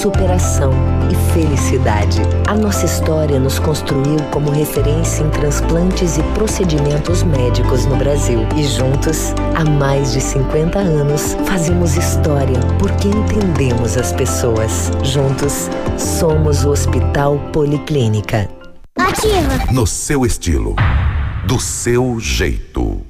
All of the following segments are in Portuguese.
superação e felicidade. A nossa história nos construiu como referência em transplantes e procedimentos médicos no Brasil. E juntos, há mais de 50 anos, fazemos história porque entendemos as pessoas. Juntos, somos o Hospital Policlínica. Ativa! No seu estilo, do seu jeito.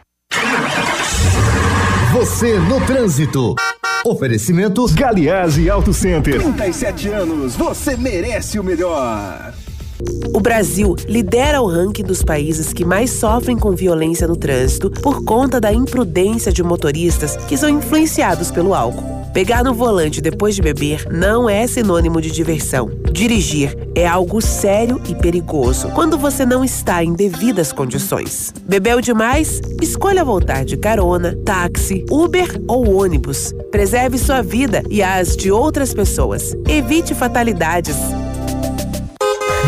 Você no trânsito. Oferecimento Galiase Auto Center. 37 anos, você merece o melhor. O Brasil lidera o ranking dos países que mais sofrem com violência no trânsito por conta da imprudência de motoristas que são influenciados pelo álcool. Pegar no volante depois de beber não é sinônimo de diversão. Dirigir é algo sério e perigoso quando você não está em devidas condições. Bebeu demais? Escolha voltar de carona, táxi, Uber ou ônibus. Preserve sua vida e as de outras pessoas. Evite fatalidades.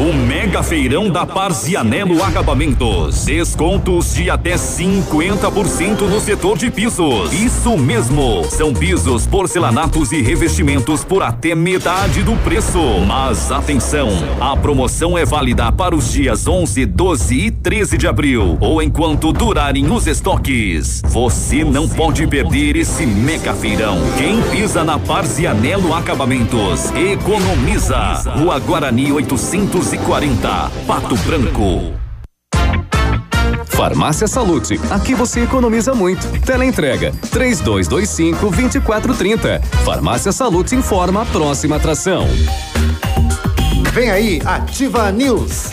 o mega feirão da Parzianello Acabamentos. Descontos de até 50% no setor de pisos. Isso mesmo. São pisos, porcelanatos e revestimentos por até metade do preço. Mas atenção, a promoção é válida para os dias 11, 12 e 13 de abril ou enquanto durarem os estoques. Você não pode perder esse mega feirão. Quem pisa na Parzianello Acabamentos economiza. Rua Guarani 800 240, Pato Branco. Farmácia Salute, aqui você economiza muito. Teleentrega, três dois, dois cinco, vinte e quatro, trinta. Farmácia Salute informa a próxima atração. Vem aí, Ativa News.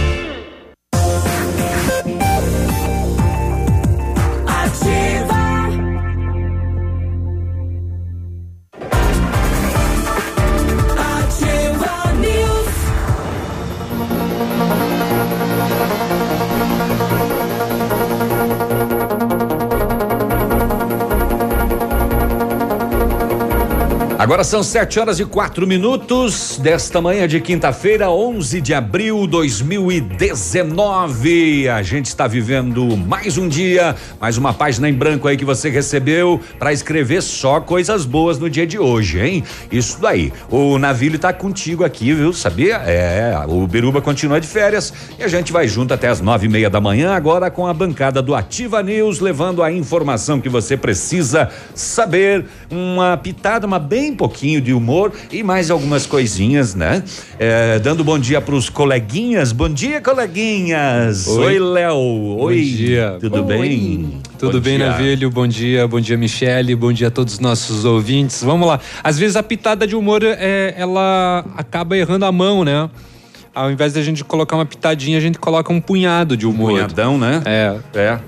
Agora são sete horas e quatro minutos desta manhã de quinta-feira, 11 de abril de 2019. A gente está vivendo mais um dia, mais uma página em branco aí que você recebeu para escrever só coisas boas no dia de hoje, hein? Isso daí. O Navilho tá contigo aqui, viu? Sabia? É, o Biruba continua de férias e a gente vai junto até as nove e meia da manhã, agora com a bancada do Ativa News, levando a informação que você precisa saber. Uma pitada, uma bem pouquinho de humor e mais algumas coisinhas, né? É, dando bom dia para os coleguinhas. Bom dia, coleguinhas. Oi, Léo. Oi. Bom dia. Tudo Oi. bem? Tudo Bom bem, dia. Navilho? Bom dia, bom dia, Michele, bom dia a todos os nossos ouvintes. Vamos lá. Às vezes a pitada de humor, é, ela acaba errando a mão, né? ao invés da gente colocar uma pitadinha, a gente coloca um punhado de humor. Punhadão, né? É. É.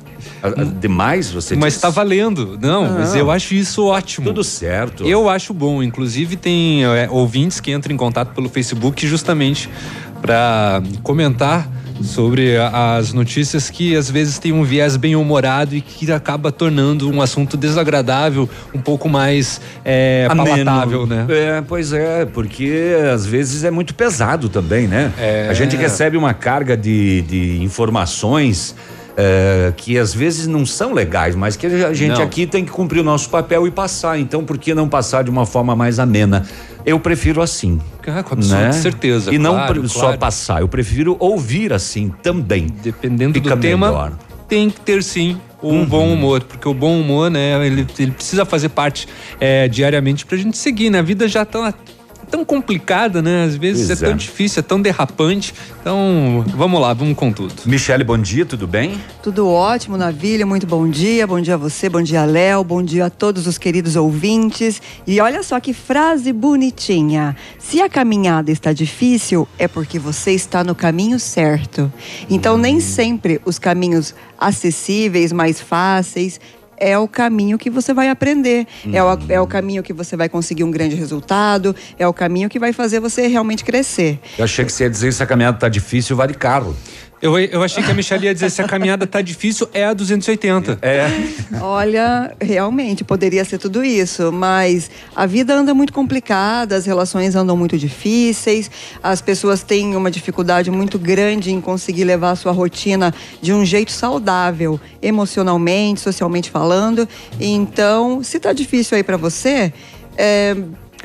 Demais, você Mas diz? tá valendo. Não, mas Não. eu acho isso ótimo. Tudo certo. Eu acho bom. Inclusive, tem é, ouvintes que entram em contato pelo Facebook justamente para comentar sobre as notícias que às vezes tem um viés bem humorado e que acaba tornando um assunto desagradável um pouco mais é, palatável, né? É, pois é, porque às vezes é muito pesado também, né? É. A gente recebe uma carga de, de informações é, que às vezes não são legais, mas que a gente Não. aqui tem que cumprir o nosso papel e passar. Então, por que não passar de uma forma mais amena? Eu prefiro assim. Ah, com absoluta né? certeza, E não claro, pre- só claro. passar, eu prefiro ouvir assim também. Dependendo Fica do tema, melhor. tem que ter sim um Uhum. bom humor, porque o bom humor, né, ele, ele precisa fazer parte é, diariamente pra gente seguir, né? A vida já tá tão complicada, né? Às vezes Pois é tão é. difícil, é tão derrapante. Então, vamos lá, vamos com tudo. Michele, bom dia, tudo bem? Tudo ótimo, Navilha. Muito bom dia. Bom dia a você, bom dia, Léo. Bom dia a todos os queridos ouvintes. E olha só que frase bonitinha. Se a caminhada está difícil, é porque você está no caminho certo. Então, nem sempre os caminhos acessíveis, mais fáceis, é o caminho que você vai aprender, é, o, é o caminho que você vai conseguir um grande resultado, é o caminho que vai fazer você realmente crescer. Eu achei que você ia dizer se a caminhada tá difícil, vai de carro. Eu, eu achei que a Michelle ia dizer se a caminhada tá difícil, é a 280. É. Olha, realmente poderia ser tudo isso, mas a vida anda muito complicada, as relações andam muito difíceis, as pessoas têm uma dificuldade muito grande em conseguir levar a sua rotina de um jeito saudável, emocionalmente, socialmente falando. Então, se tá difícil aí para você, é,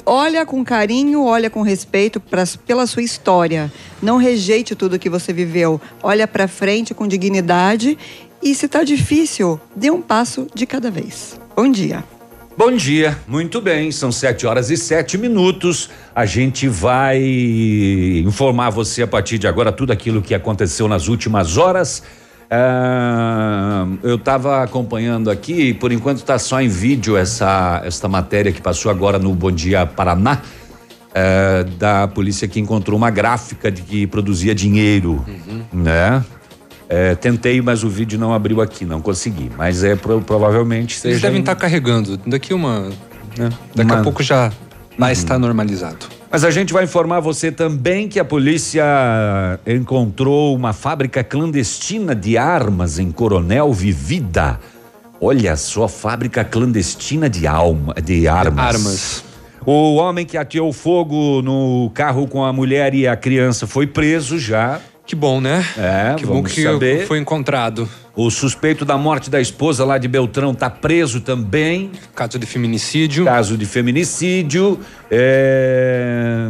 olha com carinho, olha com respeito pra, pela sua história. Não rejeite tudo que você viveu. Olha para frente com dignidade e se tá difícil, dê um passo de cada vez. Bom dia. Bom dia, muito bem, são sete horas e sete minutos. A gente vai informar você a partir de agora tudo aquilo que aconteceu nas últimas horas. Ah, eu estava acompanhando aqui, por enquanto está só em vídeo essa, esta matéria que passou agora no Bom Dia Paraná, eh, da polícia que encontrou uma gráfica de que produzia dinheiro, né? Eh, tentei, mas o vídeo não abriu aqui, não consegui. Mas é pro- provavelmente Eles seja devem em- estar carregando. Daqui uma. né? Daqui Uma- a pouco já vai estar normalizado. Mas a gente vai informar você também que a polícia encontrou uma fábrica clandestina de armas em Coronel Vivida. Olha só, fábrica clandestina de alma, de armas. Armas. O homem que ateou fogo no carro com a mulher e a criança foi preso já. Que bom, né? É, Que bom que saber. foi encontrado. O suspeito da morte da esposa lá de Beltrão tá preso também. Caso de feminicídio. Caso de feminicídio. É,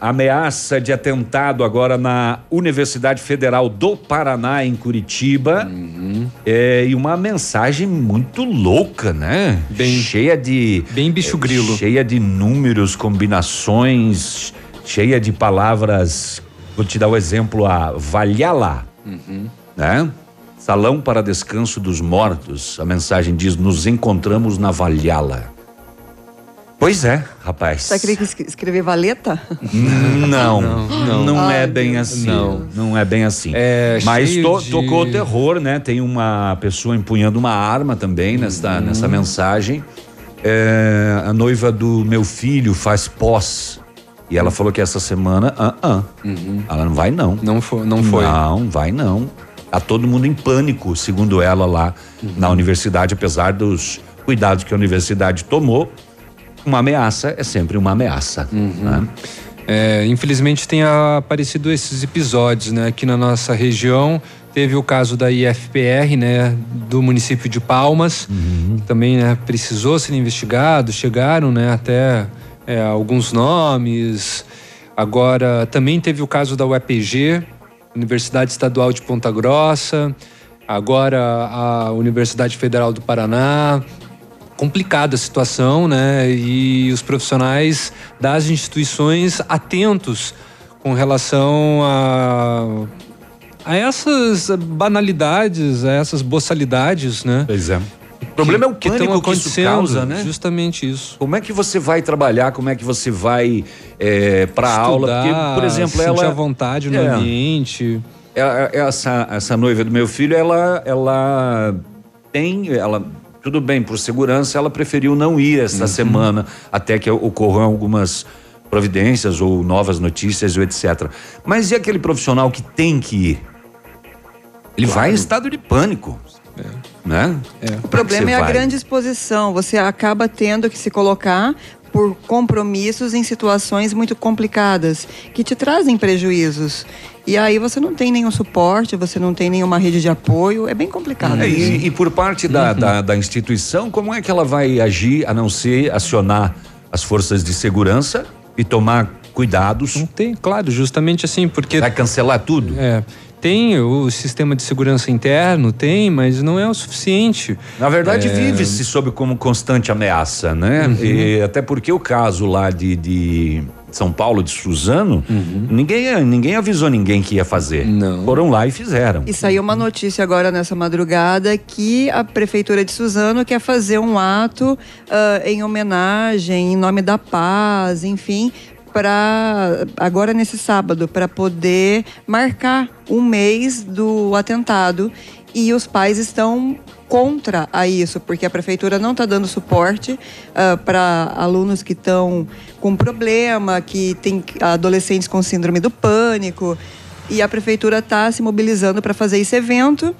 ameaça de atentado agora na Universidade Federal do Paraná, em Curitiba. Uhum. É, e uma mensagem muito louca, né? Bem- cheia de. bem bicho é, grilo. Cheia de números, combinações, cheia de palavras. Vou te dar o exemplo: a Valhalla Uhum. né? Salão para descanso dos mortos. A mensagem diz: nos encontramos na Valhalla. Pois é, rapaz. Você queria que escrever valeta? Não, Não, não, não. é bem assim. Não. Não é bem assim. É Mas to- de- tocou o terror, né? Tem uma pessoa empunhando uma arma também Uhum. nessa, nessa mensagem. É, a noiva do meu filho faz pós. E ela falou que essa semana, ah, ah, ela não vai não. Uhum. Não foi. Não foi. Não, vai não. Tá todo mundo em pânico, segundo ela lá Uhum. na universidade, apesar dos cuidados que a universidade tomou. Uma ameaça é sempre uma ameaça. Uhum. né? É, infelizmente tem aparecido esses episódios, né? Aqui na nossa região teve o caso da IFPR, né? Do município de Palmas, que também né, precisou ser investigado, chegaram, né? Até é, alguns nomes. Agora também teve o caso da UEPG, Universidade Estadual de Ponta Grossa. Agora a Universidade Federal do Paraná complicada a situação, né? E os profissionais das instituições atentos com relação a, a essas banalidades, a essas boçalidades, né? Pois é. Problema é o que pânico que isso causa, né? Justamente isso. Como é que você vai trabalhar? Como é que você vai é, para aula? Porque, por exemplo, ela à vontade no É. ambiente. É- é- Essa, essa noiva do meu filho, ela, ela tem, ela tudo bem por segurança, ela preferiu não ir essa Uhum. semana até que ocorram algumas providências ou novas notícias ou etc. Mas e aquele profissional que tem que ir? Ele vai em estado de pânico, né? O problema é a grande exposição. Você acaba tendo que se colocar por compromissos em situações muito complicadas que te trazem prejuízos. E aí você não tem nenhum suporte, você não tem nenhuma rede de apoio. É bem complicado. É, e, e por parte da, da, da instituição, como é que ela vai agir a não ser acionar as forças de segurança e tomar cuidados? Não tem, claro, justamente assim, porque. Vai cancelar tudo? É. Tem o sistema de segurança interno, tem, mas não é o suficiente. Na verdade, É, vive-se sob como constante ameaça, né? Uhum. E até porque o caso lá de, de São Paulo, de Suzano, Uhum. ninguém, ninguém avisou ninguém que ia fazer. Não. Foram lá e fizeram. E saiu uma notícia agora nessa madrugada que a prefeitura de Suzano quer fazer um ato ah, em homenagem, em nome da paz, enfim, para agora nesse sábado para poder marcar um mês do atentado. E os pais estão contra a isso porque a prefeitura não está dando suporte para alunos que estão com problema, que tem adolescentes com síndrome do pânico. E a prefeitura está se mobilizando para fazer esse evento.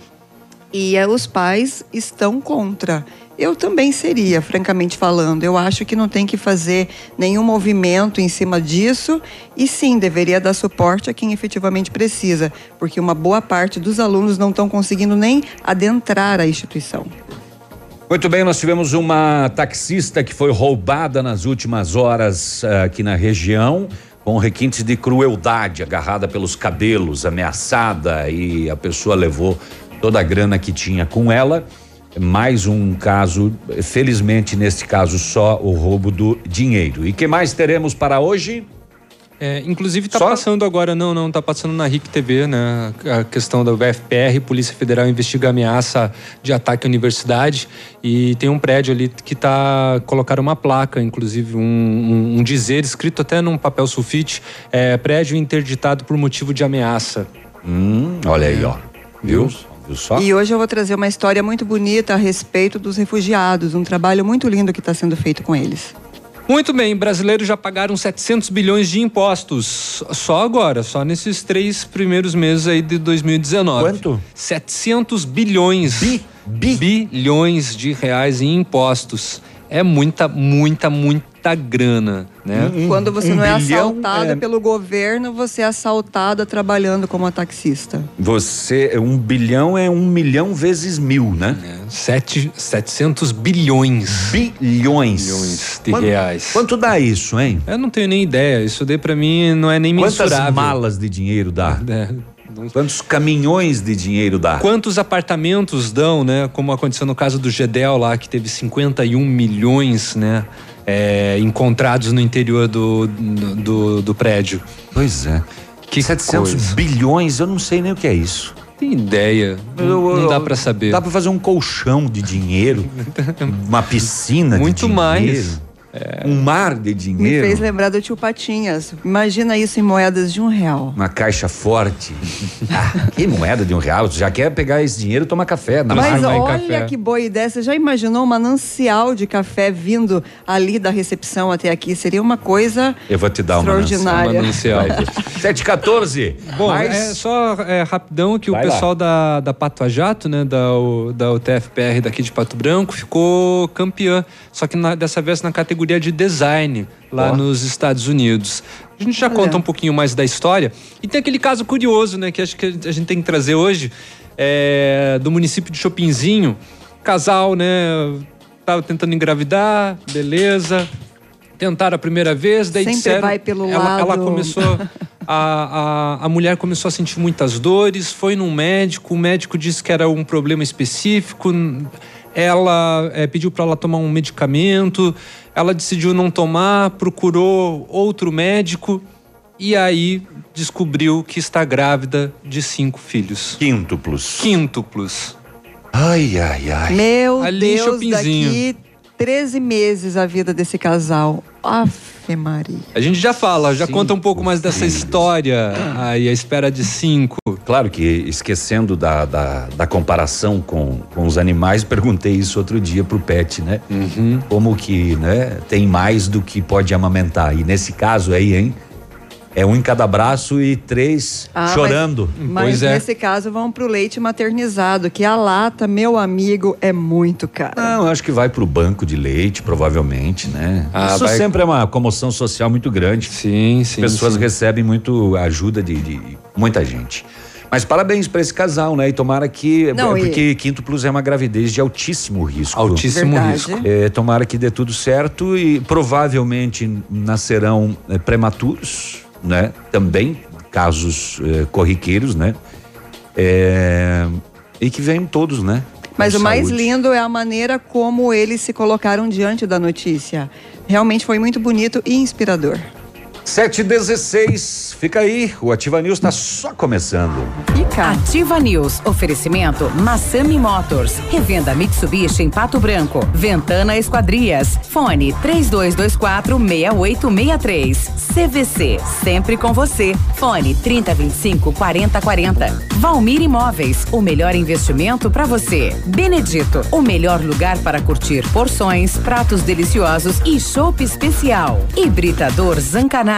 E eh, os pais estão contra. Eu também seria, francamente falando. Eu acho que não tem que fazer nenhum movimento em cima disso e sim, deveria dar suporte a quem efetivamente precisa, porque uma boa parte dos alunos não estão conseguindo nem adentrar a instituição. Muito bem, nós tivemos uma taxista que foi roubada nas últimas horas eh, aqui na região, com requintes de crueldade, agarrada pelos cabelos, ameaçada e a pessoa levou toda a grana que tinha com ela. Mais um caso, felizmente neste caso só o roubo do dinheiro. E que mais teremos para hoje? É, inclusive tá passando agora, não, não, tá passando na RIC TV, né? A questão da UFPR, Polícia Federal investiga ameaça de ataque à universidade e tem um prédio ali que tá colocaram uma placa, inclusive um, um, um dizer escrito até num papel sulfite, é, prédio interditado por motivo de ameaça. Hum, olha aí, ó. Viu? Viu só? E hoje eu vou trazer uma história muito bonita a respeito dos refugiados, um trabalho muito lindo que está sendo feito com eles. Muito bem, brasileiros já pagaram 700 bilhões de impostos. Só agora, só nesses três primeiros meses aí de 2019. Quanto? 700 bilhões. Bilhões de reais em impostos. É muita, muita, muita grana, né? Quando você um não é bilhão assaltado é- pelo governo, você é assaltada trabalhando como taxista. Você, um bilhão é um milhão vezes mil, né? Sete, 700 bilhões. Bilhões. Bilhões de Quanto- reais. Quanto dá isso, hein? Eu não tenho nem ideia. Isso daí pra mim não é nem Quantas mensurável. malas de dinheiro dá? É. Quantos caminhões de dinheiro dá? Quantos apartamentos dão, né? Como aconteceu no caso do Gedel lá, que teve 51 milhões, né? É, encontrados no interior do, do, do prédio. Pois é. Que 700 coisa. bilhões, eu não sei nem o que é isso. Tem ideia. Não, não dá pra saber. Dá pra fazer um colchão de dinheiro, uma piscina Muito de mais. Dinheiro, um mar de Me dinheiro, fez lembrar do tio Patinhas. Imagina isso em moedas de um real. uma caixa forte. Ah, que moeda de um real? Tu já quer pegar esse dinheiro e tomar café na Mas marca. olha que boa ideia. Você já imaginou um manancial de café vindo ali da recepção até aqui? Seria uma coisa Eu vou te dar uma extraordinária. Manancial. 714. Bom, Mas- é só é, rapidão que Vai o lá. pessoal da, da Pato a Jato, né, da, o- da UTFPR daqui de Pato Branco, ficou campeã. Só que na- dessa vez na categoria de design, lá Ó. nos Estados Unidos. A gente já conta um pouquinho mais da história. E tem aquele caso curioso, né, que acho que a gente tem que trazer hoje, é, do município de Chopinzinho. Casal, né, tava tentando engravidar, beleza. Tentaram a primeira vez, daí Sempre disseram, vai pelo ela, ela lado- começou a, a, a mulher começou a sentir muitas dores, foi num médico, o médico disse que era um problema específico. Ela eh, pediu para ela tomar um medicamento, ela decidiu não tomar, procurou outro médico e aí descobriu que está grávida de cinco filhos. Quíntuplos. Quíntuplos. Ai, ai, ai. Meu Ali, Deus, daqui 13 meses a vida desse casal. Afe Maria. A gente já fala, já Cinco conta um pouco mais dessa filhos. história aí, a espera de cinco. Claro que esquecendo da, da, da comparação com, com os animais, perguntei isso outro dia pro pet, né? Uhum. Como que, né, tem mais do que pode amamentar. E nesse caso aí, hein? É um em cada braço e três Ah, chorando. Mas Pois é. nesse caso vão pro leite maternizado, que a lata, meu amigo, é muito cara. Não, eu acho que vai pro banco de leite, provavelmente, né? Ah, Isso vai- sempre é uma comoção social muito grande. Sim, sim. Pessoas sim. recebem muito ajuda de, de muita gente. Mas parabéns para esse casal, né? E tomara que. Não, é e- porque quinto plus é uma gravidez de altíssimo risco. Altíssimo Verdade. risco. É, tomara que dê tudo certo e provavelmente nascerão é, prematuros, né? Também, casos é, corriqueiros, né? É, e que venham todos, né? Mas o mais saúde. lindo é a maneira como eles se colocaram diante da notícia. Realmente foi muito bonito e inspirador. 716, fica aí, o Ativa News está só começando. Fica. Ativa News. Oferecimento Massami Motors. Revenda Mitsubishi em Pato Branco. Ventana Esquadrias. Fone 3224 6863. CVC. Sempre com você. Fone 3025 4040. Valmir Imóveis. O melhor investimento para você. Benedito. O melhor lugar para curtir porções, pratos deliciosos e chopp especial. Hibridador Zancanaro.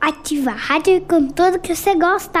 Ativa a rádio com tudo que você gosta.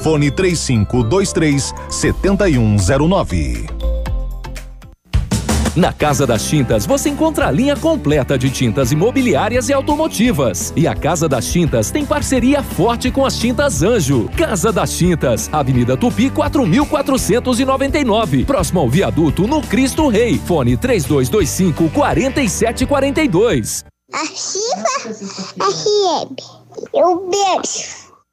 fone 3523 7109. Na Casa das Tintas você encontra a linha completa de tintas imobiliárias e automotivas. E a Casa das Tintas tem parceria forte com as Tintas Anjo. Casa das Tintas, Avenida Tupi 4499, próximo ao viaduto no Cristo Rei. Fone 3225 4742. Ativa FM. Eu beijo.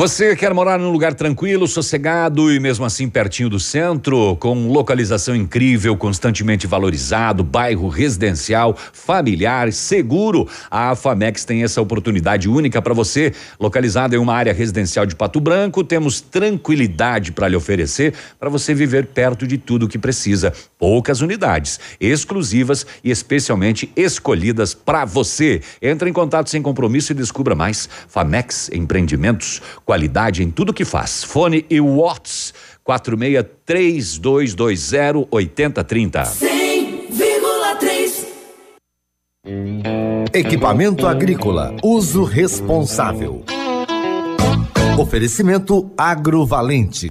Você quer morar num lugar tranquilo, sossegado e mesmo assim pertinho do centro, com localização incrível, constantemente valorizado, bairro residencial, familiar, seguro? A Famex tem essa oportunidade única para você, localizada em uma área residencial de Pato Branco. Temos tranquilidade para lhe oferecer para você viver perto de tudo o que precisa. Poucas unidades, exclusivas e especialmente escolhidas para você. Entre em contato sem compromisso e descubra mais. Famex Empreendimentos qualidade em tudo que faz. Fone e Watts 463220 8030. 100,3 Equipamento agrícola, uso responsável. Oferecimento agrovalente.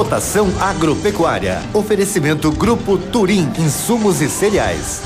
Cotação agropecuária. Oferecimento Grupo Turim, insumos e cereais.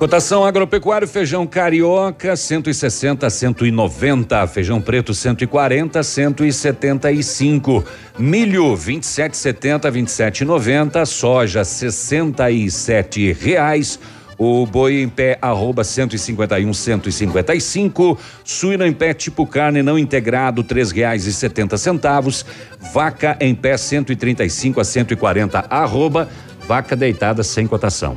Cotação agropecuário, feijão carioca 160 a 190, feijão preto 140 a 175, milho 27,70 a 27,90, soja 67 reais. O boi em pé arroba 151 155, suíno em pé tipo carne não integrado três reais e setenta centavos, vaca em pé 135 a 140 arroba, vaca deitada sem cotação.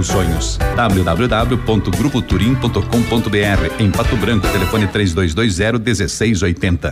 sonhos. www.grupoturim.com.br Em Pato Branco, telefone 3220 1680.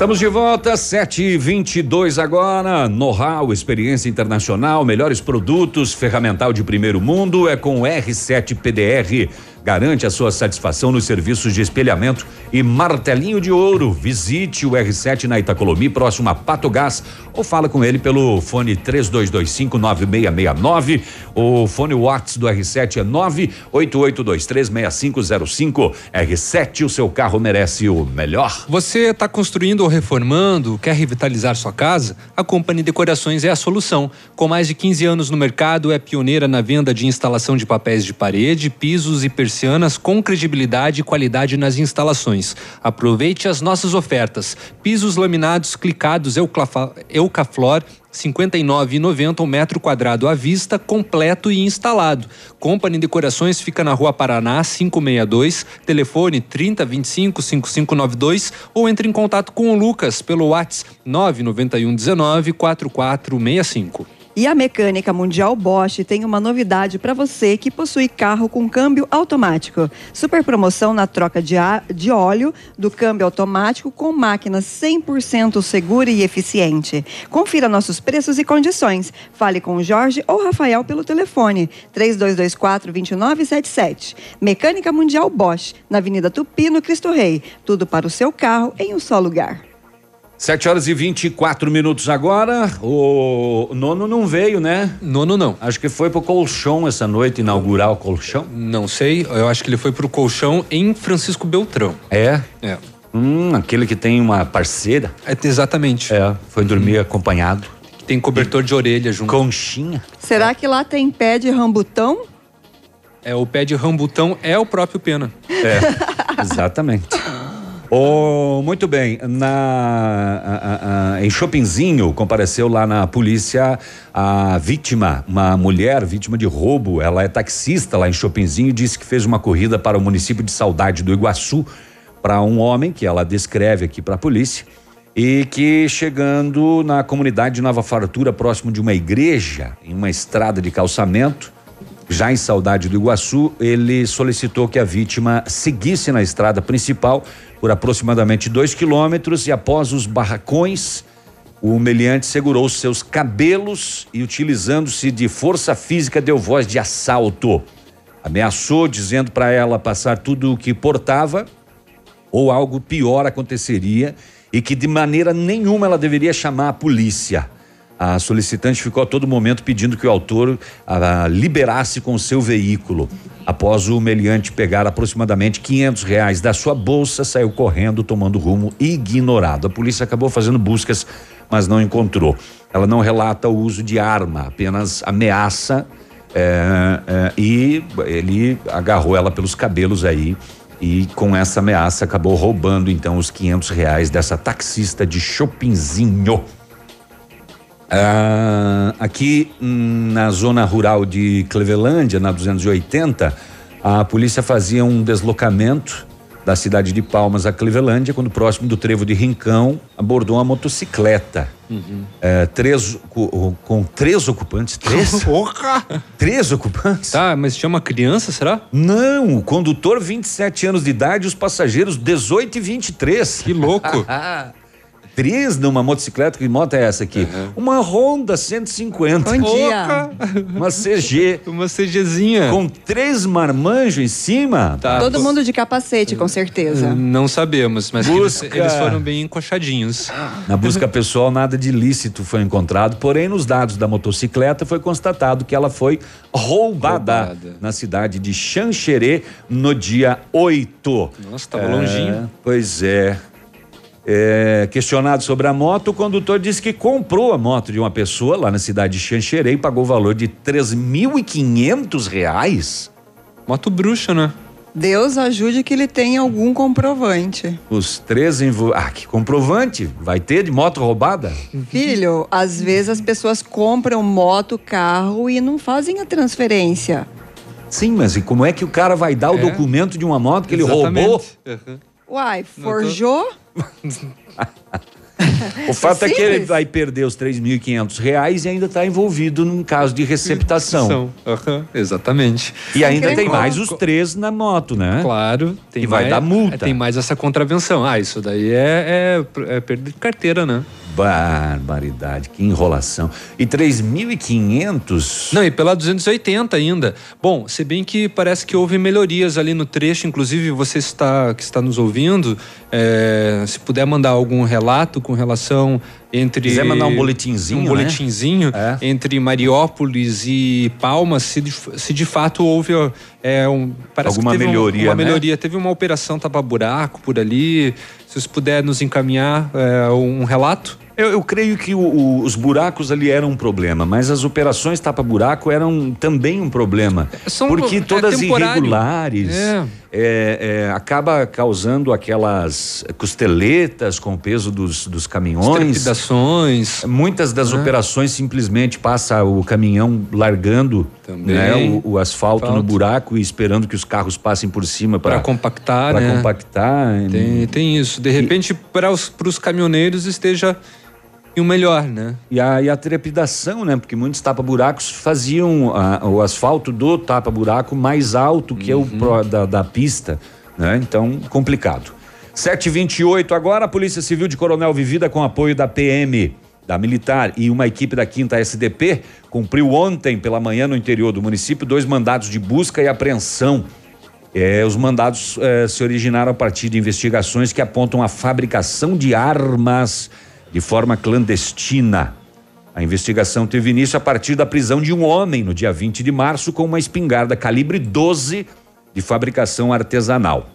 Estamos de volta, 7 e 22 agora. Know-how, experiência internacional, melhores produtos, ferramental de primeiro mundo é com o R7 PDR. Garante a sua satisfação nos serviços de espelhamento e martelinho de ouro. Visite o R7 na Itacolomi, próximo a Pato Gás, ou fala com ele pelo fone 32259669. O fone Watts do R7 é 988236505. R7, o seu carro merece o melhor. Você está construindo ou reformando, quer revitalizar sua casa? A Company Decorações é a solução. Com mais de 15 anos no mercado, é pioneira na venda de instalação de papéis de parede, pisos e persianas com credibilidade e qualidade nas instalações. Aproveite as nossas ofertas. Pisos laminados clicados Eucaflor 59,90 um metro quadrado à vista, completo e instalado. Company Decorações fica na Rua Paraná, 562, telefone 3025 5592 ou entre em contato com o Lucas pelo WhatsApp 991 19 4465. E a Mecânica Mundial Bosch tem uma novidade para você que possui carro com câmbio automático. Super promoção na troca de, a- de óleo do câmbio automático com máquina 100% segura e eficiente. Confira nossos preços e condições. Fale com Jorge ou Rafael pelo telefone 3224-2977. Mecânica Mundial Bosch, na Avenida Tupi, no Cristo Rei. Tudo para o seu carro em um só lugar. 7 horas e 24 minutos agora. O nono não veio, né? Nono não. Acho que foi pro colchão essa noite inaugurar o colchão. Não sei, eu acho que ele foi pro colchão em Francisco Beltrão. É? É. Hum, aquele que tem uma parceira. É, exatamente. É, foi dormir acompanhado. Tem cobertor de orelha junto. Conchinha. Será que lá tem pé de rambutão? É, o pé de rambutão é o próprio pena. É, exatamente. Oh, muito bem. Na, a- a- em Chopinzinho, compareceu lá na polícia a vítima, uma mulher vítima de roubo. Ela é taxista lá em Chopinzinho e disse que fez uma corrida para o município de Saudade do Iguaçu para um homem que ela descreve aqui para a polícia e que chegando na comunidade de Nova Fartura, próximo de uma igreja, em uma estrada de calçamento, já em Saudade do Iguaçu, ele solicitou que a vítima seguisse na estrada principal por aproximadamente dois quilômetros e após os barracões O meliante segurou seus cabelos e, utilizando-se de força física, deu voz de assalto. Ameaçou, dizendo para ela passar tudo o que portava, ou algo pior aconteceria, e que de maneira nenhuma ela deveria chamar a polícia. A solicitante ficou a todo momento pedindo que o autor a, liberasse com seu veículo. Após o meliante pegar aproximadamente 500 reais da sua bolsa, saiu correndo, tomando rumo ignorado. A polícia acabou fazendo buscas, mas não encontrou. Ela não relata o uso de arma, apenas ameaça é, é, e ele agarrou ela pelos cabelos aí e com essa ameaça acabou roubando então os 500 reais dessa taxista de Chopinzinho. Ah, aqui hum, na zona rural de Clevelândia, na 280, a polícia fazia um deslocamento da cidade de Palmas a Clevelândia, quando próximo do trevo de Rincão, abordou uma motocicleta. Uhum. É, três, com, com três ocupantes. Três? Porra! Três ocupantes? Tá, mas tinha uma criança, será? Não, o condutor 27 anos de idade e os passageiros 18 e 23. Que louco! Três numa motocicleta, que moto é essa aqui? Uma Honda 150. Bom dia. Uma CG. Uma CGzinha. Com três marmanjos em cima. Tá. Todo mundo de capacete, com certeza. Não sabemos, mas que eles, Busca. eles foram bem encoxadinhos. Na busca pessoal, nada de ilícito foi encontrado, porém, nos dados da motocicleta foi constatado que ela foi roubada, Roubada. na cidade de Xanxerê no dia 8. Nossa, tava longinho. Pois é. É, questionado sobre a moto, o condutor disse que comprou a moto de uma pessoa lá na cidade de Xanxerê e pagou o valor de três mil e quinhentos reais. Moto bruxa, né? Deus ajude que ele tenha algum comprovante. Os três envol... Ah, que comprovante vai ter de moto roubada? Filho, às vezes as pessoas compram moto, carro e não fazem a transferência. Sim, mas e como é que o cara vai dar o É. documento de uma moto que ele Exatamente. roubou? Uhum. Uai, forjou? O fato é, que ele vai perder os 3.500 reais e ainda está envolvido num caso de receptação. Aham, Exatamente. E ainda tem mais os três na moto, né? Claro, tem E vai mais, dar multa. Tem mais essa contravenção. Ah, isso daí é, é, é perda de carteira, né? Barbaridade, que enrolação. E 3.500? Não, e pela 280 ainda. Bom, se bem que parece que houve melhorias ali no trecho, inclusive você está, que está nos ouvindo, é, se puder mandar algum relato com relação entre. Quiser mandar um boletinzinho, Um né? boletinzinho É. entre Mariópolis e Palmas, se de, se de fato houve é, um, Alguma teve um- melhoria, uma né? melhoria. Teve uma operação tapa-buraco por ali. Se você puder nos encaminhar é, um relato. Eu, eu creio que o- o- os buracos ali eram um problema, mas as operações tapa-buraco eram também um problema. São- porque é todas temporário. irregulares É. é, é, acaba causando aquelas costeletas com o peso dos, dos caminhões. Trepidações. Muitas das operações simplesmente passa o caminhão largando né, o, o asfalto, no buraco e esperando que os carros passem por cima Para compactar, para né? compactar. Tem, tem isso. De repente, para os caminhoneiros esteja em um melhor, né? E a, e a trepidação, né? Porque muitos tapa-buracos faziam a- o asfalto do tapa-buraco mais alto que é o pro- da, da pista, né? Então, complicado. 728 agora, a Polícia Civil de Coronel Vivida, com apoio da PM, da Militar e uma equipe da 5 SDP, cumpriu ontem pela manhã no interior do município dois mandados de busca e apreensão. É, os mandados eh, se originaram a partir de investigações que apontam a fabricação de armas de forma clandestina. A investigação teve início a partir da prisão de um homem no dia 20 de março com uma espingarda calibre 12 de fabricação artesanal.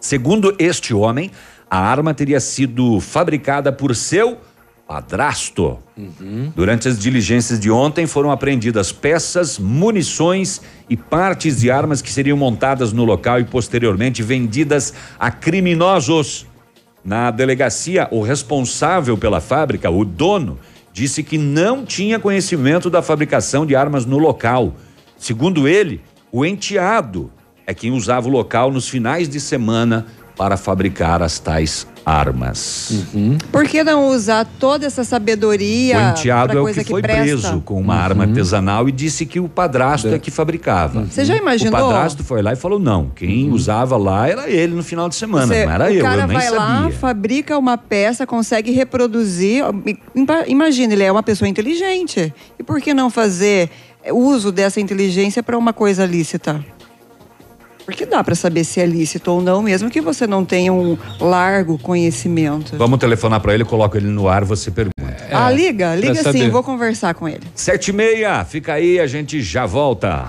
Segundo este homem, a arma teria sido fabricada por seu padrasto. Durante as diligências de ontem foram apreendidas peças, munições e partes de armas que seriam montadas no local e posteriormente vendidas a criminosos. Na delegacia, o responsável pela fábrica, o dono, disse que não tinha conhecimento da fabricação de armas no local. Segundo ele, o enteado é quem usava o local nos finais de semana para fabricar as tais armas. Por que não usar toda essa sabedoria O enteado é o coisa que foi presta? preso com uma arma artesanal e disse que o padrasto é, que fabricava. Você já imaginou? O padrasto foi lá e falou: não, quem usava lá era ele no final de semana, Você- não era o eu, cara eu nem vai sabia. lá, fabrica uma peça, consegue reproduzir. Ima- Imagina, ele é uma pessoa inteligente. E por que não fazer uso dessa inteligência para uma coisa lícita? Porque dá para saber se é lícito ou não, mesmo que você não tenha um largo conhecimento. Vamos telefonar para ele, coloca ele no ar, você pergunta. ah, liga, liga pra sim, saber. vou conversar com ele. Sete e meia, fica aí, a gente já volta.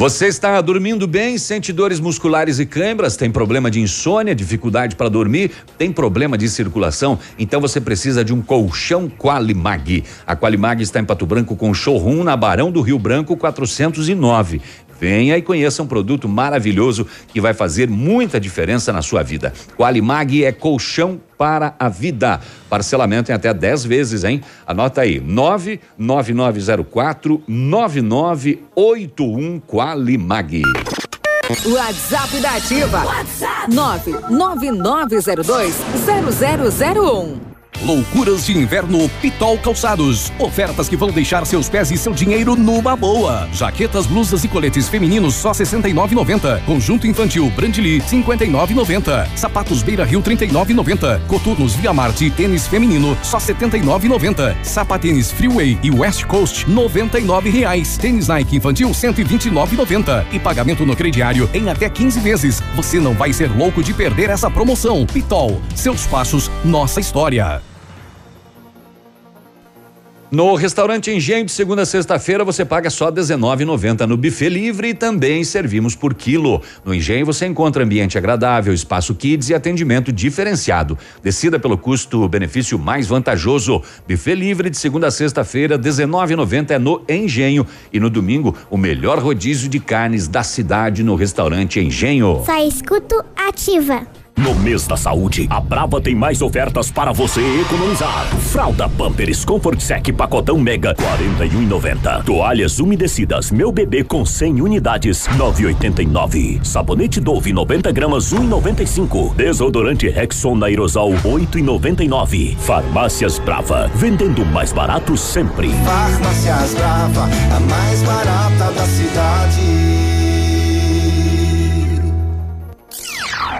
Você está dormindo bem, sente dores musculares e câimbras, tem problema de insônia, dificuldade para dormir, tem problema de circulação? Então você precisa de um colchão Qualimag. A Qualimag está em Pato Branco com showroom na Barão do Rio Branco 409. Venha e conheça um produto maravilhoso que vai fazer muita diferença na sua vida. Qualimag é colchão para a vida. Parcelamento em até 10 vezes, hein? Anota aí: 99904 9981 Qualimag. WhatsApp da Ativa. WhatsApp 999020001. Loucuras de inverno Pitol Calçados. Ofertas que vão deixar seus pés e seu dinheiro numa boa. Jaquetas, blusas e coletes femininos só 69,90. Conjunto infantil Brandly 59,90. Sapatos Beira Rio 39,90. Coturnos Via Marte e tênis feminino só 79,90. Sapatênis Freeway e West Coast 99 reais. Tênis Nike infantil 129,90. E pagamento no crediário em até 15 vezes. Você não vai ser louco de perder essa promoção. Pitol, seus passos, nossa história. No restaurante Engenho, de segunda a sexta-feira, você paga só R$19,90 no buffet livre e também servimos por quilo. No Engenho você encontra ambiente agradável, espaço kids e atendimento diferenciado. Decida pelo custo-benefício mais vantajoso. Buffet livre de segunda a sexta-feira, R$19,90 é no Engenho. E no domingo, o melhor rodízio de carnes da cidade no restaurante Engenho. Só escuto ativa. No mês da saúde, a Brava tem mais ofertas para você economizar. Fralda Pampers Comfort Sec pacotão Mega 41,90. Toalhas umedecidas Meu Bebê com 100 unidades 9,89. Sabonete Dove 90 gramas 1,95. Desodorante Rexona Aerosol 8,99. Farmácias Brava, vendendo mais barato sempre. Farmácias Brava, a mais barata da cidade.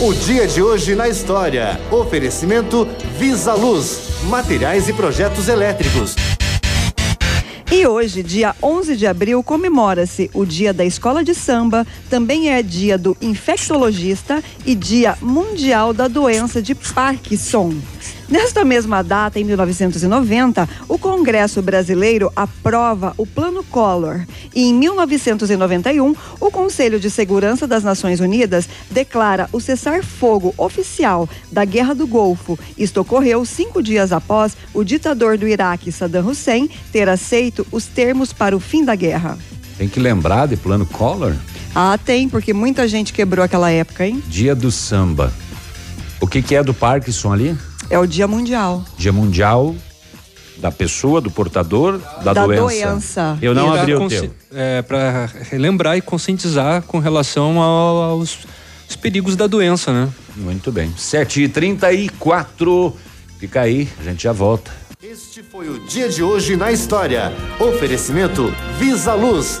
O dia de hoje na história. Oferecimento Visa Luz, materiais e projetos elétricos. E hoje, dia 11 de abril, comemora-se o Dia da Escola de Samba, também é dia do infectologista e Dia Mundial da Doença de Parkinson. Nesta mesma data, em 1990, o Congresso Brasileiro aprova o Plano Collor. E em 1991, o Conselho de Segurança das Nações Unidas declara o cessar-fogo oficial da Guerra do Golfo. Isto ocorreu cinco dias após o ditador do Iraque, Saddam Hussein, ter aceito os termos para o fim da guerra. Tem que lembrar de plano Collor? Ah, tem, porque muita gente quebrou aquela época, hein? Dia do samba. O que, que é do Parkinson ali? É o Dia Mundial. Dia Mundial da pessoa, do portador, da, Da doença. doença. Eu não E abri o teu. É, para relembrar e conscientizar com relação ao- aos, aos perigos da doença, né? Muito bem. 7 e 34 Fica aí, a gente já volta. Este foi o dia de hoje na história. Oferecimento Visa Luz.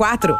quatro.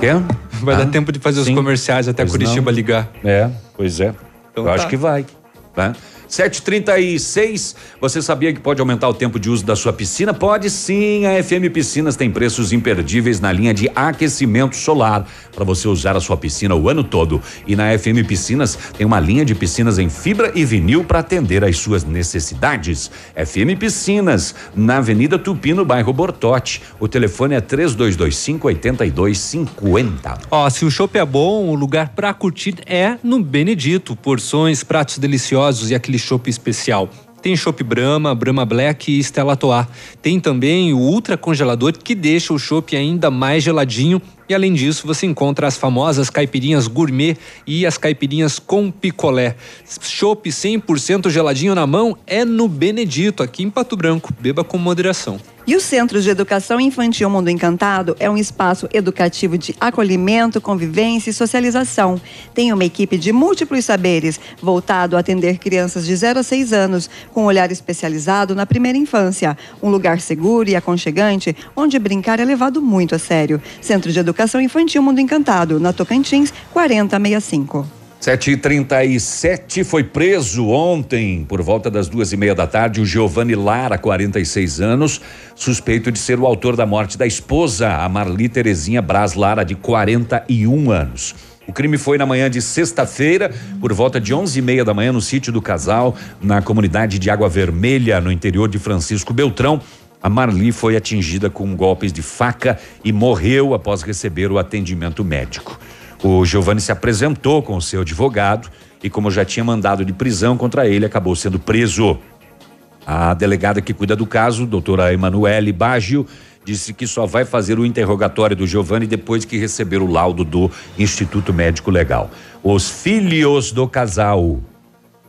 Quer? Vai Ah, dar tempo de fazer os sim. comerciais até Pois Curitiba não. ligar. É, pois é. Então Eu tá. acho que vai. Tá? 736, você sabia que pode aumentar o tempo de uso da sua piscina? Pode sim, a FM Piscinas tem preços imperdíveis na linha de aquecimento solar para você usar a sua piscina o ano todo. E na FM Piscinas tem uma linha de piscinas em fibra e vinil para atender às suas necessidades. FM Piscinas, na Avenida Tupi, no bairro Bortote. O telefone é 3225 8250. Ó, se o chopp é bom, o lugar pra curtir é no Benedito. Porções, pratos deliciosos e aquele chopp especial. Tem chopp Brahma, Brahma Black e Stella. Tem também o ultra congelador que deixa o chopp ainda mais geladinho. E além disso, você encontra as famosas caipirinhas gourmet e as caipirinhas com picolé. Chopp 100% geladinho na mão é no Benedito, aqui em Pato Branco. Beba com moderação. E o Centro de Educação Infantil Mundo Encantado é um espaço educativo de acolhimento, convivência e socialização. Tem uma equipe de múltiplos saberes, voltado a atender crianças de 0 a 6 anos, com um olhar especializado na primeira infância. Um lugar seguro e aconchegante, onde brincar é levado muito a sério. Centro de Educação Infantil Mundo Encantado, na Tocantins, 4065. 7h37 foi preso ontem, por volta das duas e meia da tarde, o Giovanni Lara, 46 anos, suspeito de ser o autor da morte da esposa, a Marli Terezinha Braz Lara, de 41 anos. O crime foi na manhã de sexta-feira, por volta de 11 e meia da manhã, no sítio do casal, na comunidade de Água Vermelha, no interior de Francisco Beltrão. A Marli foi atingida com golpes de faca e morreu após receber o atendimento médico. O Giovanni se apresentou com o seu advogado e, como já tinha mandado de prisão contra ele, acabou sendo preso. A delegada que cuida do caso, doutora Emanuele Baggio, disse que só vai fazer o interrogatório do Giovanni depois que receber o laudo do Instituto Médico Legal. Os filhos do casal,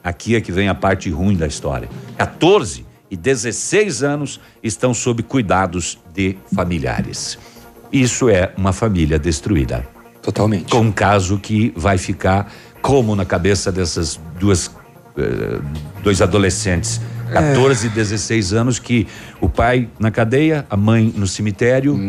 aqui é que vem a parte ruim da história. 14 e 16 anos estão sob cuidados de familiares. Isso é uma família destruída. Totalmente. Com um caso que vai ficar como na cabeça dessas duas eh, dois adolescentes, 14 e 16 anos, que o pai na cadeia, a mãe no cemitério,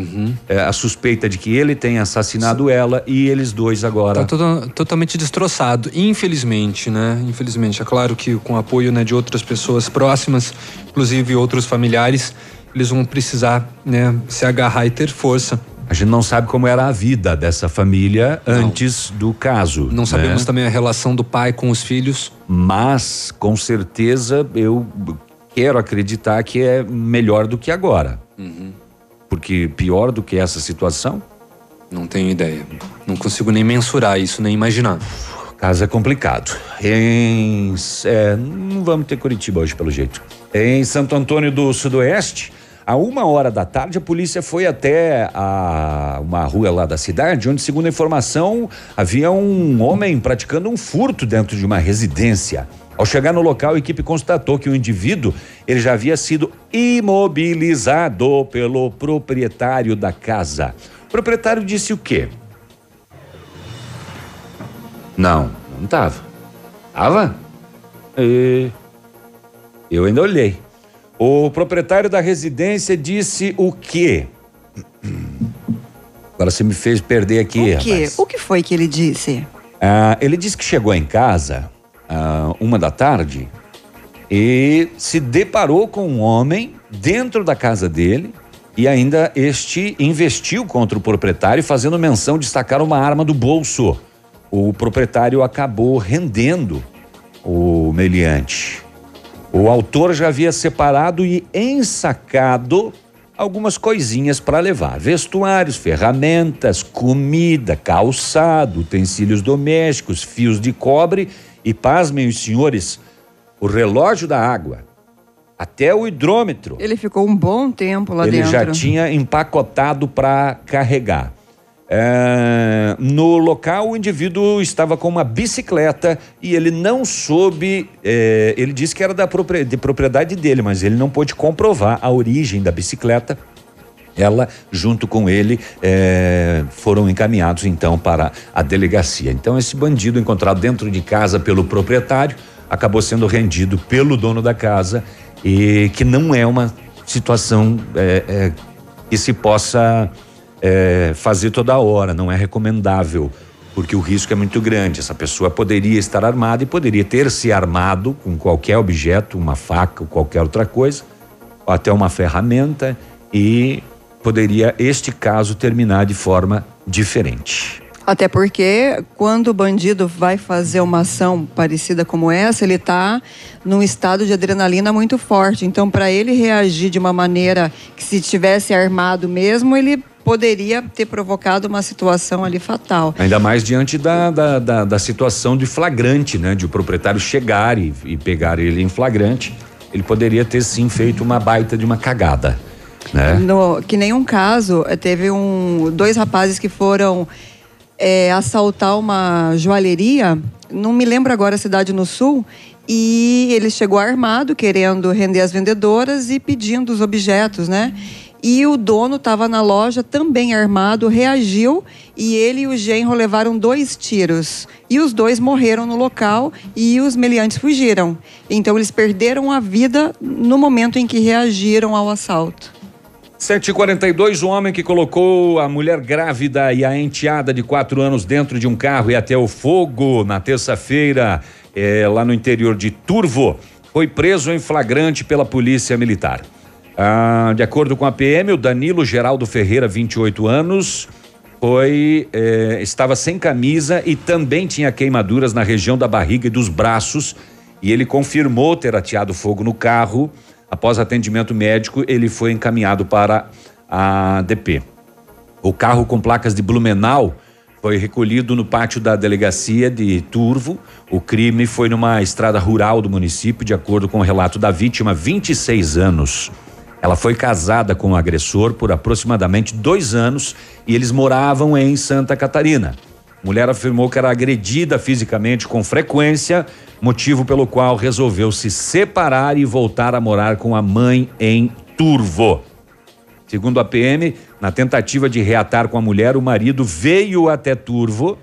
eh, a suspeita de que ele tenha assassinado ela e eles dois agora. Tá todo- totalmente destroçado, infelizmente, né? Infelizmente. É claro que com o apoio né, de outras pessoas próximas, inclusive outros familiares, eles vão precisar né, se agarrar e ter força. A gente não sabe como era a vida dessa família antes do caso. Não sabemos né? também a relação do pai com os filhos. Mas, com certeza, eu quero acreditar que é melhor do que agora. Porque pior do que essa situação, Não tenho ideia. Não consigo nem mensurar isso, nem imaginar. caso é complicado. Em, é, não vamos ter Curitiba hoje, pelo jeito. Em Santo Antônio do Sudoeste, a uma hora da tarde, a polícia foi até a, uma rua lá da cidade, onde, segundo a informação, havia um homem praticando um furto dentro de uma residência. Ao chegar no local, a equipe constatou que o indivíduo ele já havia sido imobilizado pelo proprietário da casa. O proprietário disse o quê? Não, não tava. Tava? E... Eu ainda olhei. O proprietário da residência disse o quê? Agora você me fez perder aqui, O quê? O que foi que ele disse? Ah, ele disse que chegou em casa ah, uma da tarde e se deparou com um homem dentro da casa dele e ainda este investiu contra o proprietário, fazendo menção de sacar uma arma do bolso. O proprietário acabou rendendo o meliante. O autor já havia separado e ensacado algumas coisinhas para levar: vestuários, ferramentas, comida, calçado, utensílios domésticos, fios de cobre e, pasmem os senhores, o relógio da água, até o hidrômetro. Ele ficou um bom tempo lá Ele dentro. já tinha empacotado para carregar. É, no local, o indivíduo estava com uma bicicleta e ele não soube. é, ele disse que era da de propriedade dele, mas ele não pôde comprovar a origem da bicicleta. Ela, junto com ele, é, foram encaminhados então para a delegacia. Então, esse bandido encontrado dentro de casa pelo proprietário acabou sendo rendido pelo dono da casa e que não é uma situação é, é, que se possa é, fazer toda hora, não é recomendável, porque o risco é muito grande. Essa pessoa poderia estar armada e poderia ter se armado com qualquer objeto, uma faca ou qualquer outra coisa, ou até uma ferramenta, e poderia este caso terminar de forma diferente. Até porque quando o bandido vai fazer uma ação parecida como essa, ele está num estado de adrenalina muito forte. Então, para ele reagir de uma maneira que se tivesse armado mesmo, ele poderia ter provocado uma situação ali fatal. Ainda mais diante da, da, da, da situação de flagrante, né? De o proprietário chegar e, e pegar ele em flagrante. Ele poderia ter sim feito uma baita de uma cagada, né? No- que nem um caso, eh, teve um, dois rapazes que foram eh, assaltar uma joalheria, não me lembro agora a cidade no sul, e ele chegou armado, querendo render as vendedoras e pedindo os objetos, né? E o dono estava na loja também armado, reagiu e ele e o genro levaram dois tiros. E os dois morreram no local e os meliantes fugiram. Então eles perderam a vida no momento em que reagiram ao assalto. 7h42, o homem que colocou a mulher grávida e a enteada de quatro anos dentro de um carro e até o fogo na terça-feira, eh, lá no interior de Turvo, foi preso em flagrante pela Polícia Militar. Ah, de acordo com a PM, o Danilo Geraldo Ferreira, 28 anos, foi eh, estava sem camisa e também tinha queimaduras na região da barriga e dos braços. E ele confirmou ter ateado fogo no carro. Após atendimento médico, ele foi encaminhado para a DP. O carro com placas de Blumenau foi recolhido no pátio da delegacia de Turvo. O crime foi numa estrada rural do município, de acordo com o relato da vítima, 26 anos. Ela foi casada com o agressor por aproximadamente dois anos e eles moravam em Santa Catarina. A mulher afirmou que era agredida fisicamente com frequência, motivo pelo qual resolveu se separar e voltar a morar com a mãe em Turvo. Segundo a PM, na tentativa de reatar com a mulher, o marido veio até Turvo,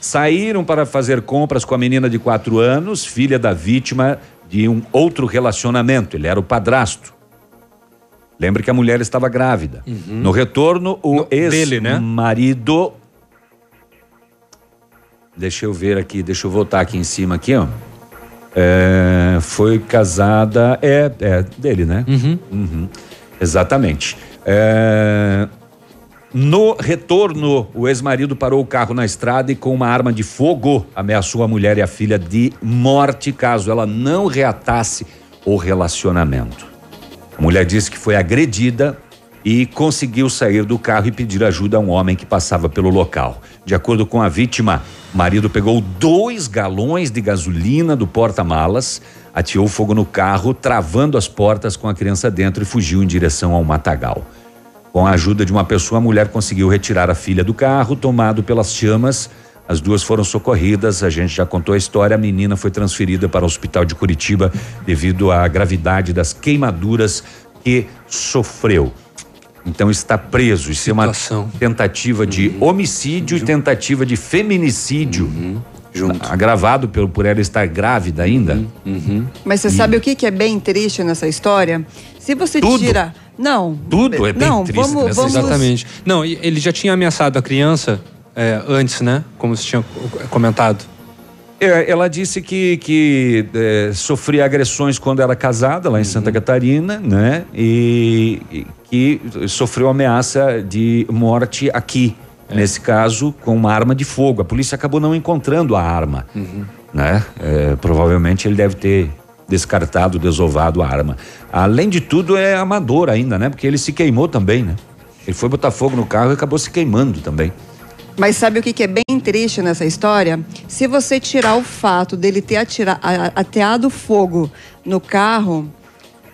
saíram para fazer compras com a menina de quatro anos, filha da vítima de um outro relacionamento. Ele era o padrasto. Lembre que a mulher estava grávida. No retorno, o né? ex-marido. Deixa eu ver aqui, deixa eu voltar aqui em cima aqui, ó. É, foi casada, é, é dele, né? Uhum, Exatamente. É, no retorno, o ex-marido parou o carro na estrada e com uma arma de fogo ameaçou a mulher e a filha de morte caso ela não reatasse o relacionamento. A mulher disse que foi agredida e conseguiu sair do carro e pedir ajuda a um homem que passava pelo local. De acordo com a vítima, o marido pegou dois galões de gasolina do porta-malas, ateou fogo no carro, travando as portas com a criança dentro e fugiu em direção ao matagal. Com a ajuda de uma pessoa, a mulher conseguiu retirar a filha do carro, tomado pelas chamas. As duas foram socorridas, a gente já contou a história. A menina foi transferida para o hospital de Curitiba devido à gravidade das queimaduras que sofreu. Então está preso. Isso é uma tentativa de homicídio e tentativa de feminicídio. agravado por, por ela estar grávida ainda. Mas você E- sabe o que, que é bem triste nessa história? Se você Tudo. tira. Não. Tudo é bem não, triste vamos, vamos Exatamente. Não, ele já tinha ameaçado a criança é, antes, né? Como você tinha comentado. É, ela disse que, que é, sofria agressões quando era casada lá em Santa Catarina, né? E, e que sofreu ameaça de morte aqui. Nesse caso, com uma arma de fogo. A polícia acabou não encontrando a arma, né? É, provavelmente ele deve ter descartado, desovado a arma. Além de tudo, é amador ainda, né? Porque ele se queimou também, né? Ele foi botar fogo no carro e acabou se queimando também. Mas sabe o que, que é bem triste nessa história? Se você tirar o fato dele ter atira, a- ateado fogo no carro,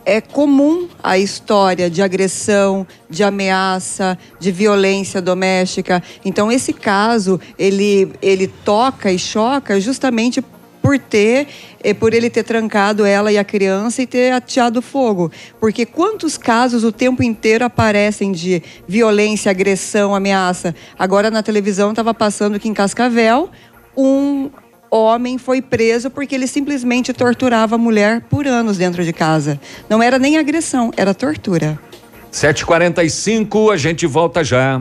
é comum a história de agressão, de ameaça, de violência doméstica. Então, esse caso, ele, ele toca e choca justamente por ter, eh, por ele ter trancado ela e a criança e ter ateado fogo. Porque quantos casos o tempo inteiro aparecem de violência, agressão, ameaça? Agora na televisão estava passando que em Cascavel um homem foi preso porque ele simplesmente torturava a mulher por anos dentro de casa. Não era nem agressão, era tortura. 7h45, a gente volta já.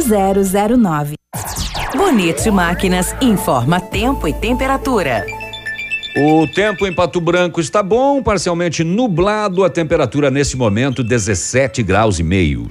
0009. Bonito Máquinas informa tempo e temperatura. O tempo em Pato Branco está bom, parcialmente nublado, a temperatura nesse momento 17 graus e meio.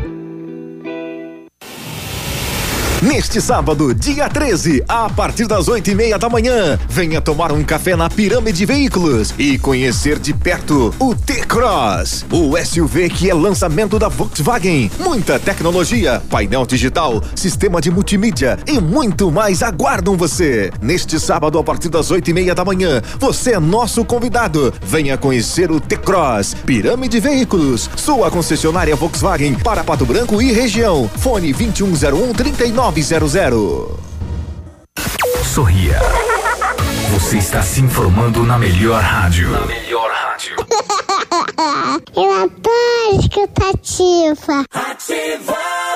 Neste sábado, dia 13, a partir das oito e meia da manhã, venha tomar um café na Pirâmide Veículos e conhecer de perto o T-Cross, o SUV que é lançamento da Volkswagen. Muita tecnologia, painel digital, sistema de multimídia e muito mais aguardam você. Neste sábado, a partir das oito e meia da manhã, você é nosso convidado. Venha conhecer o T-Cross, Pirâmide Veículos, sua concessionária Volkswagen para Pato Branco e região. Fone 2101 3900. Sorria. Você está se informando na melhor rádio. Na melhor rádio. Eu adoro escutativa. Ativa!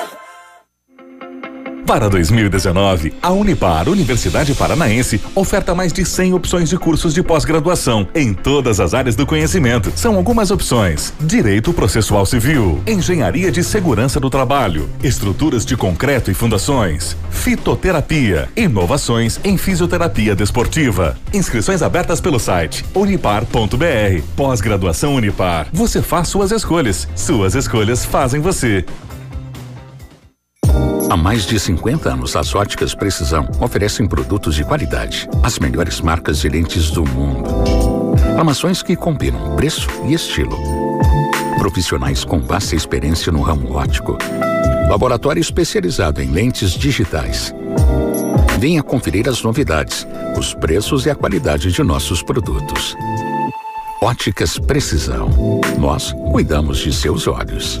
Para 2019, a Unipar, Universidade Paranaense, oferta mais de 100 opções de cursos de pós-graduação em todas as áreas do conhecimento. São algumas opções: Direito Processual Civil, Engenharia de Segurança do Trabalho, Estruturas de Concreto e Fundações, Fitoterapia, Inovações em Fisioterapia Desportiva. Inscrições abertas pelo site unipar.br. Pós-graduação Unipar. Você faz suas escolhas. Suas escolhas fazem você. Há mais de 50 anos, as óticas Precisão oferecem produtos de qualidade, as melhores marcas de lentes do mundo. Armações que combinam preço e estilo. Profissionais com vasta experiência no ramo óptico. Laboratório especializado em lentes digitais. Venha conferir as novidades, os preços e a qualidade de nossos produtos. Óticas Precisão. Nós cuidamos de seus olhos.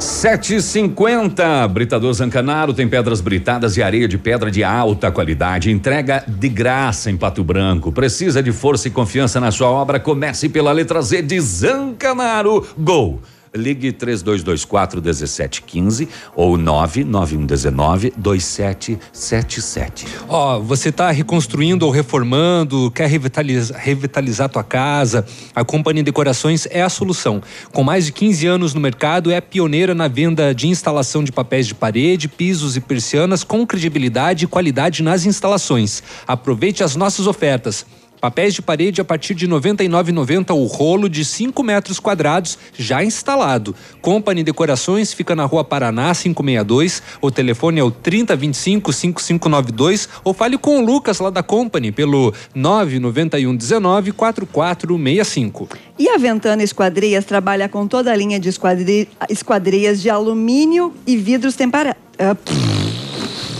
Sete e cinquenta, Britador Zancanaro tem pedras britadas e areia de pedra de alta qualidade. Entrega de graça em Pato Branco. Precisa de força e confiança na sua obra? Comece pela letra Z de Zancanaro. Gol! Ligue 3224 1715 ou 99119 2777. Ó, você está reconstruindo ou reformando, quer revitalizar, revitalizar tua casa? A Companhia Decorações é a solução. Com mais de 15 anos no mercado, é pioneira na venda de instalação de papéis de parede, pisos e persianas com credibilidade e qualidade nas instalações. Aproveite as nossas ofertas. Papéis de parede a partir de R$ 99,90 o rolo de 5 metros quadrados já instalado. Company Decorações fica na Rua Paraná 562. O telefone é o 3025 5592 ou fale com o Lucas lá da Company pelo 991 19 4465. E a Ventana Esquadrias trabalha com toda a linha de esquadri... esquadrias de alumínio e vidros temperados.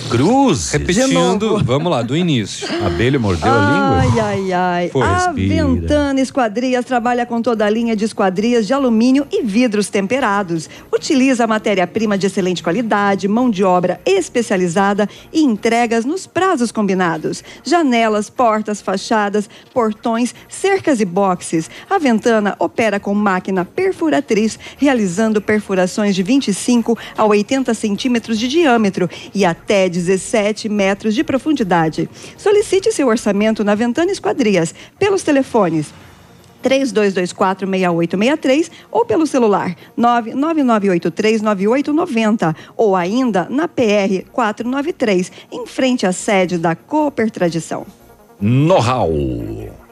Cruz. Repetindo, vamos lá, do início. A abelha mordeu a Ai, língua? ai, ai. Foi, a respira. Ventana Esquadrias trabalha com toda a linha de esquadrias de alumínio e vidros temperados. Utiliza matéria-prima de excelente qualidade, mão de obra especializada e entregas nos prazos combinados. Janelas, portas, fachadas, portões, cercas e boxes. A Ventana opera com máquina perfuratriz, realizando perfurações de 25 a 80 centímetros de diâmetro e até 17 metros de profundidade. Solicite seu orçamento na Ventana Esquadrias pelos telefones 32246863 ou pelo celular 999839890 ou ainda na PR 493, em frente à sede da Cooper Tradição. Know-how.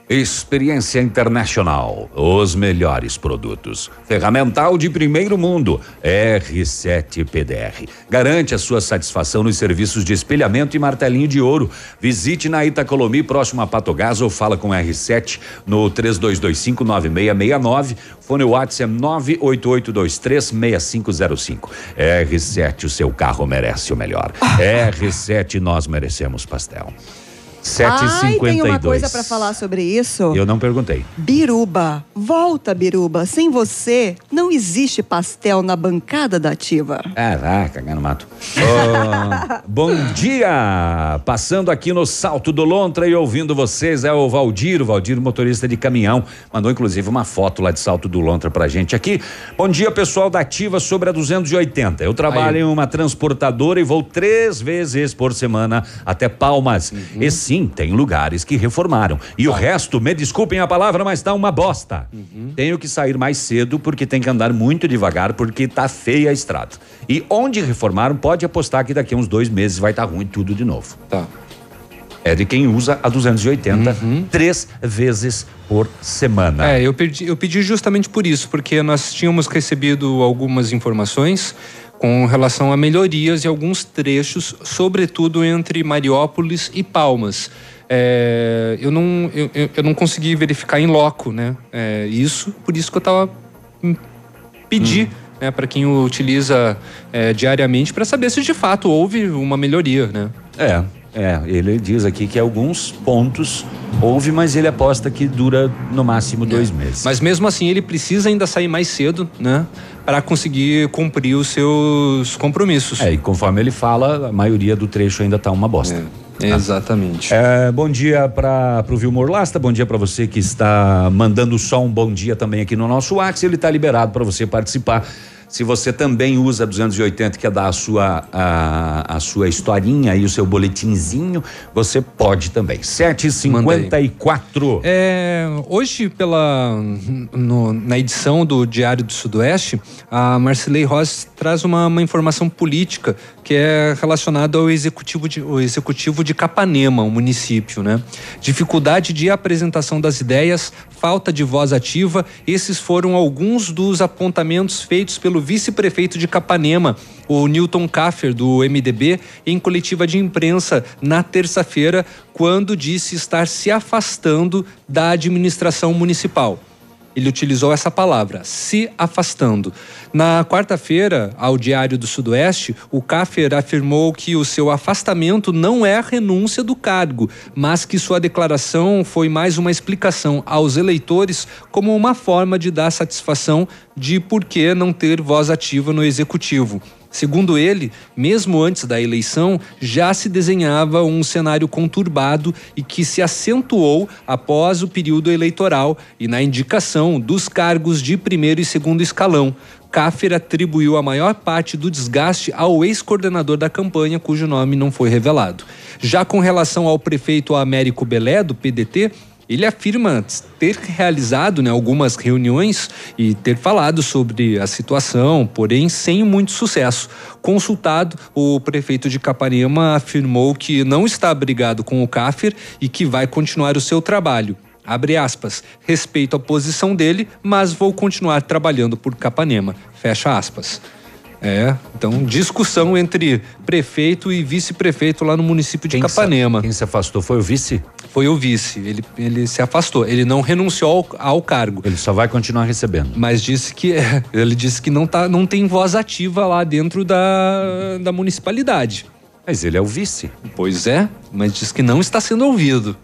Experiência internacional. Os melhores produtos. Ferramental de primeiro mundo. R7 PDR. Garante a sua satisfação nos serviços de espelhamento e martelinho de ouro. Visite na Itacolomi, próximo a Patogás, ou fala com R7 no 32259669. Fone WhatsApp é 988236505. R7, o seu carro merece o melhor. R7, nós merecemos pastel. Ai, tem uma 7h52. coisa para falar sobre isso. Eu não perguntei. Biruba, volta Biruba. Sem você, não existe pastel na bancada da ativa. Ah, vai cagar no mato. Ô, bom dia! Passando aqui no Salto do Lontra e ouvindo vocês é o Valdir, o Valdir, motorista de caminhão. Mandou inclusive uma foto lá de Salto do Lontra pra gente aqui. Bom dia, pessoal da Ativa sobre a 280. Eu trabalho Aí. em uma transportadora e vou três vezes por semana até Palmas. E sim, tem lugares que reformaram. E o resto, me desculpem a palavra, mas tá uma bosta. Tenho que sair mais cedo porque tem que andar muito devagar porque tá feia a estrada. E onde reformaram, pode apostar que daqui a uns dois meses vai estar ruim tudo de novo. Tá. É de quem usa a 280 três vezes por semana. É, eu pedi, eu pedi justamente por isso, porque nós tínhamos recebido algumas informações com relação a melhorias em alguns trechos, sobretudo entre Mariópolis e Palmas. É, eu, não, eu, eu- não consegui verificar em loco né, é, isso, por isso que eu estava pedir né, para quem o utiliza é, diariamente para saber se de fato houve uma melhoria. Né? É, é, ele diz aqui que alguns pontos houve, mas ele aposta que dura no máximo dois meses. Mas mesmo assim, ele precisa ainda sair mais cedo, né? Para conseguir cumprir os seus compromissos. É, e conforme ele fala, a maioria do trecho ainda tá uma bosta. Exatamente. É, bom dia para o Vilmor Lasta, bom dia para você que está mandando só um bom dia também aqui no nosso WhatsApp. Ele está liberado para você participar. Se você também usa 280 quer dar a sua a, a sua historinha e o seu boletinzinho, você pode também. 7h54. É, hoje, pela, no- na edição do Diário do Sudoeste, a Marcilei Rossi traz uma, uma informação política que é relacionada ao executivo de, o executivo de Capanema, o município, né? Dificuldade de apresentação das ideias, falta de voz ativa, esses foram alguns dos apontamentos feitos pelo vice-prefeito de Capanema, o Newton Kaffer, do MDB, em coletiva de imprensa na terça-feira, quando disse estar se afastando da administração municipal. Ele utilizou essa palavra, se afastando. Na quarta-feira, ao Diário do Sudoeste, o Kaffer afirmou que o seu afastamento não é a renúncia do cargo, mas que sua declaração foi mais uma explicação aos eleitores como uma forma de dar satisfação de por que não ter voz ativa no executivo. Segundo ele, mesmo antes da eleição, já se desenhava um cenário conturbado e que se acentuou após o período eleitoral e na indicação dos cargos de primeiro e segundo escalão. Kaffer atribuiu a maior parte do desgaste ao ex-coordenador da campanha, cujo nome não foi revelado. Já com relação ao prefeito Américo Belé, do PDT, ele afirma ter realizado né, algumas reuniões e ter falado sobre a situação, porém sem muito sucesso. Consultado, o prefeito de Capanema afirmou que não está brigado com o Kaffer e que vai continuar o seu trabalho. Abre aspas, respeito a posição dele, mas vou continuar trabalhando por Capanema. Fecha aspas. É, então discussão entre prefeito e vice-prefeito lá no município de Capanema. Quem se afastou foi o vice? Foi o vice. Ele, ele se afastou. Ele não renunciou ao, ao cargo. Ele só vai continuar recebendo. Mas disse que ele disse que não, tá, não tem voz ativa lá dentro da, da municipalidade. Mas ele é o vice. Pois é, mas diz que não está sendo ouvido.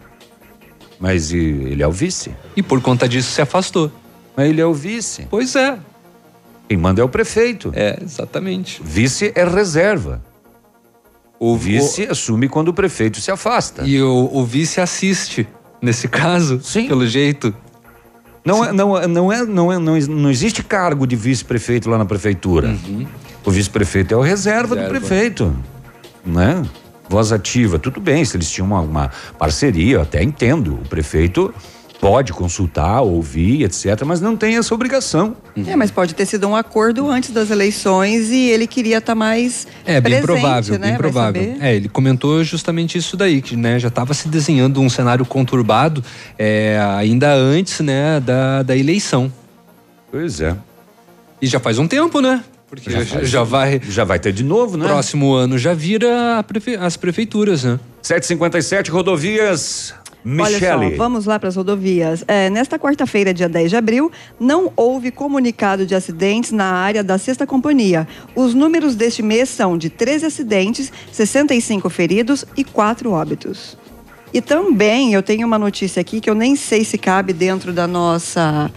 Mas ele é o vice. E por conta disso se afastou. Mas ele é o vice. Pois é. Quem manda é o prefeito. É, exatamente. Vice é reserva. O vice assume quando o prefeito se afasta. E o, o vice assiste, nesse caso, Sim. pelo jeito. Não é, não, é, não, é, não, é, não, não existe cargo de vice-prefeito lá na prefeitura. O vice-prefeito é o reserva, do Reserva. prefeito. Né? Voz ativa, tudo bem, se eles tinham uma, uma parceria, eu até entendo. O prefeito pode consultar, ouvir, etc., mas não tem essa obrigação. É, mas pode ter sido um acordo antes das eleições e ele queria estar mais É, bem presente, provável, né? bem provável. É, ele comentou justamente isso daí, que né, já estava se desenhando um cenário conturbado é, ainda antes né, da, da eleição. Pois é. E já faz um tempo, né? Porque já, faz- já vai. Já vai ter de novo, né? Próximo ano já vira prefe- as prefeituras, né? 757 rodovias. Olha Michele. só, vamos lá para as rodovias. É, nesta quarta-feira, dia 10 de abril, não houve comunicado de acidentes na área da Sexta Companhia. Os números deste mês são de 13 acidentes, 65 feridos e 4 óbitos. E também eu tenho uma notícia aqui que eu nem sei se cabe dentro da nossa.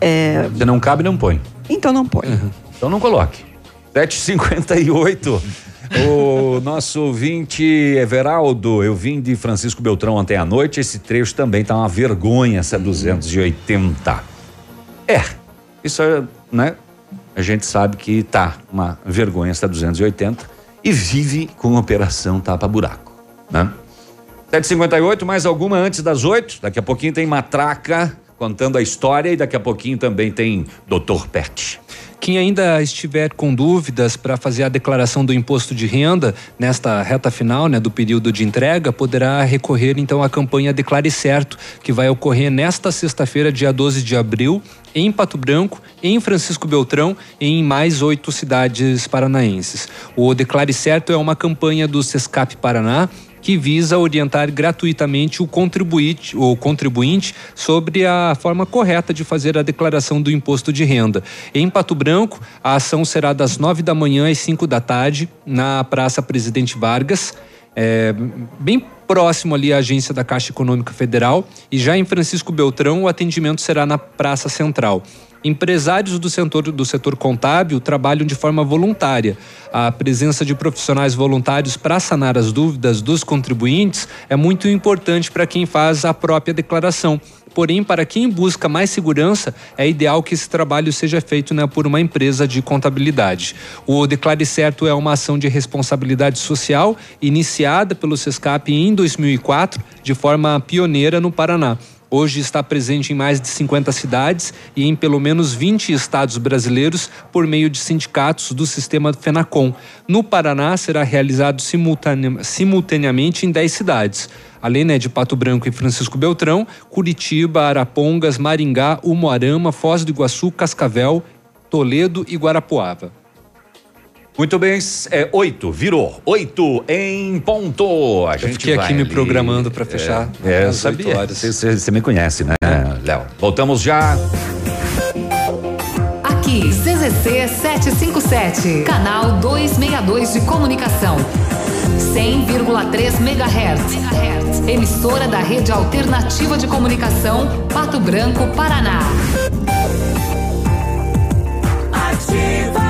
é, Se não cabe, não põe. Então não põe. Então não coloque. 758. O nosso ouvinte Everaldo, eu vim de Francisco Beltrão ontem à noite. Esse trecho também tá uma vergonha, essa 280. É, isso é, né? A gente sabe que tá uma vergonha essa 280 e vive com operação tapa-buraco, né? 758, mais alguma antes das 8. Daqui a pouquinho tem Matraca contando a história e daqui a pouquinho também tem Dr. Pet. Quem ainda estiver com dúvidas para fazer a declaração do imposto de renda nesta reta final, né, do período de entrega, poderá recorrer então à campanha Declare Certo, que vai ocorrer nesta sexta-feira, dia 12 de abril, em Pato Branco, em Francisco Beltrão e em mais oito cidades paranaenses. O Declare Certo é uma campanha do Sescap Paraná que visa orientar gratuitamente o contribuinte, o contribuinte sobre a forma correta de fazer a declaração do imposto de renda. Em Pato Branco, a ação será das nove da manhã às cinco da tarde, na Praça Presidente Vargas, é, bem próximo ali à agência da Caixa Econômica Federal. E já em Francisco Beltrão, o atendimento será na Praça Central. Empresários do setor, do setor contábil trabalham de forma voluntária. A presença de profissionais voluntários para sanar as dúvidas dos contribuintes é muito importante para quem faz a própria declaração. Porém, para quem busca mais segurança, é ideal que esse trabalho seja feito né, por uma empresa de contabilidade. O Declare Certo é uma ação de responsabilidade social iniciada pelo SESCAP em 2004, de forma pioneira no Paraná. Hoje está presente em mais de 50 cidades e em pelo menos 20 estados brasileiros por meio de sindicatos do sistema FENACOM. No Paraná, será realizado simultaneamente em 10 cidades. Além né, de Pato Branco e Francisco Beltrão, Curitiba, Arapongas, Maringá, Umuarama, Foz do Iguaçu, Cascavel, Toledo e Guarapuava. Muito bem, é oito, virou. Oito em ponto. A eu gente fiquei aqui me programando para fechar. É, é sabia. Você me conhece, né, Léo? Voltamos já. Aqui, CZC 757, canal 262 de comunicação. 100,3 MHz. Emissora da Rede Alternativa de Comunicação, Pato Branco, Paraná. Ativa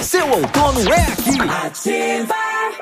Seu outono é aqui. Ativa.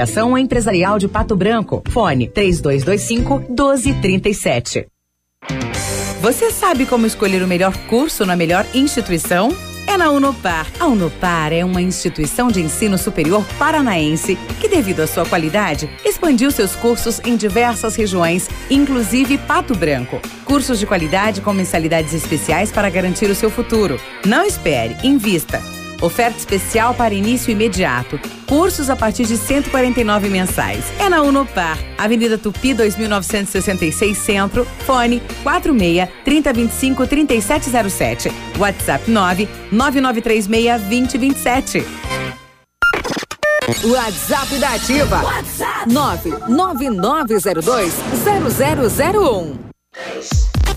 Empresarial de Pato Branco. Fone 3225 1237. Você sabe como escolher o melhor curso na melhor instituição? É na Unopar. A Unopar é uma instituição de ensino superior paranaense que, devido à sua qualidade, expandiu seus cursos em diversas regiões, inclusive Pato Branco. Cursos de qualidade com mensalidades especiais para garantir o seu futuro. Não espere, invista. Oferta especial para início imediato. Cursos a partir de 149 mensais. É na Unopar, Avenida Tupi 2966 Centro, fone 46 3025 3707. WhatsApp 9 9936 2027. WhatsApp da Ativa. WhatsApp 99902 0001.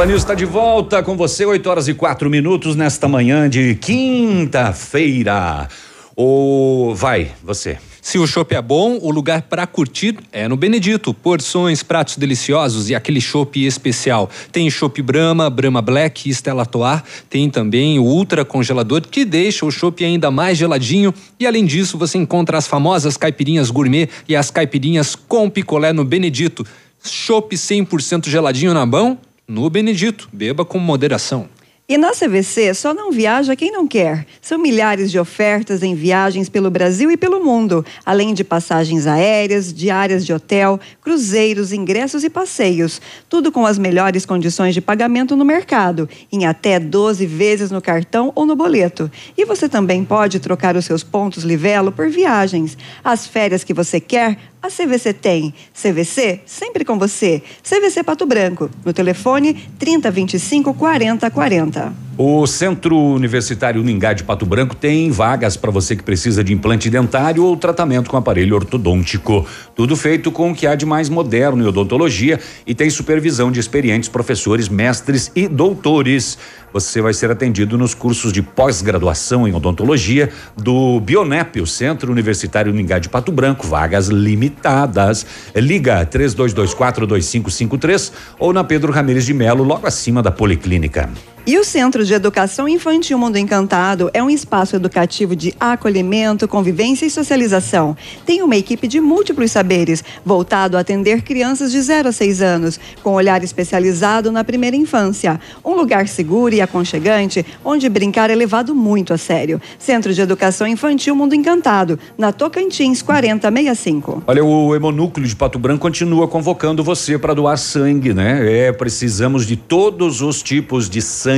Ativa News está de volta com você, 8 horas e quatro minutos nesta manhã de quinta-feira. O vai, você. Se o chopp é bom, o lugar para curtir é no Benedito. Porções, pratos deliciosos e aquele chopp especial. Tem chopp Brahma, Brahma Black Stella Artois. Tem também o ultra congelador que deixa o chopp ainda mais geladinho. E além disso, você encontra as famosas caipirinhas gourmet e as caipirinhas com picolé no Benedito. Chopp 100% geladinho na mão, no Benedito. Beba com moderação. E na CVC só não viaja quem não quer. São milhares de ofertas em viagens pelo Brasil e pelo mundo, além de passagens aéreas, diárias de hotel, cruzeiros, ingressos e passeios. Tudo com as melhores condições de pagamento no mercado, em até 12 vezes no cartão ou no boleto. E você também pode trocar os seus pontos Livelo por viagens. As férias que você quer, a CVC tem. CVC, sempre com você. CVC Pato Branco, no telefone 3025 4040. O Centro Universitário Uningá de Pato Branco tem vagas para você que precisa de implante dentário ou tratamento com aparelho ortodôntico. Tudo feito com o que há de mais moderno em odontologia e tem supervisão de experientes professores, mestres e doutores. Você vai ser atendido nos cursos de pós-graduação em odontologia do Bionep, o Centro Universitário Uningá de Pato Branco. Vagas limitadas. Liga 32242553 ou na Pedro Ramires de Melo, logo acima da Policlínica. E o Centro de Educação Infantil Mundo Encantado é um espaço educativo de acolhimento, convivência e socialização. Tem uma equipe de múltiplos saberes, voltado a atender crianças de 0 a 6 anos, com olhar especializado na primeira infância. Um lugar seguro e aconchegante, onde brincar é levado muito a sério. Centro de Educação Infantil Mundo Encantado, na Tocantins 4065. Olha, o Hemonúcleo de Pato Branco continua convocando você para doar sangue, né? É, precisamos de todos os tipos de sangue.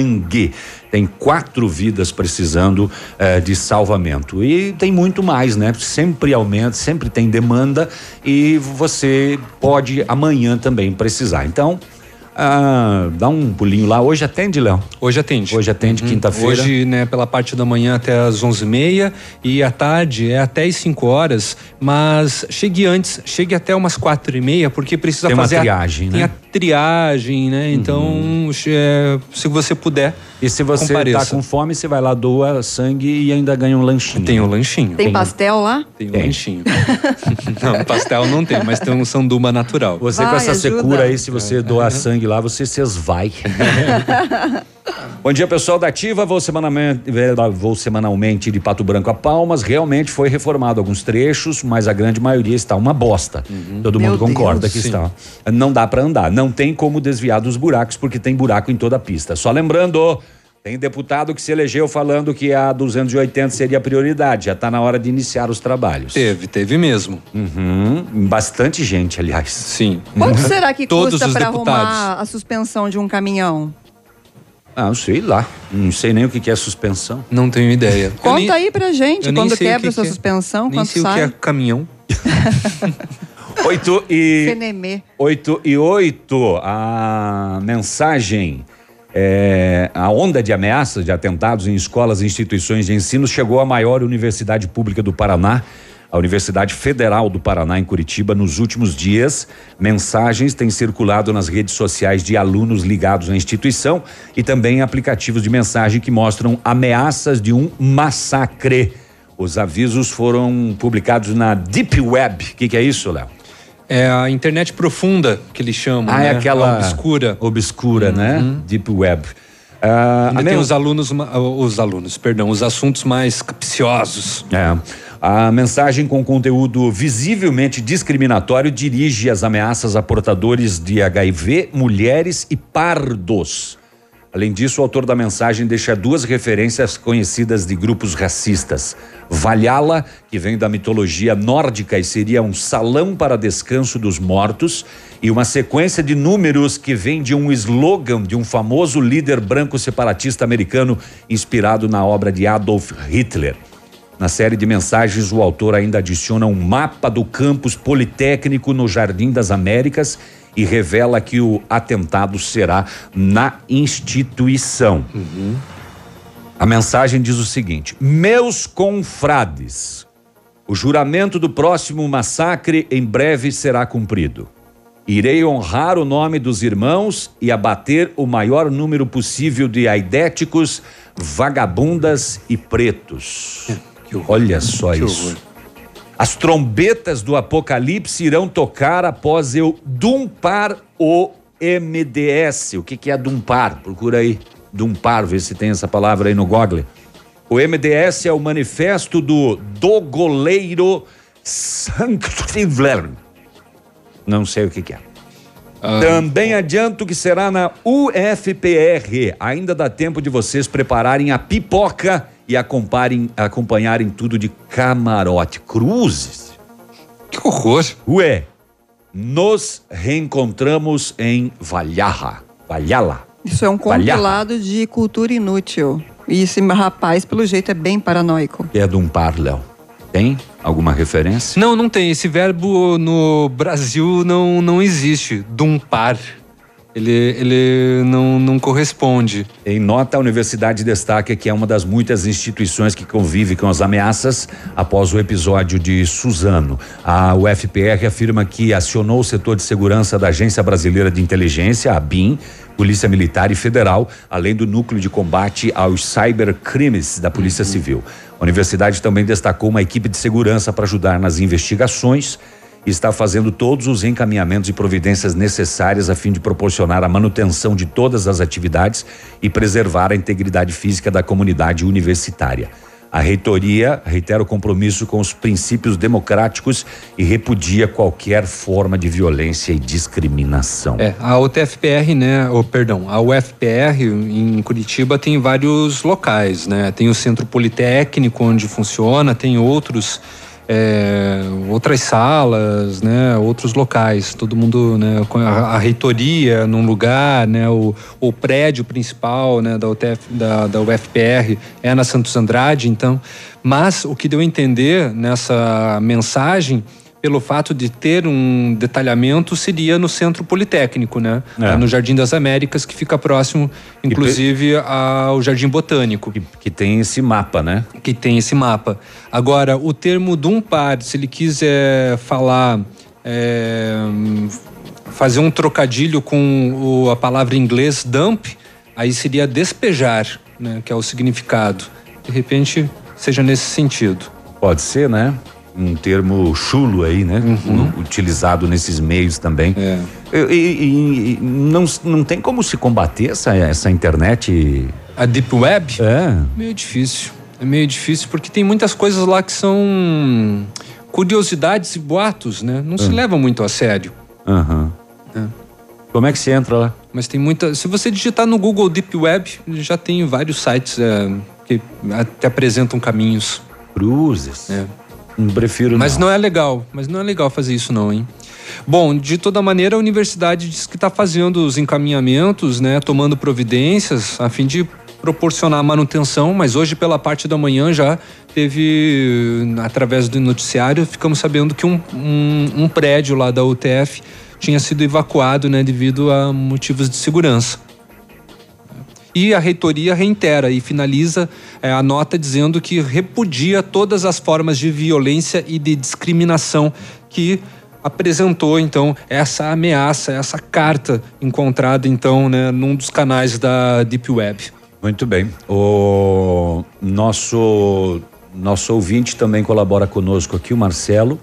Tem quatro vidas precisando eh, de salvamento. E tem muito mais, né? Sempre aumenta, sempre tem demanda e você pode amanhã também precisar. Então, ah, dá um pulinho lá. Hoje atende, Léo? Hoje atende. Hoje atende, Uhum. quinta-feira. Hoje, né, pela parte da manhã até as onze e meia e à tarde é até as 5 horas, mas chegue antes, chegue até umas quatro e meia, porque precisa Tem fazer triagem, a, né? Tem a triagem, né? Então, é, se você puder. E se você compareça. tá com fome, você vai lá, doa sangue e ainda ganha um lanchinho. Tem um lanchinho. Tem pastel lá? Tem um lanchinho. não, pastel não tem, mas tem um sanduba natural. Você com Vai, essa ajuda. secura aí, se você doar sangue lá, você se esvai. Bom dia, pessoal da Ativa. Vou semanalmente, vou semanalmente de Pato Branco a Palmas. Realmente foi reformado alguns trechos, mas a grande maioria está uma bosta. Todo Meu mundo concorda Deus. que Sim. está. Não dá para andar. Não tem como desviar dos buracos, porque tem buraco em toda a pista. Só lembrando. Tem deputado que se elegeu falando que a 280 seria a prioridade. Já está na hora de iniciar os trabalhos. Teve, teve mesmo. Uhum. Bastante gente, aliás. Sim. Quanto será que Todos custa para arrumar a suspensão de um caminhão? Ah, não sei lá. Não sei nem o que, que é suspensão. Não tenho ideia. Conta nem- aí pra gente, quando o quebra que sua que é. suspensão, Nem quanto sei o sai? que é caminhão. 8 e. Fenemê. 8 e 8. A mensagem. É, a onda de ameaças de atentados em escolas e instituições de ensino chegou à maior universidade pública do Paraná, a Universidade Federal do Paraná, em Curitiba, nos últimos dias. Mensagens têm circulado nas redes sociais de alunos ligados à instituição e também aplicativos de mensagem que mostram ameaças de um massacre. Os avisos foram publicados na Deep Web. O que, que é isso, Léo? É a internet profunda que eles chamam. Ah, né? é aquela A obscura. Obscura, né? Deep Web. Ah, Ainda tem os alunos, ma- os alunos, perdão, os assuntos mais capciosos. É. A mensagem com conteúdo visivelmente discriminatório dirige as ameaças a portadores de HIV, mulheres e pardos. Além disso, o autor da mensagem deixa duas referências conhecidas de grupos racistas. Valhalla, que vem da mitologia nórdica e seria um salão para descanso dos mortos, e uma sequência de números que vem de um slogan de um famoso líder branco separatista americano inspirado na obra de Adolf Hitler. Na série de mensagens, o autor ainda adiciona um mapa do campus politécnico no Jardim das Américas e revela que o atentado será na instituição. A mensagem diz o seguinte: Meus confrades, o juramento do próximo massacre em breve será cumprido. Irei honrar o nome dos irmãos e abater o maior número possível de aidéticos, vagabundas e pretos. Olha só isso. As trombetas do Apocalipse irão tocar após eu dumpar o MDS. O que, que é dumpar? Procura aí. Dumpar, vê se tem essa palavra aí no Google. O MDS é o manifesto do dogoleiro Sanctiver. Não sei o que, que é. Também adianto que será na UFPR. Ainda dá tempo de vocês prepararem a pipoca e acompanharem, acompanharem tudo de camarote. Cruzes. Que horror. Ué, nos reencontramos em Valhalla. Valhalla. Isso é um Valhalla. compilado de cultura inútil. E esse rapaz, pelo jeito, é bem paranoico. É de um par, Léo. Tem alguma referência? Não, não tem. Esse verbo no Brasil não, não existe. Dumpar. Ele, ele não, não corresponde. Em nota, a universidade destaca que é uma das muitas instituições que convive com as ameaças após o episódio de Suzano. A UFPR afirma que acionou o setor de segurança da Agência Brasileira de Inteligência, a BIM, Polícia Militar e Federal, além do núcleo de combate aos cybercrimes da Polícia Civil. A universidade também destacou uma equipe de segurança para ajudar nas investigações está fazendo todos os encaminhamentos e providências necessárias a fim de proporcionar a manutenção de todas as atividades e preservar a integridade física da comunidade universitária. A reitoria reitera o compromisso com os princípios democráticos e repudia qualquer forma de violência e discriminação. É, a UTFPR, né, ou perdão, a UFPR em Curitiba tem vários locais, né? Tem o Centro Politécnico onde funciona, tem outros é, outras salas, né, outros locais, todo mundo, né, a, a reitoria num lugar, né, o, o prédio principal, né, da, UTF, da, da UFPR é na Santos Andrade, então, mas o que deu a entender nessa mensagem pelo fato de ter um detalhamento seria no Centro Politécnico, né? É. No Jardim das Américas, que fica próximo, inclusive, ao Jardim Botânico. Que, que tem esse mapa, né? Que tem esse mapa. Agora, o termo dumpar, se ele quiser falar, é, fazer um trocadilho com o- a palavra em inglês dump, aí seria despejar, né? Que é o significado. De repente, seja nesse sentido. Pode ser, né? Um termo chulo aí, né? U- Utilizado nesses meios também. É. E, e- e não, não tem como se combater essa, essa internet. A Deep Web? É. Meio difícil. É meio difícil porque tem muitas coisas lá que são curiosidades e boatos, né? Não se Hum. leva muito a sério. Aham. É. Como é que você entra lá? Mas tem muita. Se você digitar no Google Deep Web, já tem vários sites é, que até apresentam caminhos. Cruzes. É. Não prefiro Mas não é legal. Mas não é legal fazer isso, não, hein? Bom, de toda maneira, a universidade diz que está fazendo os encaminhamentos, né, tomando providências a fim de proporcionar manutenção, mas hoje, pela parte da manhã, já teve, através do noticiário, ficamos sabendo que um, um, um prédio lá da UTF tinha sido evacuado, né, devido a motivos de segurança. E a reitoria reitera e finaliza eh, a nota dizendo que repudia todas as formas de violência e de discriminação que apresentou então essa ameaça, essa carta encontrada então né, num dos canais da Deep Web. Muito bem. O nosso nosso ouvinte também colabora conosco aqui, o Marcelo,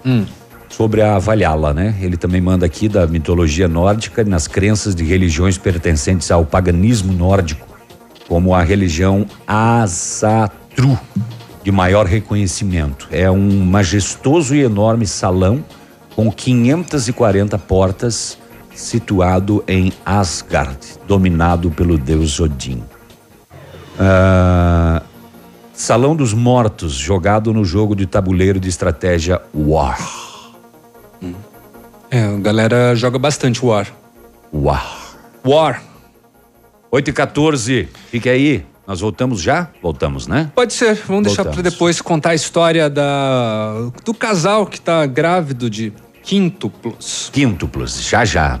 sobre a Valhalla, né? Ele também manda aqui da mitologia nórdica nas crenças de religiões pertencentes ao paganismo nórdico, como a religião Asatru, de maior reconhecimento. É um majestoso e enorme salão com 540 portas situado em Asgard, dominado pelo deus Odin. Ah, Salão dos Mortos, jogado no jogo de tabuleiro de estratégia War. É, a galera joga bastante War. War. War. 8 e 14. Fique aí. Nós voltamos já? Voltamos, né? Pode ser. Vamos deixar para Voltamos. depois contar a história da do casal que tá grávido de quíntuplos. Quíntuplos, já já.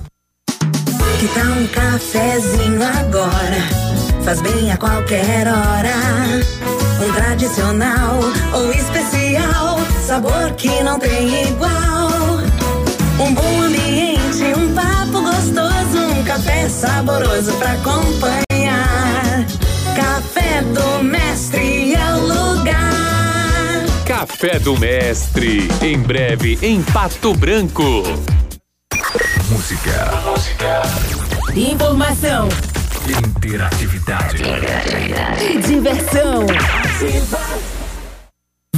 Que tal um cafezinho agora? Faz bem a qualquer hora. Um tradicional ou especial, sabor que não tem igual. Um bom ambiente, um papo gostoso, um café saboroso pra acompanhar. Café do Mestre é o lugar. Café do Mestre, em breve em Pato Branco. Informação Interatividade. e diversão.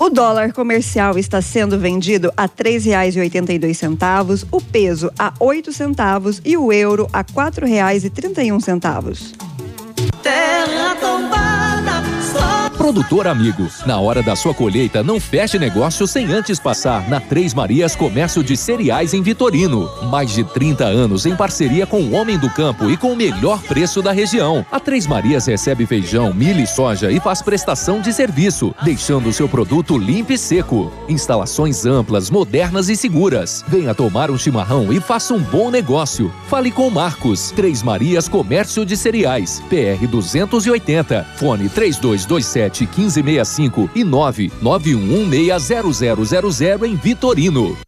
O dólar comercial está sendo vendido a R$ 3,82, o peso a oito centavos e o euro a R$ 4,31. Terra Produtor amigo, na hora da sua colheita, não feche negócio sem antes passar na Três Marias Comércio de Cereais em Vitorino. Mais de 30 anos em parceria com o Homem do Campo e com o melhor preço da região. A Três Marias recebe feijão, milho e soja e faz prestação de serviço, deixando o seu produto limpo e seco. Instalações amplas, modernas e seguras. Venha tomar um chimarrão e faça um bom negócio. Fale com Marcos. Três Marias Comércio de Cereais. PR 280. Fone 3227 1565 e 991160000 em Vitorino.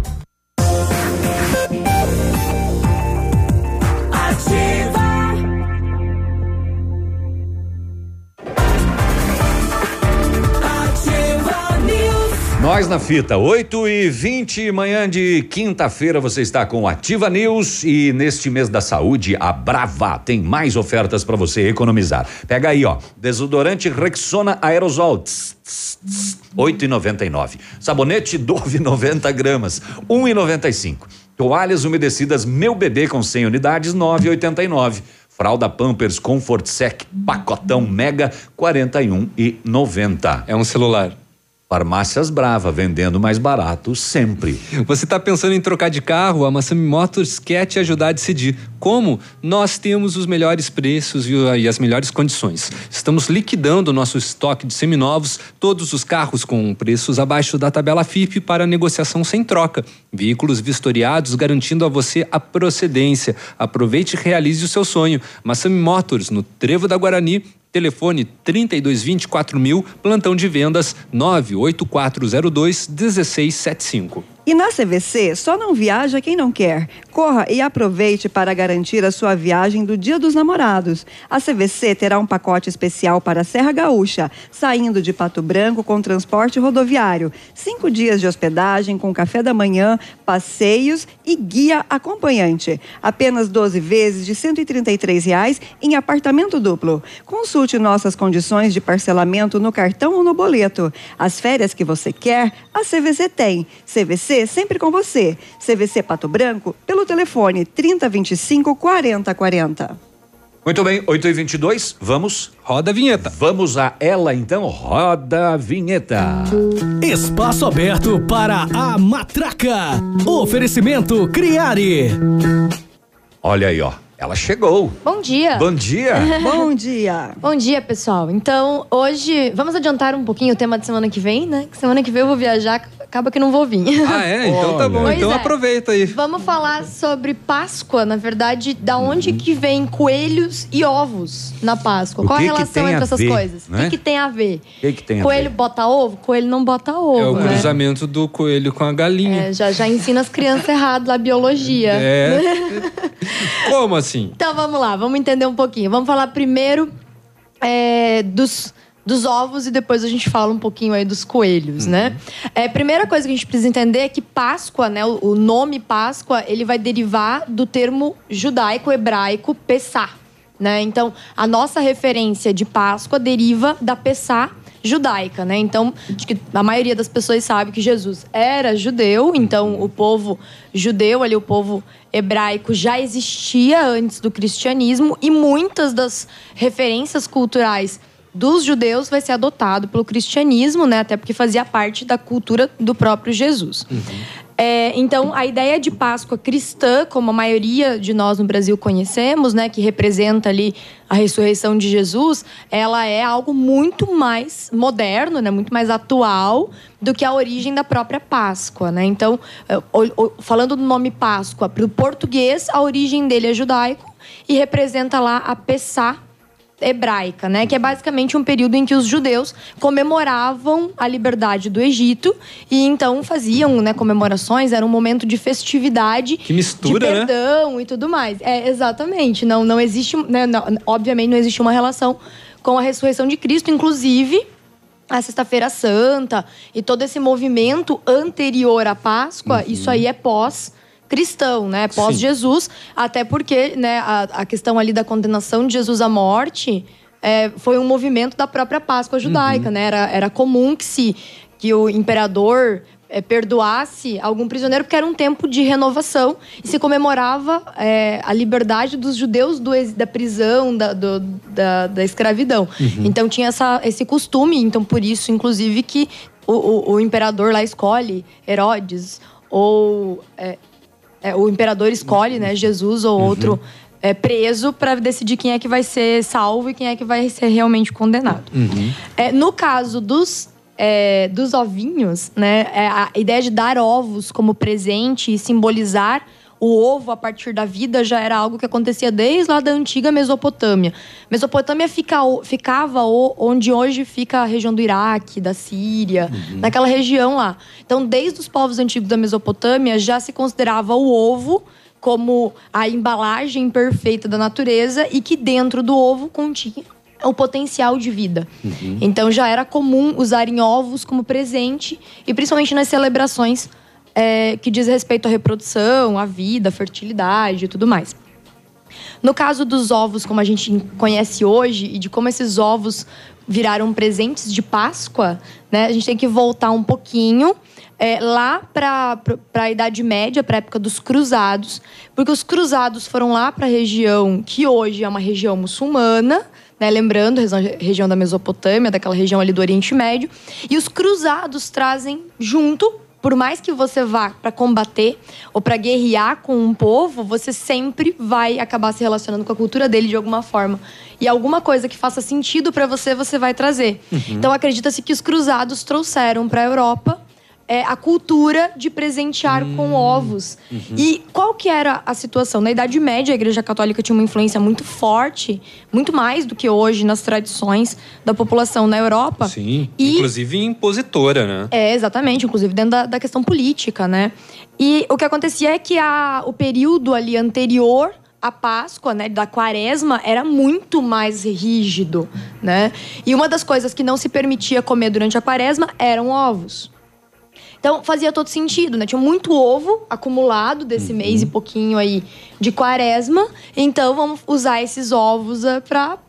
Nós na fita, 8 e 20 manhã de quinta-feira, você está com Ativa News e neste mês da saúde, a Brava tem mais ofertas para você economizar. Pega aí, ó, desodorante Rexona Aerosol, tss, tss, tss, 8,99. Sabonete Dove 90 gramas, 1,95. Toalhas umedecidas Meu Bebê com 100 unidades, 9,89. Fralda Pampers Comfort Sec pacotão Mega 41 e 90. É um celular. Farmácias Brava, vendendo mais barato sempre. Você está pensando em trocar de carro? A Massami Motors quer te ajudar a decidir. Como? Nós temos os melhores preços e, as melhores condições. Estamos liquidando o nosso estoque de seminovos, todos os carros com preços abaixo da tabela FIP para negociação sem troca. Veículos vistoriados garantindo a você a procedência. Aproveite e realize o seu sonho. Massami Motors, no Trevo da Guarani, Telefone 3224 mil, plantão de vendas 98402 1675. E na CVC, só não viaja quem não quer. Corra e aproveite para garantir a sua viagem do Dia dos Namorados. A CVC terá um pacote especial para a Serra Gaúcha, saindo de Pato Branco com transporte rodoviário. Cinco dias de hospedagem com café da manhã, passeios e guia acompanhante. Apenas 12 vezes de 133 reais em apartamento duplo. Consulte nossas condições de parcelamento no cartão ou no boleto. As férias que você quer, a CVC tem. CVC sempre com você. CVC Pato Branco, pelo telefone 3025 4040. Muito bem, 8 e 22 vamos. Roda a vinheta. Vamos a ela então, roda a vinheta. Espaço aberto para a matraca. Oferecimento Criare. Olha aí, ó. Ela chegou. Bom dia. Bom dia. Bom dia. Bom dia, pessoal. Então, hoje, vamos adiantar um pouquinho o tema de semana que vem, né? Que semana que vem eu vou viajar, acaba que não vou vir. Ah, é? Então tá bom. Pois então é. aproveita aí. Vamos falar sobre Páscoa, na verdade, da onde que vem coelhos e ovos na Páscoa? O Qual a que que relação entre a essas ver, coisas? O né? que, que tem a ver? O que, que tem a Coelho ver? bota ovo? Coelho não bota É ovo, o né? cruzamento do coelho com a galinha. É, já, já ensina as crianças errado lá, biologia. É. Como assim? Então vamos lá, vamos entender um pouquinho. Vamos falar primeiro é, dos, dos ovos e depois a gente fala um pouquinho aí dos coelhos, né? É, primeira coisa que a gente precisa entender é que Páscoa, né? O, o nome Páscoa, ele vai derivar do termo judaico-hebraico Pessah, né? Então, a nossa referência de Páscoa deriva da Pessah judaica, né? Então, acho que a maioria das pessoas sabe que Jesus era judeu, então o povo judeu ali, o povo hebraico já existia antes do cristianismo e muitas das referências culturais dos judeus vai ser adotado pelo cristianismo, né? Até porque fazia parte da cultura do próprio Jesus. É, então, a ideia de Páscoa cristã, como a maioria de nós no Brasil conhecemos, né, que representa ali a ressurreição de Jesus, ela é algo muito mais moderno, né, muito mais atual do que a origem da própria Páscoa, né? Então, é, falando do nome Páscoa para o português, a origem dele é judaico. e representa lá a Pessá hebraica, né? Que é basicamente um período em que os judeus comemoravam a liberdade do Egito e então faziam, né, comemorações, era um momento de festividade, Que mistura, de né? perdão e tudo mais. É, exatamente. Não, não existe, né, não- obviamente não existe uma relação com a ressurreição de Cristo, inclusive a Sexta-feira Santa e todo esse movimento anterior à Páscoa, isso aí é pós cristão, né? Pós Jesus, até porque, né, a, a questão ali da condenação de Jesus à morte é, foi um movimento da própria Páscoa judaica, né? Era, era comum que se que o imperador é, perdoasse algum prisioneiro, porque era um tempo de renovação e se comemorava é, a liberdade dos judeus do da prisão, da, do- da, da escravidão. Uhum. Então tinha essa, esse costume, então por isso, inclusive, que o, o- o imperador lá escolhe Herodes, ou é, é, o imperador escolhe, né, Jesus ou outro é, preso para decidir quem é que vai ser salvo e quem é que vai ser realmente condenado. É, no caso dos, é, dos ovinhos, né? é, a ideia de dar ovos como presente e simbolizar o ovo a partir da vida já era algo que acontecia desde lá da antiga Mesopotâmia. Mesopotâmia fica, ficava onde hoje fica a região do Iraque, da Síria, naquela região lá. Então, desde os povos antigos da Mesopotâmia já se considerava o ovo como a embalagem perfeita da natureza e que dentro do ovo continha o potencial de vida. Então já era comum usarem ovos como presente e principalmente nas celebrações é, que diz respeito à reprodução, à vida, à fertilidade e tudo mais. No caso dos ovos, como a gente conhece hoje, e de como esses ovos viraram presentes de Páscoa, né? A gente tem que voltar um pouquinho é, lá para a Idade Média, para a época dos Cruzados, porque os Cruzados foram lá para a região que hoje é uma região muçulmana, né? Lembrando, região- região da Mesopotâmia, daquela região ali do Oriente Médio, e os Cruzados trazem junto por mais que você vá para combater ou para guerrear com um povo, você sempre vai acabar se relacionando com a cultura dele de alguma forma. E alguma coisa que faça sentido para você, você vai trazer. Uhum. Então acredita-se que os cruzados trouxeram para a Europa é, a cultura de presentear com ovos. E qual que era a situação? Na Idade Média, a Igreja Católica tinha uma influência muito forte, muito mais do que hoje nas tradições da população na Europa. Sim. E- Inclusive impositora, né? É, exatamente, inclusive dentro da, da questão política, né? E o que acontecia é que a, o período ali anterior à Páscoa, né, da quaresma, era muito mais rígido, né? E uma das coisas que não se permitia comer durante a quaresma eram ovos. Então fazia todo sentido, né? Tinha muito ovo acumulado desse mês e pouquinho aí de quaresma. Então vamos usar esses ovos ah, pra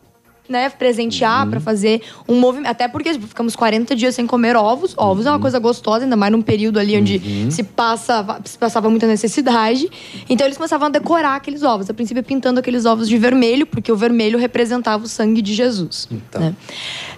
né, presentear, pra fazer um movimento. Até porque tipo, ficamos 40 dias sem comer ovos. Ovos é uma coisa gostosa, ainda mais num período ali onde se, passa, se passava muita necessidade. Então eles começavam a decorar aqueles ovos. A princípio pintando aqueles ovos de vermelho, porque o vermelho representava o sangue de Jesus. né?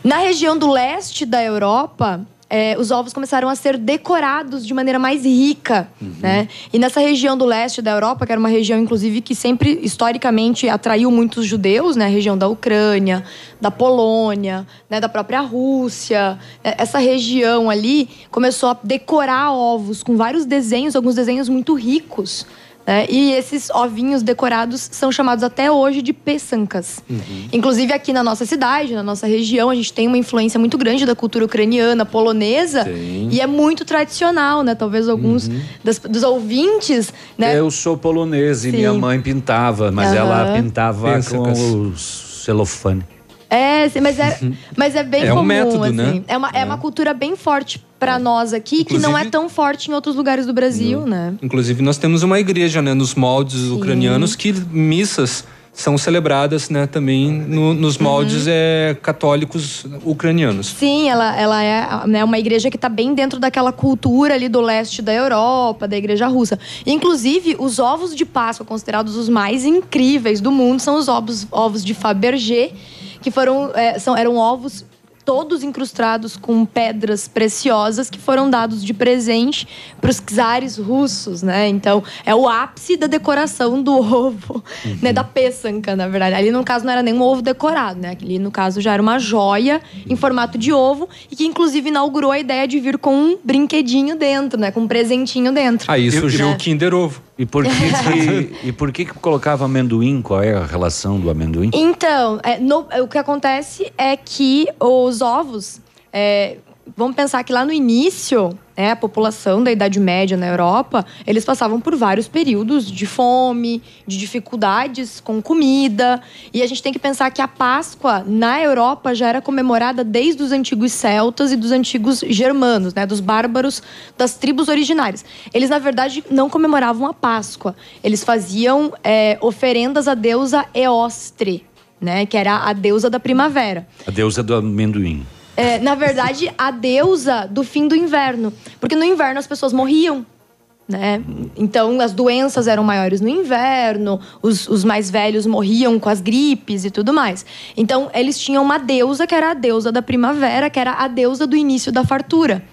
Na região do leste da Europa, é, os ovos começaram a ser decorados de maneira mais rica, né? E nessa região do leste da Europa, que era uma região, inclusive, que sempre, historicamente, atraiu muitos judeus, né? A região da Ucrânia, da Polônia, né? da própria Rússia. É, Essa região ali começou a decorar ovos com vários desenhos, alguns desenhos muito ricos, né? E esses ovinhos decorados são chamados até hoje de peçancas. Inclusive aqui na nossa cidade, na nossa região, a gente tem uma influência muito grande da cultura ucraniana, polonesa. E é muito tradicional, né? Talvez alguns das- dos ouvintes, né? Eu sou polonês e Sim. minha mãe pintava, mas Aham. ela pintava Pêssacas. com o celofane. É, sim, mas é, mas é bem É um comum, método, assim. né? É uma, é. uma cultura bem forte pra nós aqui, que não é Inclusive- tão forte em outros lugares do Brasil, né? Inclusive, nós temos uma igreja, né, nos moldes ucranianos, que missas são celebradas, né, também no- nos moldes é, católicos ucranianos. Sim, ela, ela é né, uma igreja que está bem dentro daquela cultura ali do leste da Europa, da igreja russa. Inclusive, os ovos de Páscoa, considerados os mais incríveis do mundo, são os ovos, ovos de Fabergé, que foram, é, são, eram ovos todos incrustados com pedras preciosas que foram dados de presente para os czares russos, né? Então, é o ápice da decoração do ovo, né? Da peçanca, na verdade. Ali, no caso, não era nem um ovo decorado, né? Ali, no caso, já era uma joia em formato de ovo e que, inclusive, inaugurou a ideia de vir com um brinquedinho dentro, né? Com um presentinho dentro. Aí surgiu Né? o Kinder Ovo. E por que que, e por que que colocava amendoim? Qual é a relação do amendoim? Então, é, no- o que acontece é que os ovos. é, vamos pensar que lá no início, né, a população da Idade Média na Europa, eles passavam por vários períodos de fome, de dificuldades com comida. E a gente tem que pensar que a Páscoa na Europa já era comemorada desde os antigos celtas e dos antigos germanos, né, dos bárbaros das tribos originárias. Eles, na verdade, não comemoravam a Páscoa. Eles faziam é, oferendas à deusa Eostre, né, que era a deusa da primavera. A deusa do amendoim. É, na verdade, a deusa do fim do inverno. Porque no inverno as pessoas morriam. Né? Então, as doenças eram maiores no inverno, os, os mais velhos morriam com as gripes e tudo mais. Então, eles tinham uma deusa que era a deusa da primavera, que era a deusa do início da fartura.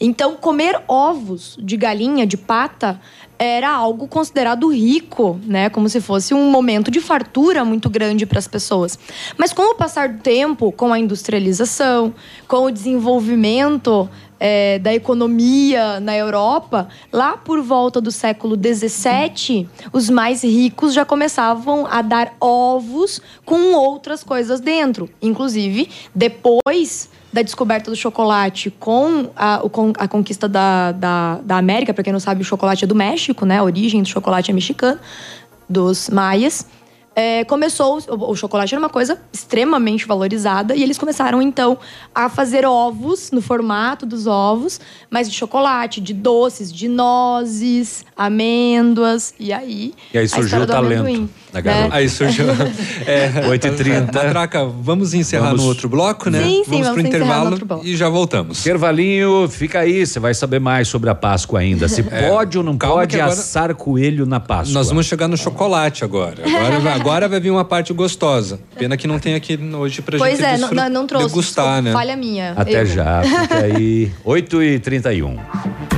Então, comer ovos de galinha, de pata, era algo considerado rico, né? Como se fosse um momento de fartura muito grande para as pessoas. Mas com o passar do tempo, com a industrialização, com o desenvolvimento é, da economia na Europa, lá por volta do século XVII, os mais ricos já começavam a dar ovos com outras coisas dentro. Inclusive, depois da descoberta do chocolate com a, com a conquista da, da, da América, para quem não sabe, o chocolate é do México, né? A origem do chocolate é mexicana, dos maias. É, começou, o, o chocolate era uma coisa extremamente valorizada e eles começaram então a fazer ovos no formato dos ovos, mas de chocolate, de doces, de nozes, amêndoas e aí. E aí surgiu o talento amendoim, da né? garota. Aí surgiu. É, 8h30. Matraca, vamos encerrar Vamos- no outro bloco, né? Sim, sim, vamos vamos pro encerrar no intervalo outro bloco. e já voltamos. Intervalinho, fica aí, você vai saber mais sobre a Páscoa ainda. Se É, pode ou não pode agora- assar coelho na Páscoa. Nós vamos chegar no chocolate agora. Agora, vai- agora vai vir uma parte gostosa. Pena que não tem aqui hoje pra Pois gente é, não, não, não trouxe. degustar, desculpa, né? Falha minha. Até Eu- já, fica aí. 8h31.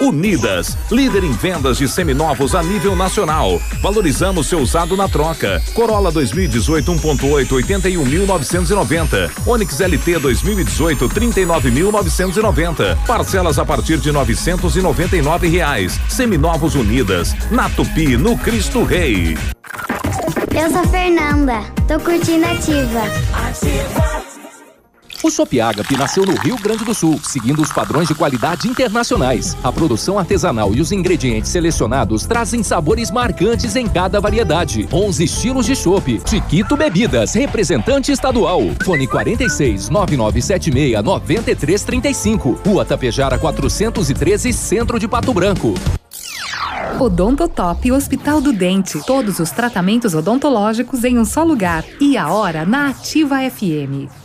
Unidas, líder em vendas de seminovos a nível nacional. Valorizamos seu usado na troca. Corolla 2018 1.8 81.990. Onix LT 2018 39.990. Parcelas a partir de 999 reais. Seminovos Unidas, na Tupi, no Cristo Rei. Eu sou Fernanda, tô curtindo ativa. O Shop Agape nasceu no Rio Grande do Sul, seguindo os padrões de qualidade internacionais. A produção artesanal e os ingredientes selecionados trazem sabores marcantes em cada variedade. 11 estilos de chopp. Chiquito Bebidas, representante estadual. Fone 46 9976 9335. Rua Tapejara 413, Centro de Pato Branco. Odontotop Hospital do Dente. Todos os tratamentos odontológicos em um só lugar. E a hora na Ativa FM.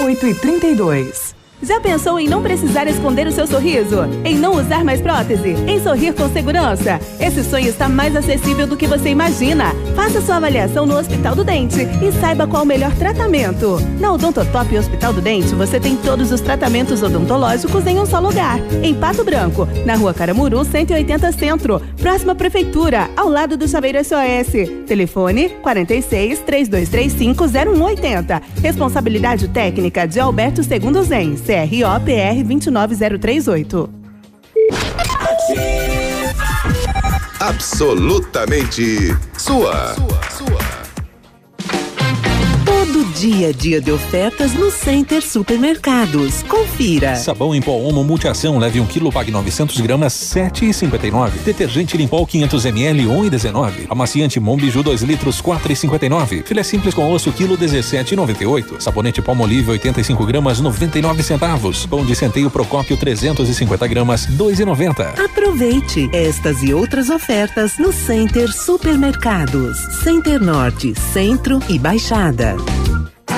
8 e 32 Já pensou em não precisar esconder o seu sorriso? Em não usar mais prótese? Em sorrir com segurança? Esse sonho está mais acessível do que você imagina. Faça sua avaliação no Hospital do Dente e saiba qual o melhor tratamento. Na Odontotop Hospital do Dente, você tem todos os tratamentos odontológicos em um só lugar. Em Pato Branco, na rua Caramuru, 180 Centro. Próxima Prefeitura, ao lado do Chaveiro SOS. Telefone 46 3235 0180. Responsabilidade técnica de Alberto Segundo Zen. CRO PR 29038. Absolutamente sua. Todo dia a dia de ofertas no Center Supermercados. Confira. Sabão em pó Omo Multiação, leve 1 um quilo, pague 900 gramas, 7,59. Detergente Limpol 500 ml, 1,19. Amaciante Mombiju 2 litros, 4,59. Filé simples com osso, quilo, 17,98. Sabonete Palmolive 85 gramas, 99 centavos. Pão de centeio Procópio 350 gramas, 2,90. Aproveite estas e outras ofertas no Center Supermercados. Center Norte, Centro e Baixada.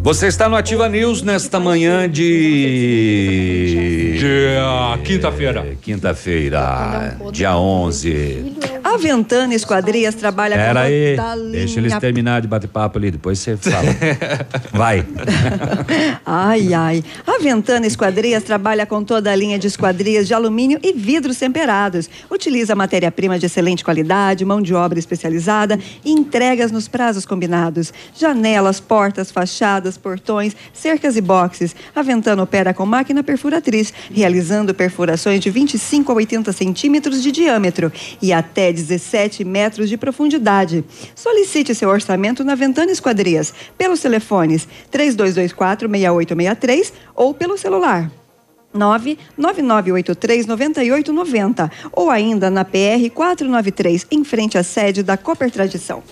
Você está no Ativa News nesta manhã de. Dia quinta-feira. Quinta-feira, dia 11. A Ventana Esquadrias trabalha Pera com aí, toda a linha... deixa eles terminar de bater papo ali, depois você fala. Vai. Ai, ai. A Ventana Esquadrias trabalha com toda a linha de esquadrias de alumínio e vidros temperados. Utiliza matéria-prima de excelente qualidade, mão de obra especializada e entregas nos prazos combinados. Janelas, portas, fachadas, portões, cercas e boxes. A Ventana opera com máquina perfuratriz, realizando perfurações de 25 a 80 centímetros de diâmetro e até 17 metros de profundidade. Solicite seu orçamento na Ventana Esquadrias pelos telefones 3224-6863 ou pelo celular 99983-9890 ou ainda na PR 493, em frente à sede da Cooper Tradição.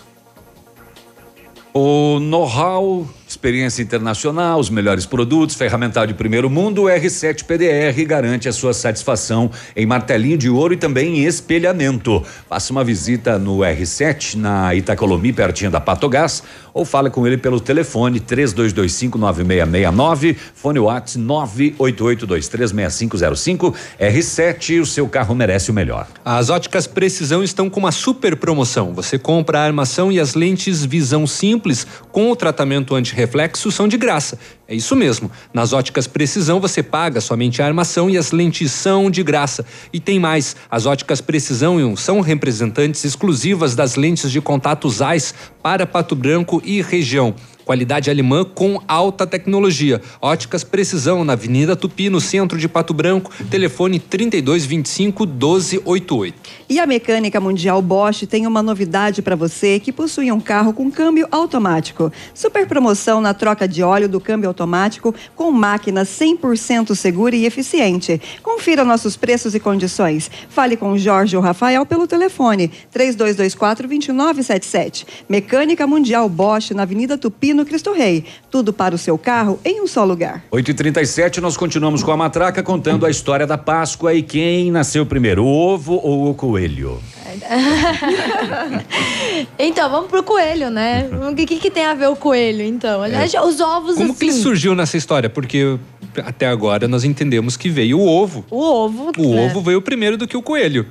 O know-how, experiência internacional, os melhores produtos, ferramental de primeiro mundo, o R7 PDR garante a sua satisfação em martelinho de ouro e também em espelhamento. Faça uma visita no R7 na Itacolomi, pertinho da Patogás, ou fale com ele pelo telefone 32259669, fone WhatsApp 988236505. R7, o seu carro merece o melhor. As óticas Precisão estão com uma super promoção. Você compra a armação e as lentes Visão Simples com o tratamento antirreflexo são de graça. É isso mesmo. Nas óticas Precisão você paga somente a armação e as lentes são de graça. E tem mais: as óticas Precisão são representantes exclusivas das lentes de contato ZEISS para Pato Branco e região. Qualidade alemã com alta tecnologia. Óticas Precisão na Avenida Tupi, no centro de Pato Branco. Telefone 3225 1288. E a Mecânica Mundial Bosch tem uma novidade para você que possui um carro com câmbio automático. Super promoção na troca de óleo do câmbio automático com máquina 100% segura e eficiente. Confira nossos preços e condições. Fale com Jorge ou Rafael pelo telefone 3224 2977. Mecânica Mundial Bosch na Avenida Tupi, no Cristo Rei. Tudo para o seu carro em um só lugar. 8 e 37 nós continuamos com a matraca contando a história da Páscoa e quem nasceu primeiro, o ovo ou o coelho? É então, vamos pro coelho, né? O que, que, que tem a ver o coelho, então? Aliás, Os ovos, É. Como assim... que ele surgiu nessa história? Porque até agora nós entendemos que veio o ovo. O ovo. O né? ovo veio primeiro do que o coelho.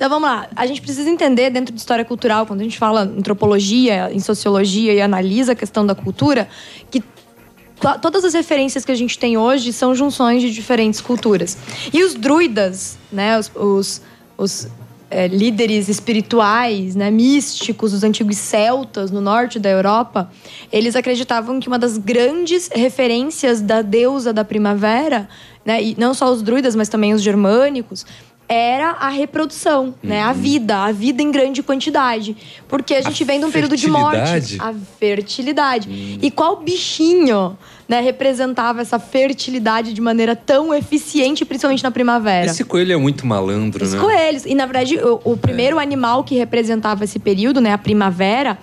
Então vamos lá. A gente precisa entender dentro de história cultural, quando a gente fala em antropologia, em sociologia e analisa a questão da cultura, que to- todas as referências que a gente tem hoje são junções de diferentes culturas. E os druidas, né, os, os, os, é, líderes espirituais, né, místicos, os antigos celtas no norte da Europa, eles acreditavam que uma das grandes referências da deusa da primavera, né, e não só os druidas, mas também os germânicos, era a reprodução, né? A vida, a vida em grande quantidade. Porque a gente vem de um período de morte. A fertilidade. E qual bichinho, né, representava essa fertilidade de maneira tão eficiente, principalmente na primavera? Esse coelho é muito malandro, Os né? coelhos. E, na verdade, o, o primeiro animal que representava esse período, né, a primavera,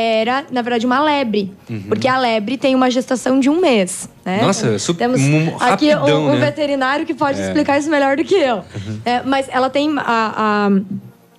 era, na verdade, uma lebre. Uhum. Porque a lebre tem uma gestação de um mês. Né? Nossa, é super- Temos um- aqui rapidão, um, um né? veterinário que pode É. explicar isso melhor do que eu. É, mas ela tem a, a,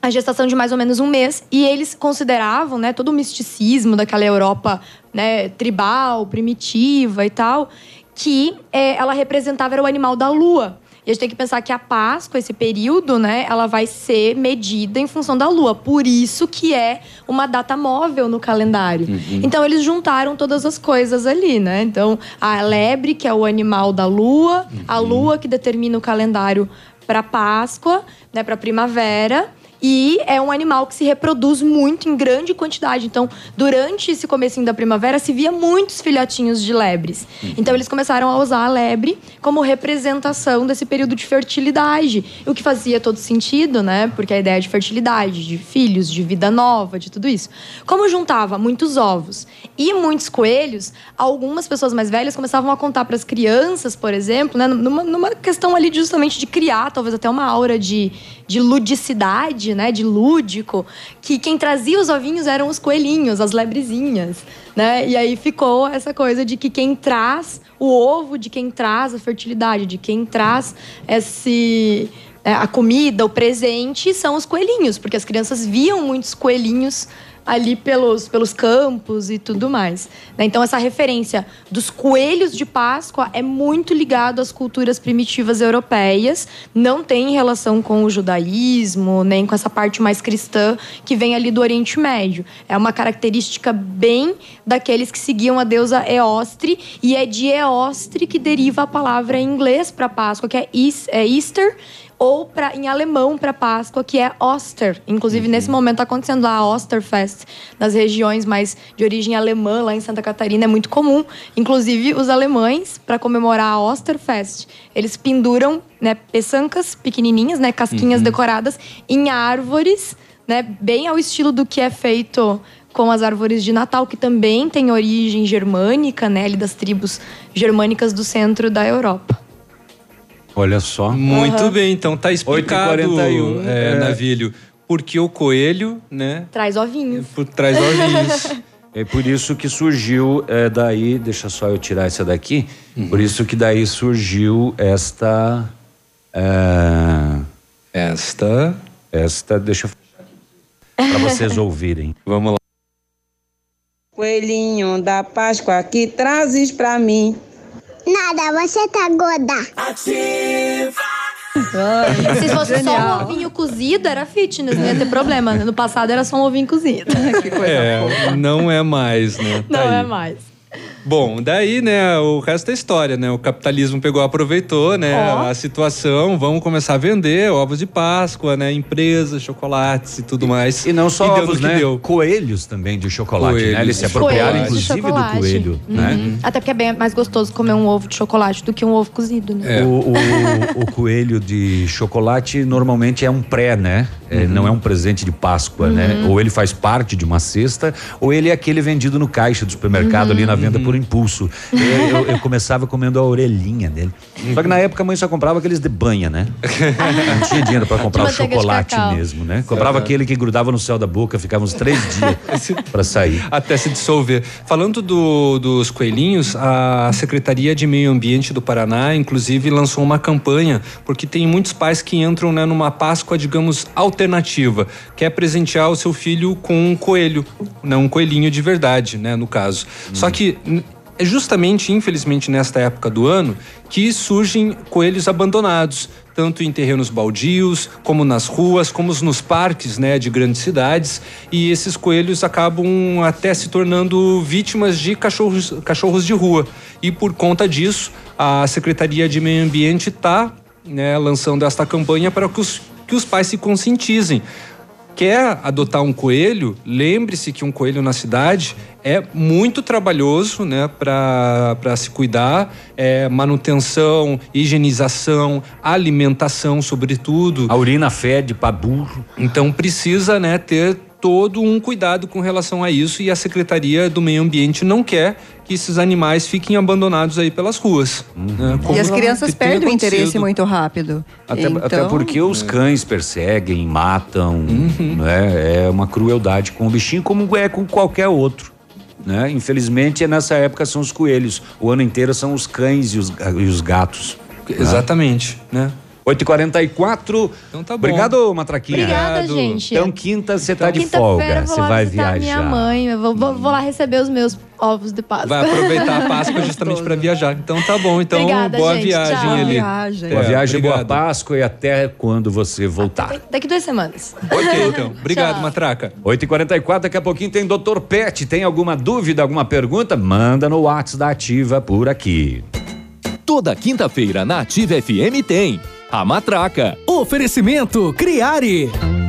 a gestação de mais ou menos um mês. E eles consideravam, né, todo o misticismo daquela Europa né, tribal, primitiva e tal, que é, ela representava era o animal da lua. E a gente tem que pensar que a Páscoa, esse período, né, ela vai ser medida em função da lua. Por isso que é uma data móvel no calendário. Uhum. Então eles juntaram todas as coisas ali, né? Então a lebre, que é o animal da lua, a lua que determina o calendário para Páscoa, né, para primavera. E é um animal que se reproduz muito em grande quantidade. Então, durante esse comecinho da primavera, se via muitos filhotinhos de lebres. Então, eles começaram a usar a lebre como representação desse período de fertilidade. O que fazia todo sentido, né? Porque a ideia de fertilidade, de filhos, de vida nova, de tudo isso. Como juntava muitos ovos e muitos coelhos, algumas pessoas mais velhas começavam a contar para as crianças, por exemplo, né? Numa, numa questão ali justamente de criar, talvez até uma aura de, de ludicidade, né? De lúdico, que quem trazia os ovinhos eram os coelhinhos, as lebrezinhas, né? E aí ficou essa coisa de que quem traz o ovo, de quem traz a fertilidade, de quem traz esse é, a comida, o presente, são os coelhinhos, porque as crianças viam muitos coelhinhos ali pelos, pelos campos e tudo mais. né? Então, essa referência dos coelhos de Páscoa é muito ligado às culturas primitivas europeias, não tem relação com o judaísmo, nem com essa parte mais cristã que vem ali do Oriente Médio. É uma característica bem daqueles que seguiam a deusa Eostre, e é de Eostre que deriva a palavra em inglês para Páscoa, que é é Easter, ou pra, em alemão para Páscoa, que é Oster. Inclusive, nesse momento está acontecendo a Osterfest nas regiões mais de origem alemã, lá em Santa Catarina, é muito comum. Inclusive, os alemães, para comemorar a Osterfest, eles penduram né, peçancas pequenininhas, né, casquinhas Uhum. decoradas, em árvores, né, bem ao estilo do que é feito com as árvores de Natal, que também tem origem germânica, né, ali das tribos germânicas do centro da Europa. Olha só. Muito Aham. bem, então tá explicado, 8h41, é, é. Navilho. Porque o coelho, né, Traz ovinhos. por trás do ovinhos. É por isso que surgiu é, daí, deixa só eu tirar essa daqui. Por isso que daí surgiu esta. é, esta. Esta, deixa eu para vocês ouvirem. Vamos lá. Coelhinho da Páscoa que trazes pra mim. Nada, você tá gorda. Se fosse só um ovinho cozido, era fitness, não ia ter problema. No passado era só um ovinho cozido. É, não é mais, né? Tá Não aí. é mais. Bom, daí, né, o resto é história, né? O capitalismo pegou, aproveitou, né, Ó. a situação, vamos começar a vender ovos de Páscoa, né, empresas, chocolates e tudo mais. E não só no ovos, né? deu. Coelhos também de chocolate, né? Coelhos. Eles se apropriaram, inclusive, do coelho, né? Uhum. Até porque é bem mais gostoso comer um ovo de chocolate do que um ovo cozido, né? O, o- o coelho de chocolate normalmente é um pré, né? É, Não é um presente de Páscoa, né? Uhum. Ou ele faz parte de uma cesta, ou ele é aquele vendido no caixa do supermercado Uhum. ali na venda por impulso. Eu, eu- eu começava comendo a orelhinha dele. Só que na época a mãe só comprava aqueles de banha, né? Não tinha dinheiro pra comprar o chocolate mesmo, né? Comprava Aham. aquele que grudava no céu da boca, ficava uns três dias pra sair. Até se dissolver. Falando do- dos coelhinhos, a Secretaria de Meio Ambiente do Paraná, inclusive, lançou uma campanha, porque tem muitos pais que entram né, numa Páscoa, digamos, alternativa, que é presentear o seu filho com um coelho, né, um coelhinho de verdade, né, no caso. Só que n- é justamente, infelizmente, nesta época do ano que surgem coelhos abandonados, tanto em terrenos baldios, como nas ruas, como nos parques, né, de grandes cidades, e esses coelhos acabam até se tornando vítimas de cachorros, cachorros de rua. E por conta disso, a Secretaria de Meio Ambiente está né, lançando esta campanha para que os, que os pais se conscientizem quer adotar um coelho, lembre-se que um coelho na cidade é muito trabalhoso, né, para se cuidar, é manutenção, higienização, alimentação, sobretudo. A urina fede para burro. Então precisa, né, ter todo um cuidado com relação a isso e a Secretaria do Meio Ambiente não quer que esses animais fiquem abandonados aí pelas ruas. né, como E as crianças perdem o interesse muito rápido. Até, então, até porque os cães perseguem, matam, né? É uma crueldade com o bichinho, como é com qualquer outro. Né? Infelizmente, nessa época são os coelhos. O ano inteiro são os cães e os, e os gatos. Exatamente, né? 8h44. Então tá bom. Obrigado, Matraquinha. Obrigada, gente. Então, quinta, você tá de folga. Você vai viajar. minha mãe. Eu vou, vou- vou lá receber os meus ovos de Páscoa. Vai aproveitar a Páscoa justamente para viajar. Então tá bom. Então Obrigada, boa gente. viagem Tchau. ali. Boa viagem. Boa É, viagem, boa obrigado. Páscoa e até quando você voltar. Daqui duas semanas. Ok, então. Obrigado, Tchau. Matraca. 8h44, daqui a pouquinho tem Dr. Pet. Tem alguma dúvida, alguma pergunta? Manda no WhatsApp da Ativa por aqui. Toda quinta-feira na Ativa FM tem a Matraca. Oferecimento Criare.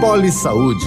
Poli Saúde.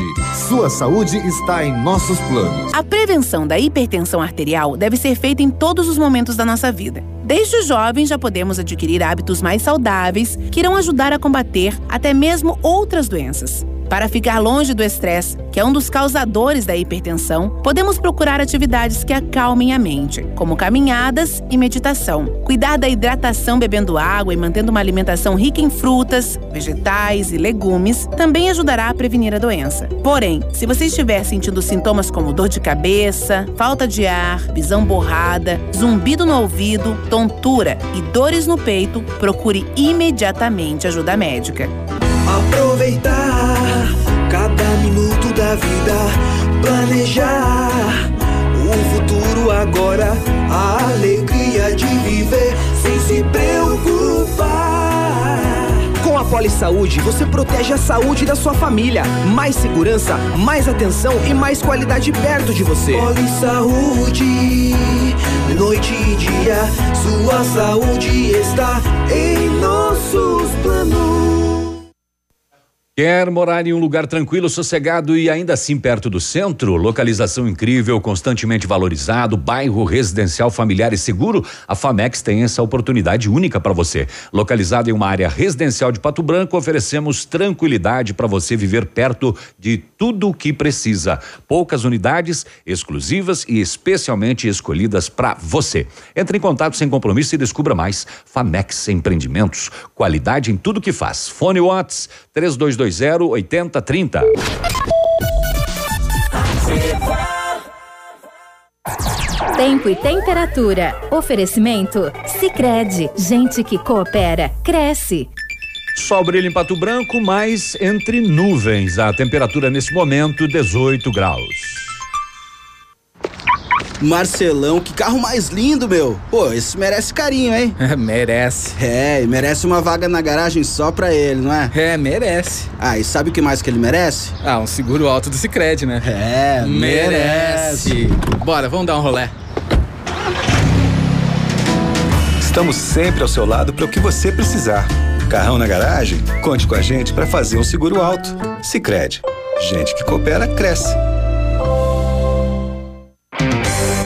Sua saúde está em nossos planos. A prevenção da hipertensão arterial deve ser feita em todos os momentos da nossa vida. Desde os jovens já podemos adquirir hábitos mais saudáveis que irão ajudar a combater até mesmo outras doenças. Para ficar longe do estresse, que é um dos causadores da hipertensão, podemos procurar atividades que acalmem a mente, como caminhadas e meditação. Cuidar da hidratação bebendo água e mantendo uma alimentação rica em frutas, vegetais e legumes também ajudará a prevenir a doença. Porém, se você estiver sentindo sintomas como dor de cabeça, falta de ar, visão borrada, zumbido no ouvido, tontura e dores no peito, procure imediatamente ajuda médica. Aproveitar cada minuto da vida, planejar o futuro agora, a alegria de viver sem se preocupar. Com a Poli Saúde, você protege a saúde da sua família. Mais segurança, mais atenção e mais qualidade perto de você. Poli Saúde, noite e dia, sua saúde está em nossos planos. Quer morar em um lugar tranquilo, sossegado e ainda assim perto do centro? Localização incrível, constantemente valorizado, bairro residencial familiar e seguro? A Famex tem essa oportunidade única para você. Localizado em uma área residencial de Pato Branco, oferecemos tranquilidade para você viver perto de tudo o que precisa. Poucas unidades, exclusivas e especialmente escolhidas para você. Entre em contato sem compromisso e descubra mais. Famex Empreendimentos, qualidade em tudo que faz. Fone Watts 3220 8030. Tempo e temperatura. Oferecimento? Sicredi Gente que coopera, cresce. Sol brilha em Pato Branco, mas entre nuvens. A temperatura nesse momento 18 graus. Marcelão, que carro mais lindo, meu. Pô, esse merece carinho, hein? merece. É, e merece uma vaga na garagem só pra ele, não é? É, merece. Ah, e sabe o que mais que ele merece? Ah, um seguro alto do Cicred, né? É, merece. merece. Bora, vamos dar um rolé. Estamos sempre ao seu lado para o que você precisar. Carrão na garagem? Conte com a gente para fazer um seguro alto. Sicredi. Gente que coopera cresce.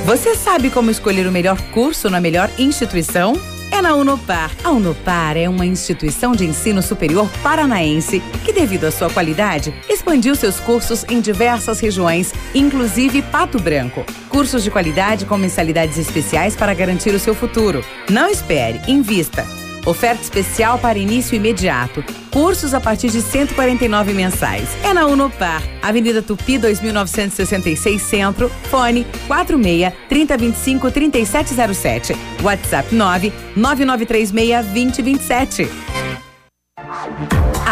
Você sabe como escolher o melhor curso na melhor instituição? É na Unopar. A Unopar é uma instituição de ensino superior paranaense que, devido à sua qualidade, expandiu seus cursos em diversas regiões, inclusive Pato Branco. Cursos de qualidade com mensalidades especiais para garantir o seu futuro. Não espere, invista. Oferta especial para início imediato. Cursos a partir de 149 mensais. É na Unopar, Avenida Tupi 2966 Centro, fone 46 3025 3707. WhatsApp 9 9936 2027.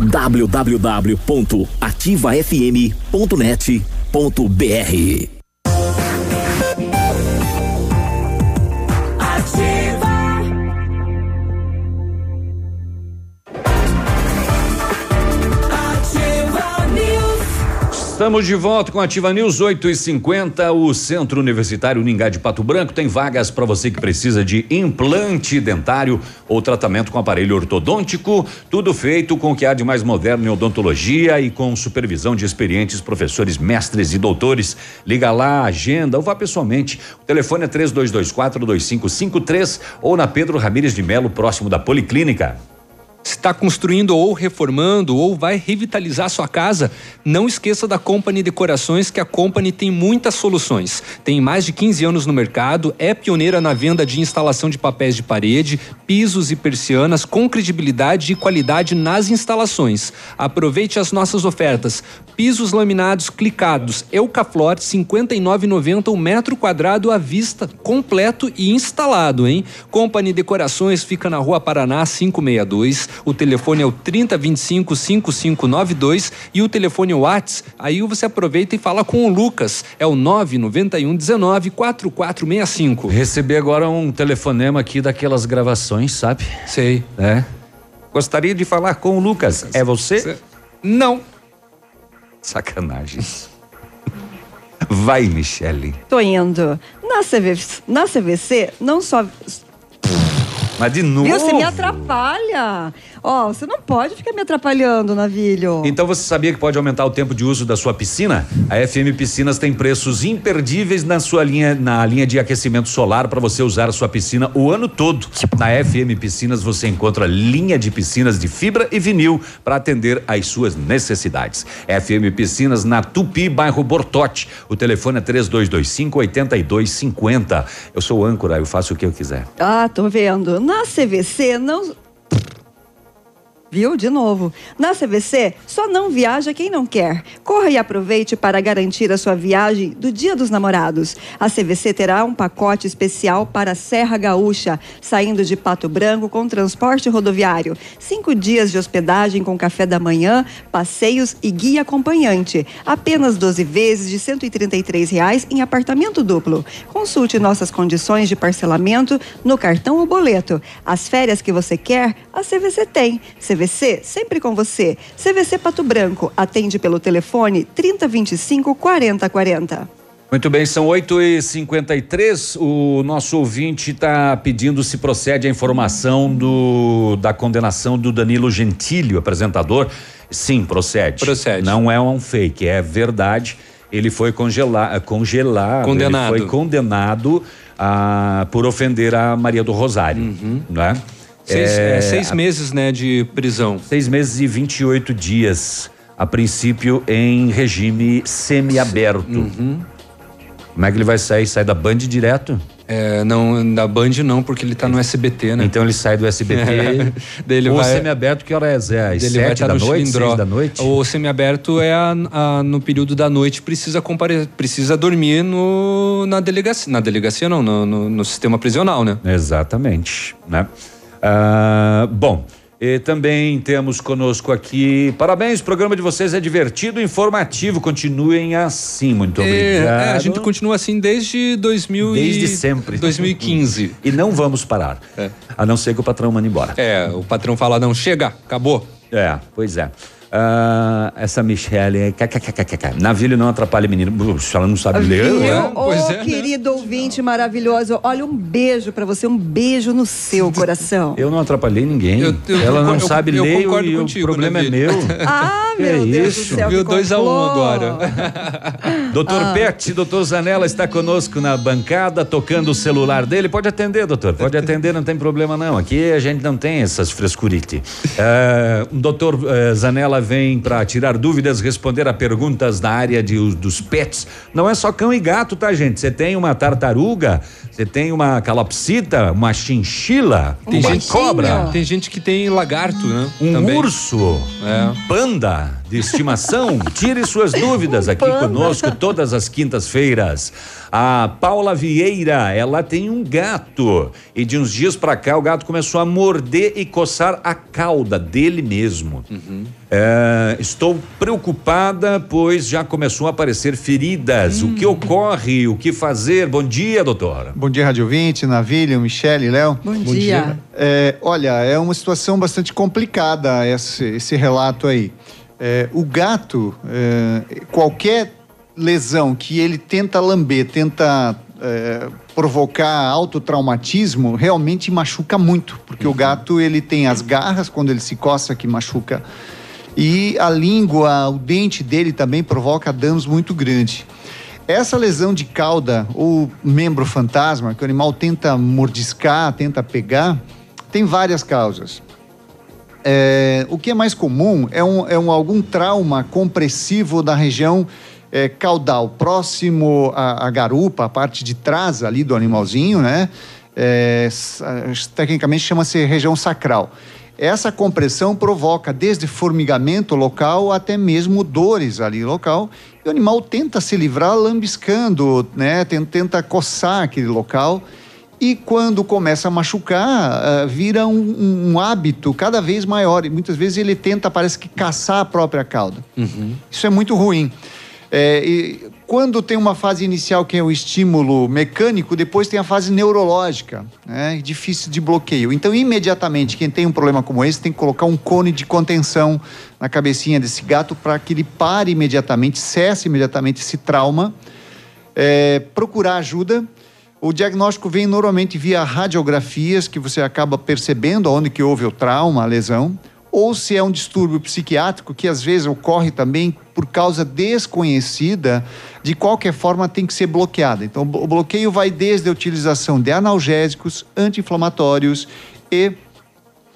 www.ativafm.net.br Estamos de volta com Ativa News 8 e 50 O Centro Universitário Ningá de Pato Branco tem vagas para você que precisa de implante dentário ou tratamento com aparelho ortodôntico. Tudo feito com o que há de mais moderno em odontologia e com supervisão de experientes professores, mestres e doutores. Liga lá, agenda ou vá pessoalmente. O telefone é 3224 2553 ou na Pedro Ramires de Melo, próximo da Policlínica. Está construindo ou reformando ou vai revitalizar sua casa? Não esqueça da Company Decorações, que a Company tem muitas soluções. Tem mais de 15 anos no mercado, é pioneira na venda de instalação de papéis de parede, pisos e persianas com credibilidade e qualidade nas instalações. Aproveite as nossas ofertas. Pisos laminados clicados Eucaflor 59,90 um metro quadrado à vista, completo e instalado, hein? Company Decorações fica na Rua Paraná 562. O telefone é o 3025 5592 e o telefone Whats. Aí você aproveita e fala com o Lucas. É o 991 19 4465. Recebi agora um telefonema aqui daquelas gravações, sabe? Sei. É. Gostaria de falar com o Lucas. É você? Não. Sacanagem. Vai, Michele. Tô indo. Na, CV, na CVC, não só. Mas de novo. Viu? Você me atrapalha. Ó, você não pode ficar me atrapalhando, Navilho. Então você sabia que pode aumentar o tempo de uso da sua piscina? A FM Piscinas tem preços imperdíveis na sua linha, na linha de aquecimento solar para você usar a sua piscina o ano todo. Na FM Piscinas você encontra linha de piscinas de fibra e vinil para atender às suas necessidades. FM Piscinas na Tupi, bairro Bortote. O telefone é 3225 8250. Eu sou âncora, eu faço o que eu quiser. Ah, tô vendo. Na CVC não. Viu? De novo. Na CVC, só não viaja quem não quer. Corra e aproveite para garantir a sua viagem do Dia dos Namorados. A CVC terá um pacote especial para a Serra Gaúcha, saindo de Pato Branco com transporte rodoviário. Cinco dias de hospedagem com café da manhã, passeios e guia acompanhante. Apenas 12 vezes de 133 reais em apartamento duplo. Consulte nossas condições de parcelamento no cartão ou boleto. As férias que você quer, a CVC tem. CVC, sempre com você. CVC Pato Branco, atende pelo telefone 3025 4040. Muito bem, são 8 e 53 O nosso ouvinte está pedindo se procede a informação do, da condenação do Danilo Gentili, o apresentador. Sim, procede. Procede. Não é um fake, é verdade. Ele foi congela, congelado. Condenado. Ele foi condenado a, por ofender a Maria do Rosário. Né? Seis, é, seis meses, né, de prisão. Seis meses e 28 dias. A princípio em regime semiaberto. Uhum. Como é que ele vai sair? Sai da Band direto? É, não, da Band não, porque ele tá no SBT, né? Então ele sai do SBT. Daí ele o vai- semiaberto, que hora é? Às sete estar da no noite? Chilindró. Seis da noite? O semiaberto é a- a- no período da noite, precisa compare, precisa dormir no, na delegacia. Na delegacia não, no, no- no sistema prisional, né? Exatamente, né? Ah, bom, e também temos conosco aqui, parabéns, o programa de vocês é divertido e informativo, continuem assim, muito É, obrigado. é, a gente continua assim desde 2000 Desde e- sempre. 2015. E não vamos parar, a não ser que o patrão mande embora. É, o patrão fala, não, chega, acabou. É, pois é. Ah, essa Michelle é. Navilho não atrapalha menino. Puxa, Ela não sabe ler. Viu? né? Ô, querido ouvinte maravilhoso, olha um beijo pra você, um beijo no seu coração. Eu não atrapalhei ninguém. eu Ela não concordo- sabe eu ler concordo e contigo, o problema né, é meu. Ah, Que meu Deus isso? do céu. Viu que 2 a 1 um agora. Doutor Ah. Pet, doutor Zanella está conosco na bancada, tocando o celular dele. Pode atender, doutor. Pode atender, não tem problema não. Aqui a gente não tem essas frescurite. O doutor eh, Zanella vem para tirar dúvidas, responder a perguntas da área de, os- dos pets. Não é só cão e gato, tá, gente? Você tem uma tartaruga, você tem uma calopsita, uma chinchila, Tem uma gente, cobra. tem gente que tem lagarto, né? Um Também. urso, É. panda de estimação. Tire suas dúvidas aqui conosco todas as quintas-feiras. A Paula Vieira, ela tem um gato e de uns dias pra cá o gato começou a morder e coçar a cauda dele mesmo. É, estou preocupada, pois já começou a aparecer feridas. O que ocorre? O que fazer? Bom dia, doutora. Bom dia, Rádio 20, Navilho, Michele, Léo. Bom Bom dia. dia. É, olha, é uma situação bastante complicada esse, esse relato aí. É, o gato, é, qualquer lesão que ele tenta lamber, tenta é, provocar autotraumatismo, realmente machuca muito, porque o gato ele tem as garras quando ele se coça que machuca e a língua, o dente dele também provoca danos muito grandes. Essa lesão de cauda ou membro fantasma, que o animal tenta mordiscar, tenta pegar, tem várias causas. É, o que é mais comum é, um, é um, algum trauma compressivo da região é, caudal, próximo à, garupa, a parte de trás ali do animalzinho, né? É, tecnicamente chama-se região sacral. Essa compressão provoca desde formigamento local até mesmo dores ali local. E o animal tenta se livrar lambiscando, né? Ten- Tenta coçar aquele local. E quando começa a machucar, ah, vira um, um- hábito cada vez maior. E muitas vezes ele tenta, parece que, caçar a própria cauda. Isso é muito ruim. É, e quando tem uma fase inicial que é o estímulo mecânico, depois tem a fase neurológica, né? difícil de bloqueio. Então, imediatamente, quem tem um problema como esse tem que colocar um cone de contenção na cabecinha desse gato para que ele pare imediatamente, cesse imediatamente esse trauma, é, procurar ajuda. O diagnóstico vem normalmente via radiografias, que você acaba percebendo onde que houve o trauma, a lesão, ou se é um distúrbio psiquiátrico, que às vezes ocorre também por causa desconhecida, de qualquer forma tem que ser bloqueada. Então, o bloqueio vai desde a utilização de analgésicos, anti-inflamatórios e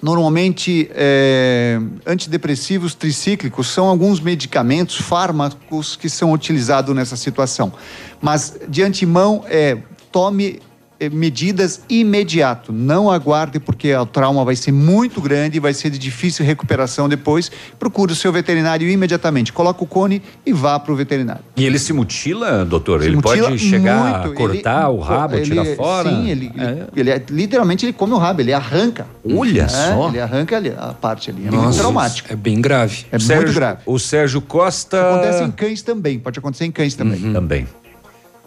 Normalmente, é, antidepressivos tricíclicos são alguns medicamentos, fármacos que são utilizados nessa situação. Mas, de antemão, é, tome eh, medidas imediato. Não aguarde, porque o trauma vai ser muito grande, vai ser de difícil recuperação depois. Procure o seu veterinário imediatamente. Coloca o cone e vá para o veterinário. E ele se mutila, doutor? Se ele mutila pode chegar muito. a cortar Ele- o rabo, ele- tirar fora? Sim, ele, ele, ele é- literalmente ele come o rabo, ele arranca. Olha É, só. Ele arranca a parte ali. É muito Nossa, traumático. É bem grave. É Sérgio- muito grave. O Sérgio Costa. Acontece em cães também, pode acontecer em cães também. Também.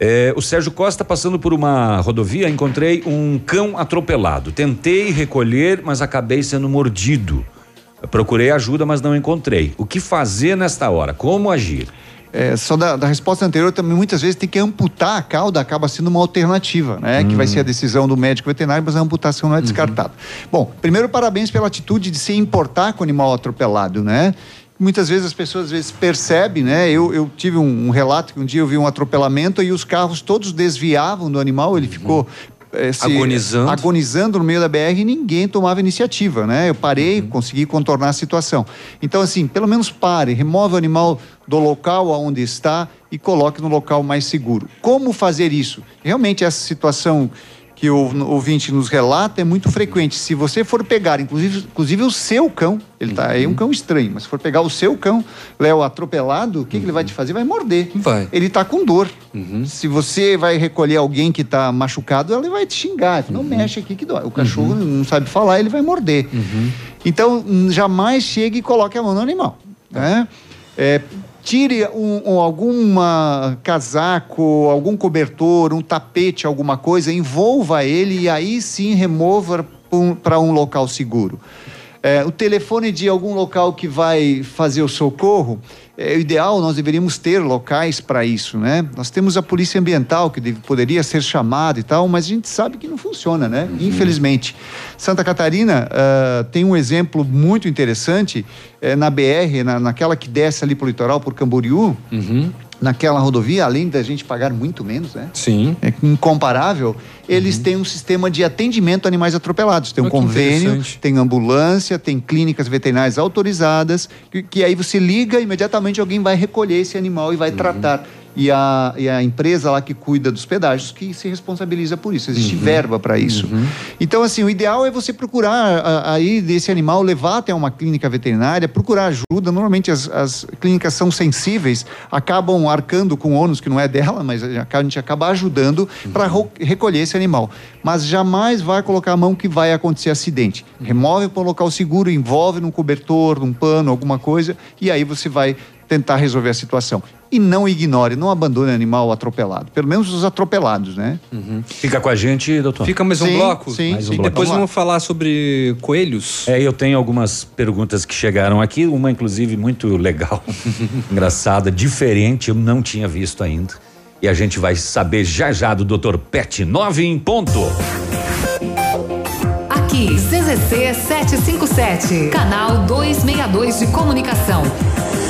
É, o Sérgio Costa, passando por uma rodovia, encontrei um cão atropelado. Tentei recolher, mas acabei sendo mordido. Procurei ajuda, mas não encontrei. O que fazer nesta hora? Como agir? É, só da, da resposta anterior também muitas vezes tem que amputar a cauda acaba sendo uma alternativa, né? Que vai ser a decisão do médico veterinário, mas a amputação não é descartada. Bom, primeiro parabéns pela atitude de se importar com o animal atropelado, né? Muitas vezes as pessoas às vezes percebem, né? Eu, eu tive um, um relato que um dia eu vi um atropelamento e os carros todos desviavam do animal, ele ficou eh, se- Agonizando. agonizando no meio da BR e ninguém tomava iniciativa, né? Eu parei, consegui contornar a situação. Então, assim, pelo menos pare, remove o animal do local aonde está e coloque no local mais seguro. Como fazer isso? Realmente, essa situação que o ouvinte nos relata é muito frequente. Se você for pegar, inclusive, inclusive o seu cão, ele tá aí um cão estranho, mas se for pegar o seu cão, Léo, atropelado, o que, que ele vai te fazer? Vai morder. Vai. Ele tá com dor. Se você vai recolher alguém que tá machucado, ele vai te xingar. Não mexe aqui que dói. O cachorro não sabe falar, ele vai morder. Então, jamais chegue e coloque a mão no animal. Né? É, tire um, um- alguma casaco, algum cobertor, um tapete, alguma coisa, envolva ele e aí sim remova para um local seguro. É, o telefone de algum local que vai fazer o socorro, é o ideal, nós deveríamos ter locais para isso, né? Nós temos a polícia ambiental que deve- poderia ser chamada e tal, mas a gente sabe que não funciona, né? Infelizmente. Santa Catarina ah, tem um exemplo muito interessante eh, na BR, na, naquela que desce ali para o litoral, por Camboriú, naquela rodovia, além da gente pagar muito menos, né? Sim. É incomparável, eles têm um sistema de atendimento a animais atropelados. Tem um que convênio, tem ambulância, tem clínicas veterinárias autorizadas, que, que aí você liga, imediatamente alguém vai recolher esse animal e vai tratar. E a, e a empresa lá que cuida dos pedágios que se responsabiliza por isso. Existe verba para isso. Então, assim, o ideal é você procurar aí desse animal, levar até uma clínica veterinária, procurar ajuda. Normalmente as, as clínicas são sensíveis, acabam arcando com ônus que não é dela, mas a a gente acaba ajudando para recolher esse animal. Mas jamais vai colocar a mão que vai acontecer acidente. Remove para um local seguro, envolve num cobertor, num pano, alguma coisa, e aí você vai tentar resolver a situação. E não ignore, não abandone animal atropelado. Pelo menos os atropelados, né? Fica com a gente, doutor. Fica mais um Sim, bloco? sim, Mais um e bloco. depois Vamos vamos falar sobre coelhos. É, eu tenho algumas perguntas que chegaram aqui, uma inclusive muito legal, engraçada, diferente, eu não tinha visto ainda. E a gente vai saber já já do Dr. Pet 9 em ponto. Aqui, CZC 757, canal 262 de comunicação.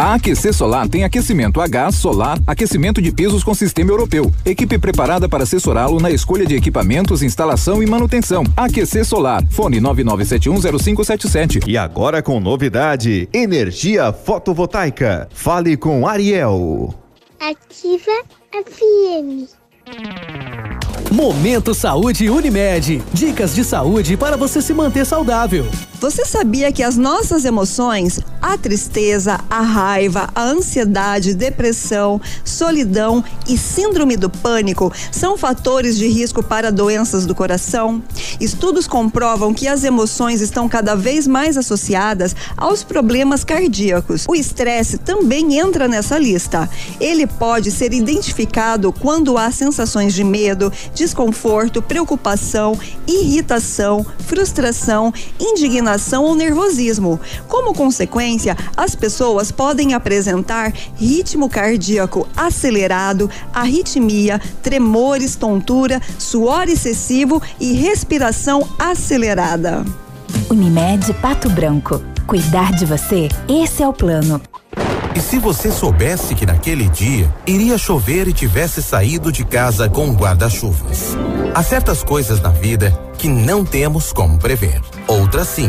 A Aquecer Solar tem aquecimento a gás, solar, aquecimento de pisos com sistema europeu. Equipe preparada para assessorá-lo na escolha de equipamentos, instalação e manutenção. Aquecer Solar. Fone 99710577. E agora com novidade: energia fotovoltaica. Fale com Ariel. Ativa FM. Momento Saúde Unimed. Dicas de saúde para você se manter saudável. Você sabia que as nossas emoções, a tristeza, a raiva, a ansiedade, depressão, solidão e síndrome do pânico são fatores de risco para doenças do coração? Estudos comprovam que as emoções estão cada vez mais associadas aos problemas cardíacos. O estresse também entra nessa lista. Ele pode ser identificado quando há sensações de medo, desconforto, preocupação, irritação, frustração, indignação ou nervosismo. Como consequência, as pessoas podem apresentar ritmo cardíaco acelerado, arritmia, tremores, tontura, suor excessivo e respiração acelerada. Unimed Pato Branco. Cuidar de você, esse é o plano. E se você soubesse que naquele dia iria chover e tivesse saído de casa com guarda-chuvas? Há certas coisas na vida que não temos como prever. Outras sim.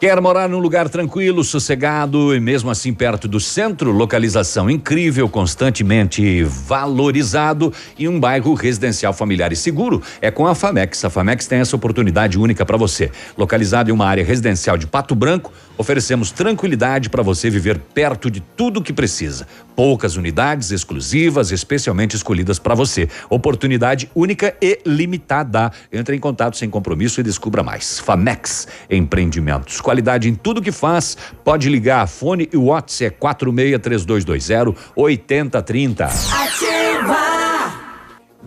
Quer morar num lugar tranquilo, sossegado e mesmo assim perto do centro? Localização incrível, constantemente valorizado e um bairro residencial familiar e seguro? É com a Famex. A Famex tem essa oportunidade única para você. Localizado em uma área residencial de Pato Branco, oferecemos tranquilidade para você viver perto de tudo que precisa. Poucas unidades exclusivas, especialmente escolhidas para você. Oportunidade única e limitada. Entre em contato sem compromisso e descubra mais. Famex Empreendimentos qualidade em tudo que faz. Pode ligar, fone e WhatsApp é 463220 8030. Ativa!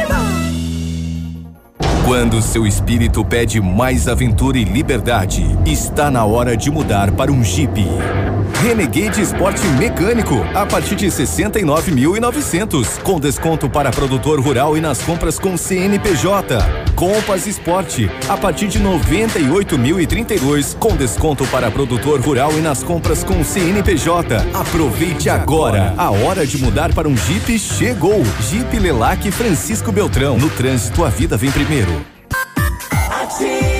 Rainbow! Quando seu espírito pede mais aventura e liberdade, está na hora de mudar para um Jeep. Renegade Esporte Mecânico, a partir de 69.900, com desconto para produtor rural e nas compras com CNPJ. Compass Esporte, a partir de 98.032, com desconto para produtor rural e nas compras com CNPJ. Aproveite agora. A hora de mudar para um Jeep chegou. Jeep Lelac Francisco Beltrão. No trânsito, a vida vem primeiro. team.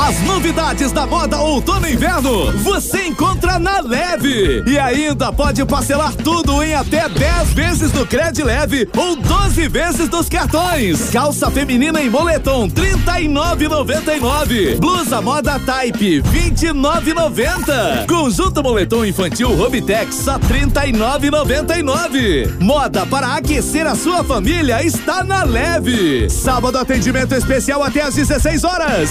As novidades da moda outono e inverno você encontra na Leve. E ainda pode parcelar tudo em até 10 vezes no Cred Leve ou 12 vezes nos cartões. Calça feminina em moletom 39,99. Blusa moda Type 29,90. Conjunto moletom infantil Robitex só 39,99. Moda para aquecer a sua família está na Leve. Sábado atendimento especial até às 16 horas.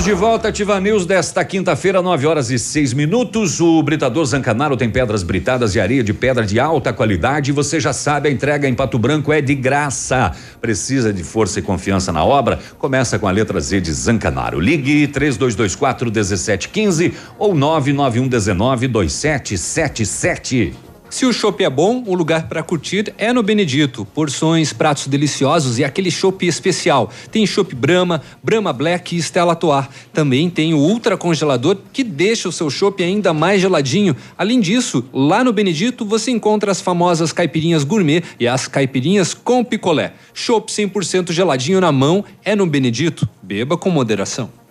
Estamos de volta, Ativa News, desta quinta-feira, 9 horas e 6 minutos. O Britador Zancanaro tem pedras britadas e areia de pedra de alta qualidade. Você já sabe, a entrega em Pato Branco é de graça. Precisa de força e confiança na obra? Começa com a letra Z de Zancanaro. Ligue 3224 1715 ou 991 19 2777. Se o chopp é bom, o lugar para curtir é no Benedito. Porções, pratos deliciosos e aquele chopp especial. Tem chopp Brahma, Brahma Black e Stella Artois. Também tem o ultra congelador que deixa o seu chopp ainda mais geladinho. Além disso, lá no Benedito você encontra as famosas caipirinhas gourmet e as caipirinhas com picolé. Chopp 100% geladinho na mão é no Benedito. Beba com moderação.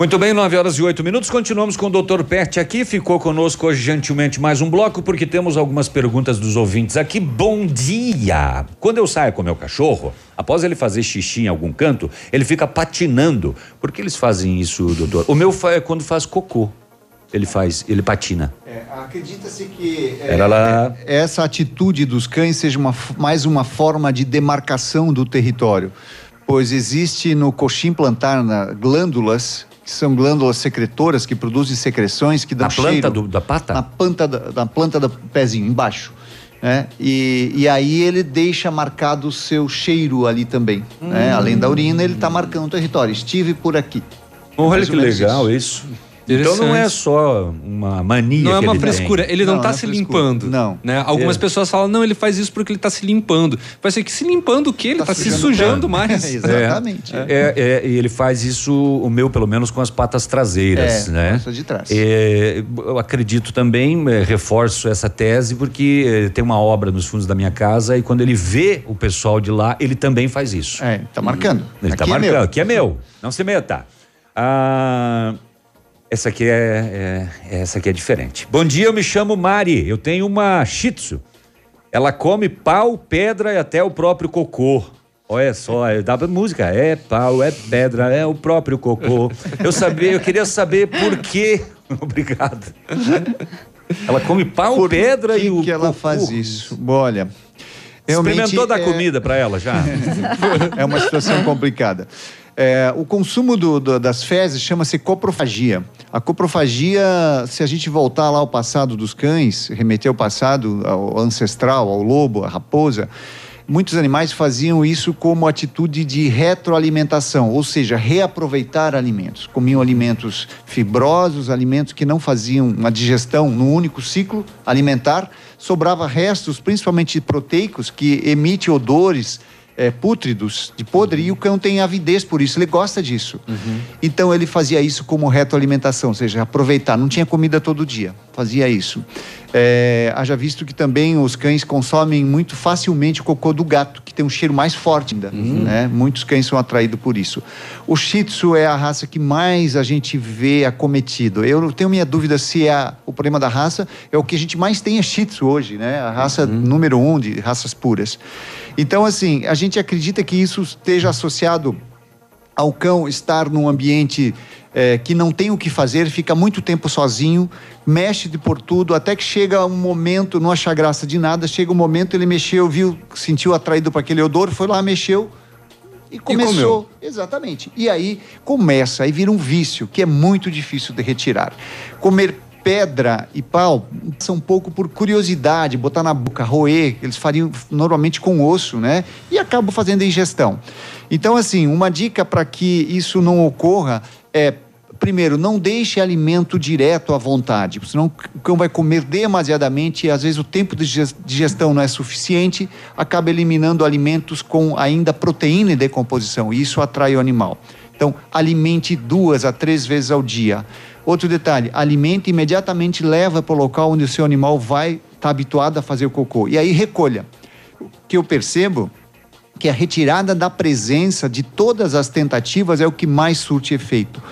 Muito bem, 9 horas e 8 minutos. Continuamos com o Dr. Pet aqui. Ficou conosco hoje gentilmente mais um bloco, porque temos algumas perguntas dos ouvintes aqui. Bom dia! Quando eu saio com meu cachorro, após ele fazer xixi em algum canto, ele fica patinando. Por que eles fazem isso, doutor? O meu é quando faz cocô. Ele faz, ele patina. É, Acredita-se que é, Era lá- essa atitude dos cães seja uma, mais uma forma de demarcação do território, pois existe no coxim plantar na, glândulas que são glândulas secretoras que produzem secreções que dão Na planta cheiro do- da pata? na planta da, na planta do pezinho embaixo. Né? E, e aí ele deixa marcado o seu cheiro ali também. né? Hum. Além da urina, ele está marcando o território. Estive por aqui. Olha que legal isso. Então não é só uma mania. Não é uma ele tem. frescura, ele não, tá se limpando. Não. Né? Algumas É. pessoas falam, não, ele faz isso porque ele tá se limpando. Vai ser que se limpando o quê? Ele tá, se sujando mais. Exatamente. É, é, é, e ele faz isso, o meu, pelo menos, com as patas traseiras, É, né? com as de trás. É, eu acredito também, é, reforço essa tese, porque é, tem uma obra nos fundos da minha casa e quando ele vê o pessoal de lá, ele também faz isso. É, tá marcando. Ele tá é marcando, meu. aqui é meu, não se meta. Ah, essa aqui é, é- essa aqui é diferente. Bom dia, eu me chamo Mari, eu tenho uma Shih Tzu. Ela come pau, pedra e até o próprio cocô. Olha só, é, dá pra música. É pau, é pedra, é o próprio cocô. Eu sabia, eu queria saber por quê. Obrigado. Ela come pau, pedra que e o que ela cocô. faz isso? Olha, realmente Experimentou dar é- comida pra ela já? é uma situação complicada. É, o consumo do- do- das fezes chama-se coprofagia. A coprofagia, se a gente voltar lá ao passado dos cães, remeter ao passado, ao ancestral, ao lobo, à raposa, muitos animais faziam isso como atitude de retroalimentação, ou seja, reaproveitar alimentos. Comiam alimentos fibrosos, alimentos que não faziam uma digestão no único ciclo alimentar, sobrava restos, principalmente proteicos, que emitem odores é, pútridos, de podre, e o cão tem avidez por isso, ele gosta disso. Então ele fazia isso como retroalimentação, ou seja, aproveitar, não tinha comida todo dia, fazia isso. É, haja visto que também os cães consomem muito facilmente o cocô do gato, que tem um cheiro mais forte ainda. né? Muitos cães são atraídos por isso. O Shih Tzu é a raça que mais a gente vê acometido. Eu tenho minha dúvida se é a- o problema da raça é o que a gente mais tem é Shih Tzu hoje, né? A raça número um de raças puras. Então, assim, a gente acredita que isso esteja associado ao cão estar num ambiente eh, que não tem o que fazer, fica muito tempo sozinho, mexe de por tudo, até que chega um momento, não achar graça de nada, chega um momento, ele mexeu, viu, sentiu atraído para aquele odor, foi lá, mexeu e começou. comeu. Exatamente. E aí começa, aí vira um vício, que é muito difícil de retirar. Comer pedra e pau são um pouco por curiosidade, botar na boca, roer, eles fariam normalmente com osso, né? E acabam fazendo ingestão. Então, assim, uma dica para que isso não ocorra é primeiro, não deixe alimento direto à vontade, senão o cão vai comer demasiadamente e às vezes o tempo de diges- digestão não é suficiente, acaba eliminando alimentos com ainda proteína em decomposição e isso atrai o animal. Então, alimente duas a três vezes ao dia. Outro detalhe, alimente e imediatamente leva para o local onde o seu animal vai estar habituado a fazer o cocô. E aí recolha. O que eu percebo que a retirada da presença de todas as tentativas é o que mais surte efeito.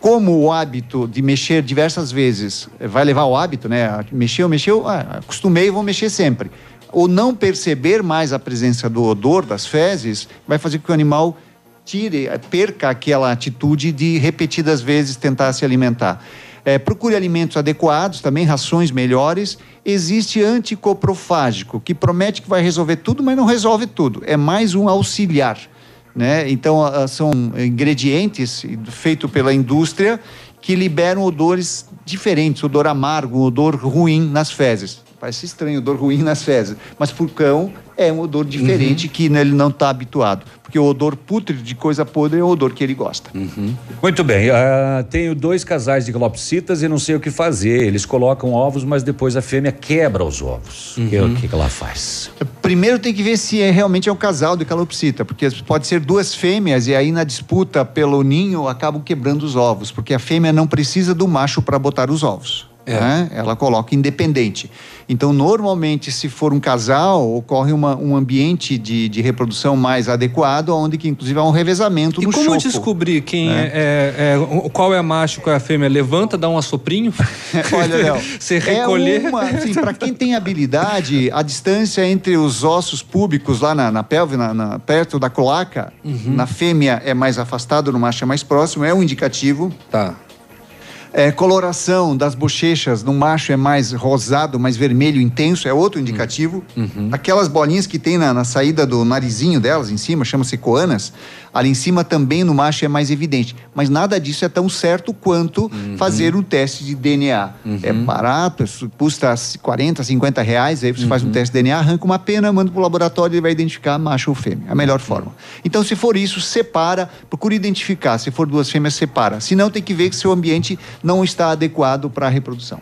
como o hábito de mexer diversas vezes eh, vai levar ao hábito, né? Mexeu, mexeu, ah, acostumei, vou mexer sempre. Ou não perceber mais a presença do odor das fezes vai fazer com que o animal tire, eh, perca aquela atitude de repetidas vezes tentar se alimentar. É, procure alimentos adequados, também rações melhores. Existe anticoprofágico, que promete que vai resolver tudo, mas não resolve tudo. É mais um auxiliar. Né? Então, ah, são ingredientes feitos pela indústria que liberam odores diferentes, odor amargo, odor ruim nas fezes. Parece estranho, odor ruim nas fezes. Mas para o cão é um odor diferente Uhum. que ele não está habituado. Porque o odor pútrido de coisa podre é o odor que ele gosta. Muito bem, ah, tenho dois casais de calopsitas e não sei o que fazer. Eles colocam ovos, mas depois a fêmea quebra os ovos. O que- Uhum. O que, que ela faz? Primeiro tem que ver se é, realmente é um casal de calopsita, porque pode ser duas fêmeas e aí na disputa pelo ninho acabam quebrando os ovos, porque a fêmea não precisa do macho para botar os ovos. Né? Ela coloca independente. Então, normalmente, se for um casal, ocorre uma- um ambiente de, de reprodução mais adequado, onde que inclusive há um revezamento E no como choco. descobrir quem né? é, é- é- o- qual é macho, qual é a fêmea? Levanta, dá um assoprinho? Olha, Léo. Você recolher. É uma, assim, para quem tem habilidade, a distância entre os ossos púbicos lá na, na pelve, na, na- perto da cloaca, Uhum. na fêmea é mais afastado, no macho é mais próximo, é um indicativo. Tá. É, coloração das bochechas no macho é mais rosado, mais vermelho intenso, é outro indicativo. Uhum. Aquelas bolinhas que tem na, na saída do narizinho delas, em cima, chama-se coanas, ali em cima também no macho é mais evidente. Mas nada disso é tão certo quanto Uhum. fazer um teste de DNA. É barato, custa 40, 50 reais, aí você faz Uhum. um teste de DNA, arranca uma pena, manda pro laboratório e ele vai identificar macho ou fêmea. A Uhum. melhor forma. Então, se for isso, separa, procure identificar. Se for duas fêmeas, separa. Se não, tem que ver que seu ambiente não está adequado para a reprodução.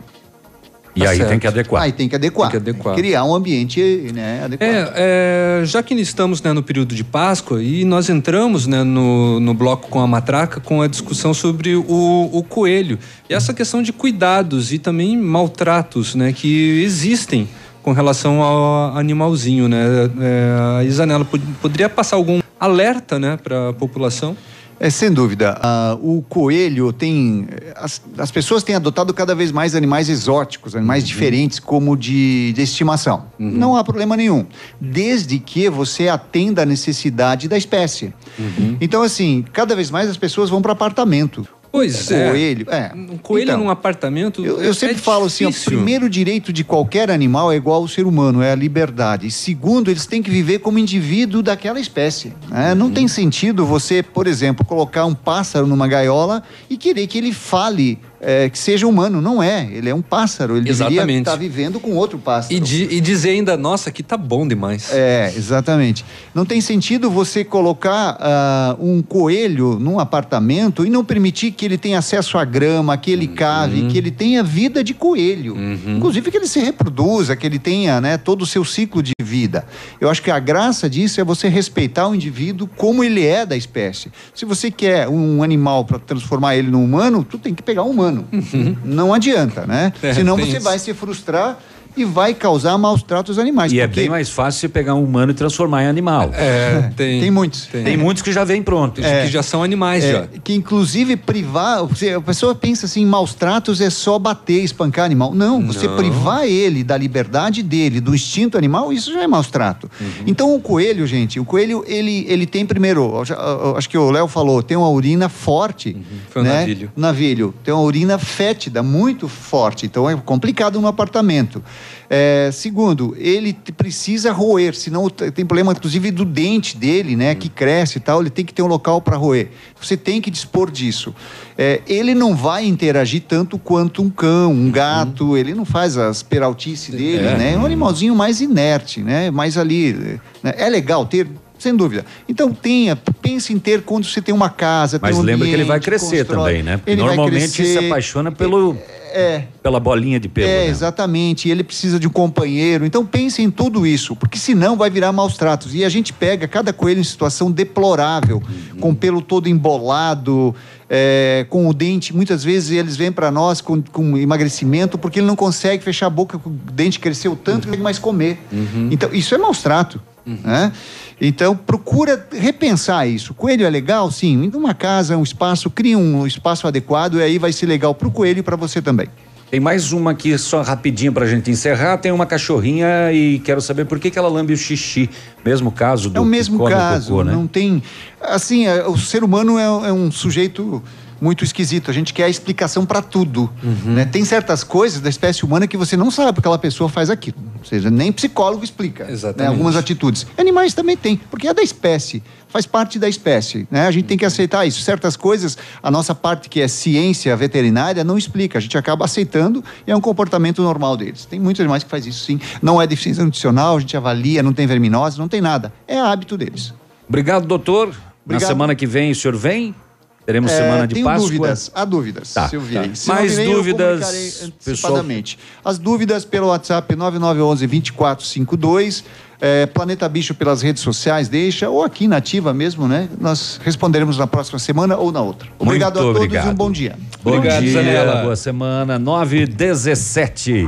E aí tem que adequar. Aí tem que adequar. Tem que adequar. Criar um ambiente né, adequado. É, é, já que estamos né, no período de Páscoa e nós entramos né, no, no bloco com a matraca com a discussão sobre o, o coelho e essa questão de cuidados e também maltratos né, que existem com relação ao animalzinho, né? É, a Isanela pod- poderia passar algum alerta, né, para a população? É, sem dúvida. Ah, o coelho tem. As, as pessoas têm adotado cada vez mais animais exóticos, animais diferentes, como de, de estimação. Não há problema nenhum. Desde que você atenda a necessidade da espécie. Então, assim, cada vez mais as pessoas vão para apartamento. Pois O é. Coelho, é. Um coelho Então, num apartamento. Eu, eu sempre falo assim, ó, o primeiro direito de qualquer animal é igual ao ser humano, é a liberdade. E segundo, eles têm que viver como indivíduo daquela espécie. né? Não tem sentido você, por exemplo, colocar um pássaro numa gaiola e querer que ele fale é, que seja humano. Não é. Ele é um pássaro. Ele deveria Exatamente. estar vivendo com outro pássaro. E, di- e dizer ainda, nossa, aqui tá bom demais. É, exatamente. Não tem sentido você colocar ah, um coelho num apartamento e não permitir que ele tenha acesso à grama, que ele cave, que ele tenha vida de coelho. Inclusive que ele se reproduza, que ele tenha né, todo o seu ciclo de vida. Eu acho que a graça disso é você respeitar o indivíduo como ele é da espécie. Se você quer um animal para transformar ele num humano, tu tem que pegar um humano. Não adianta, né? É, Senão você isso. vai se frustrar e vai causar maus tratos aos animais. E é porque- bem mais fácil você pegar um humano e transformar em animal. É, tem. Tem muitos. Tem, muitos que já vêm prontos. É. Que já são animais É, já. Que inclusive privar. você- A pessoa pensa assim: maus tratos é só bater, espancar animal. Não, você Não. privar ele da liberdade dele, do instinto animal, isso já é maus trato. Uhum. Então o coelho, gente, o coelho, ele, ele tem primeiro, acho que o Léo falou, tem uma urina forte. Uhum. Foi o né? navilho. Navilho. Tem uma urina fétida, muito forte. Então é complicado no apartamento. É, segundo, ele precisa roer, senão tem problema, inclusive, do dente dele, né? Que cresce e tal. Ele tem que ter um local para roer. Você tem que dispor disso. É, ele não vai interagir tanto quanto um cão, um gato. Ele não faz as peraltices dele, É. né? É um animalzinho mais inerte, né? Mais ali. né? É legal ter. Sem dúvida. Então tenha, pense em ter quando você tem uma casa. Mas tem um lembra que ele vai ambiente, crescer constrói. também, né? Porque Ele normalmente se crescer. apaixona pelo, É. pela bolinha de pelo. É, né? exatamente. Ele precisa de um companheiro. Então pense em tudo isso, porque senão vai virar maus tratos. E a gente pega cada coelho em situação deplorável, Uhum. com o pelo todo embolado, é, com o dente. Muitas vezes eles vêm para nós com, com emagrecimento porque ele não consegue fechar a boca, o dente cresceu tanto que não consegue mais comer. Uhum. Então isso é maus trato. Né? Então, procura repensar isso. Coelho é legal? Sim. Uma casa, um espaço, cria um espaço adequado e aí vai ser legal para o coelho e para você também. Tem mais uma aqui, só rapidinho pra gente encerrar. Tem uma cachorrinha e quero saber por que, que ela lambe o xixi. Mesmo caso do É o mesmo caso, cocô, né? não tem. Assim, é, o ser humano é, é um sujeito muito esquisito. A gente quer a explicação para tudo. Uhum. né? Tem certas coisas da espécie humana que você não sabe porque aquela pessoa faz aquilo. Ou seja, nem psicólogo explica. né. Algumas atitudes. Animais também tem, porque é da espécie. Faz parte da espécie, né? A gente tem que aceitar isso. Certas coisas, a nossa parte que é ciência veterinária não explica. A gente acaba aceitando e é um comportamento normal deles. Tem muitos animais que faz isso sim. Não é deficiência nutricional, a gente avalia, não tem verminose, não tem nada. É hábito deles. Obrigado, doutor. Na Obrigado. semana que vem o senhor vem? Teremos É, semana de tenho Páscoa. dúvidas, há dúvidas, Tá. se eu virei. Tá. Se Mais virei, eu dúvidas, comunicarei pessoal. antecipadamente. As dúvidas pelo WhatsApp 9911-2452, é, Planeta Bicho pelas redes sociais, deixa, ou aqui na ativa mesmo, né? Nós responderemos na próxima semana ou na outra. Obrigado Muito a todos obrigado. e um bom dia. Bom Obrigado, dia, Zanella. boa semana. 9 17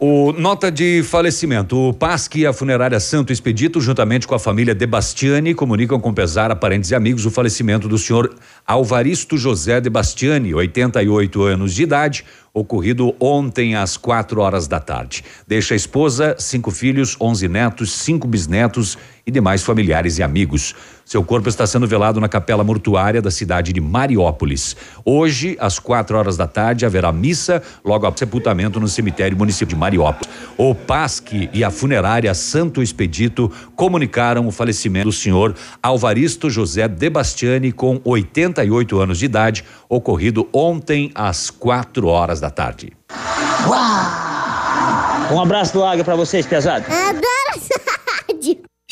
O nota de falecimento. O PASC e a funerária Santo Expedito, juntamente com a família De Bastiani, comunicam com pesar a parentes e amigos o falecimento do senhor Alvaristo José De Bastiani, 88 anos de idade, ocorrido ontem às quatro horas da tarde. Deixa a esposa, cinco filhos, onze netos, cinco bisnetos e demais familiares e amigos. Seu corpo está sendo velado na capela mortuária da cidade de Mariópolis. Hoje, às quatro horas da tarde, haverá missa logo após sepultamento no cemitério municipal de Mariópolis. O PASC e a funerária Santo Expedito comunicaram o falecimento do senhor Alvaristo José De Bastiani, com 88 anos de idade, ocorrido ontem às quatro horas da tarde. Um abraço do Águia pra vocês, pesado. Adoro.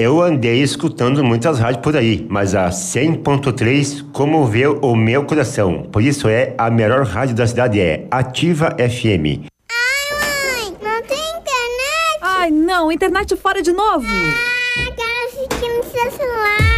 Eu andei escutando muitas rádios por aí, mas a 100.3 comoveu o meu coração. Por isso é a melhor rádio da cidade é Ativa FM. Não tem internet? Ai, não, internet fora de novo. Ah, quero assistir no seu celular.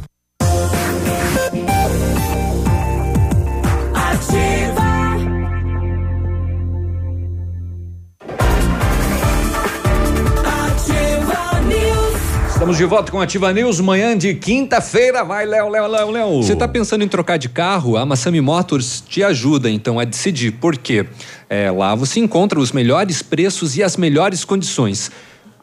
Estamos de volta com a Ativa News, manhã de quinta-feira. Vai, Léo, Léo, Léo, Léo. Você está pensando em trocar de carro? A Massami Motors te ajuda, então, a decidir. Por quê? É, lá você encontra os melhores preços e as melhores condições.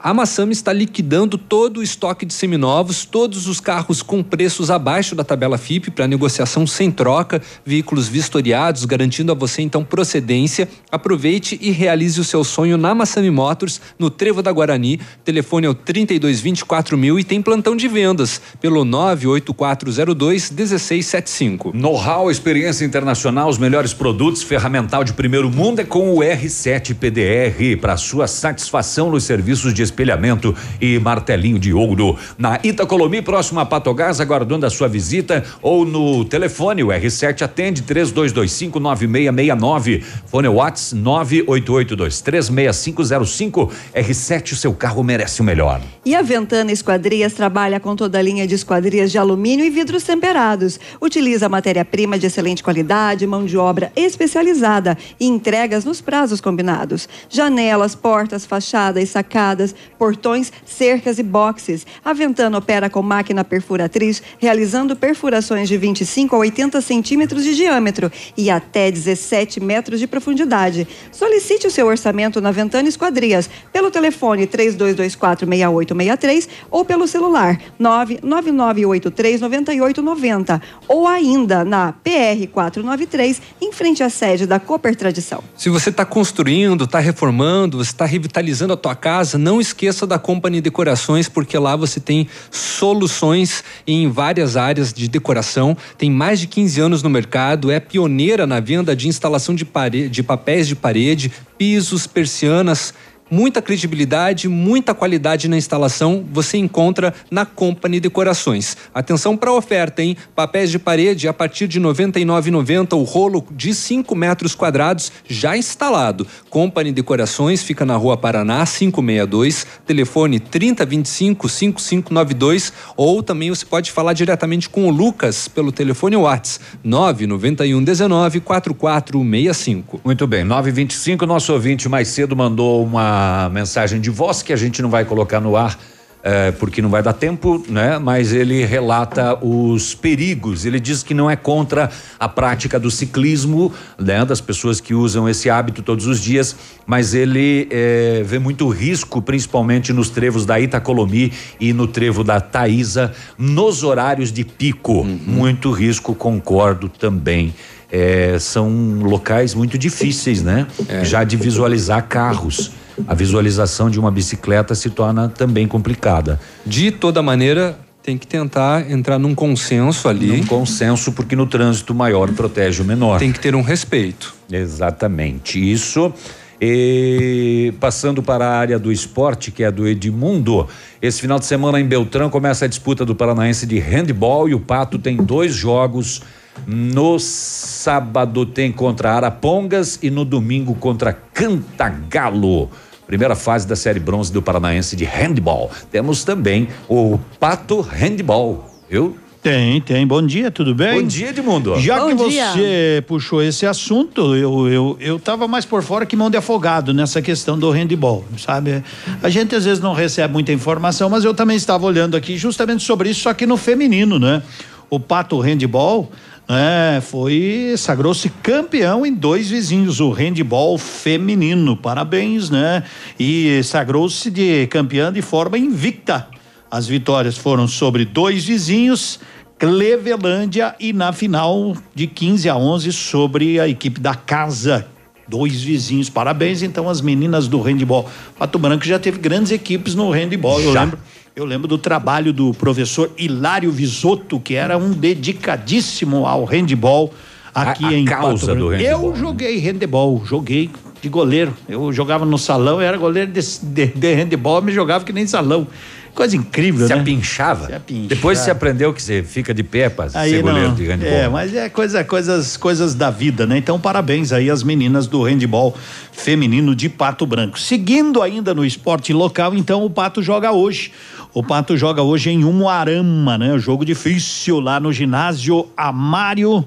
A Massami está liquidando todo o estoque de seminovos, todos os carros com preços abaixo da tabela FIP para negociação sem troca, veículos vistoriados, garantindo a você então procedência. Aproveite e realize o seu sonho na Massami Motors, no Trevo da Guarani. Telefone é o 3224 mil e tem plantão de vendas pelo 98402 1675. Know-how, experiência internacional, os melhores produtos, ferramental de primeiro mundo é com o R7 PDR para sua satisfação nos serviços de espelhamento e martelinho de ouro. Na Itacolomi, próximo a Patogás, aguardando a sua visita ou no telefone, o R7 atende 3225 9669. Fone Whats 988236505. R7, o seu carro merece o melhor. E a Ventana Esquadrias trabalha com toda a linha de esquadrias de alumínio e vidros temperados. Utiliza matéria-prima de excelente qualidade, mão de obra especializada e entregas nos prazos combinados. Janelas, portas, fachadas e sacadas, portões, cercas e boxes. A Ventana opera com máquina perfuratriz, realizando perfurações de 25 a 80 centímetros de diâmetro e até 17 metros de profundidade. Solicite o seu orçamento na Ventana Esquadrias pelo telefone 32246863 ou pelo celular 999839890 ou ainda na PR 493 em frente à sede da Cooper Tradição. Se você está construindo, está reformando, está revitalizando a tua casa, não esqueça da Company Decorações, porque lá você tem soluções em várias áreas de decoração. Tem mais de 15 anos no mercado, é pioneira na venda de instalação de, parede, de papéis de parede, pisos, persianas muita credibilidade, muita qualidade na instalação você encontra na Company Decorações. Atenção para a oferta, hein? Papéis de parede a partir de R$ 99,90 o rolo de 5 metros quadrados já instalado. Company Decorações fica na Rua Paraná 562, telefone 3025 5592 ou também você pode falar diretamente com o Lucas pelo telefone Whats 991 19 4465. Muito bem, 925 nosso ouvinte mais cedo mandou uma mensagem de voz que a gente não vai colocar no ar. É, porque não vai dar tempo, né? Mas ele relata os perigos. Ele diz que não é contra a prática do ciclismo, né? Das pessoas que usam esse hábito todos os dias, mas ele é, vê muito risco, principalmente nos trevos da Itacolomi e no trevo da Taísa, nos horários de pico. Uhum. Muito risco, concordo também. É, são locais muito difíceis, né? Já de visualizar carros a visualização de uma bicicleta se torna também complicada. De toda maneira, tem que tentar entrar num consenso ali. Num consenso, porque no trânsito maior protege o menor. Tem que ter um respeito. Exatamente. Isso. E passando para a área do esporte, que é do Edmundo, esse final de semana em Beltrão começa a disputa do Paranaense de handball e o Pato tem dois jogos No sábado tem contra Arapongas e no domingo contra Cantagalo. Primeira fase da Série Bronze do Paranaense de Handball. Temos também o Pato Handball. Eu Tem, tem. Bom dia, tudo bem? Bom dia, Edmundo. Já Bom que dia. você puxou esse assunto, eu, eu, eu tava mais por fora que mão de afogado nessa questão do handball, sabe? A gente às vezes não recebe muita informação, mas eu também estava olhando aqui justamente sobre isso, só que no feminino, né? O Pato Handball é, foi sagrou-se campeão em dois vizinhos, o handball feminino. Parabéns, né? E sagrou-se de campeã de forma invicta. As vitórias foram sobre dois vizinhos, Clevelândia e na final de 15 a 11 sobre a equipe da casa. Dois vizinhos, parabéns então às meninas do handball. Pato Branco já teve grandes equipes no handball, eu Já. lembro. Eu lembro do trabalho do professor Hilário Visotto, que era um dedicadíssimo ao handball aqui A- a em causa do handball, Eu joguei handball, joguei de goleiro. Eu jogava no salão, eu era goleiro de, de, de handball, me jogava que nem salão. Coisa incrível, Se né? apinchava? Se apinchava. Depois você aprendeu que você fica de pé para ser goleiro não, de handball. É, mas é coisa, coisas, coisas da vida, né? Então, parabéns aí às meninas do handball feminino de Pato Branco. Seguindo ainda no esporte local, então o Pato joga hoje. O Pato joga hoje em Umuarama, né? Jogo difícil lá no ginásio Amário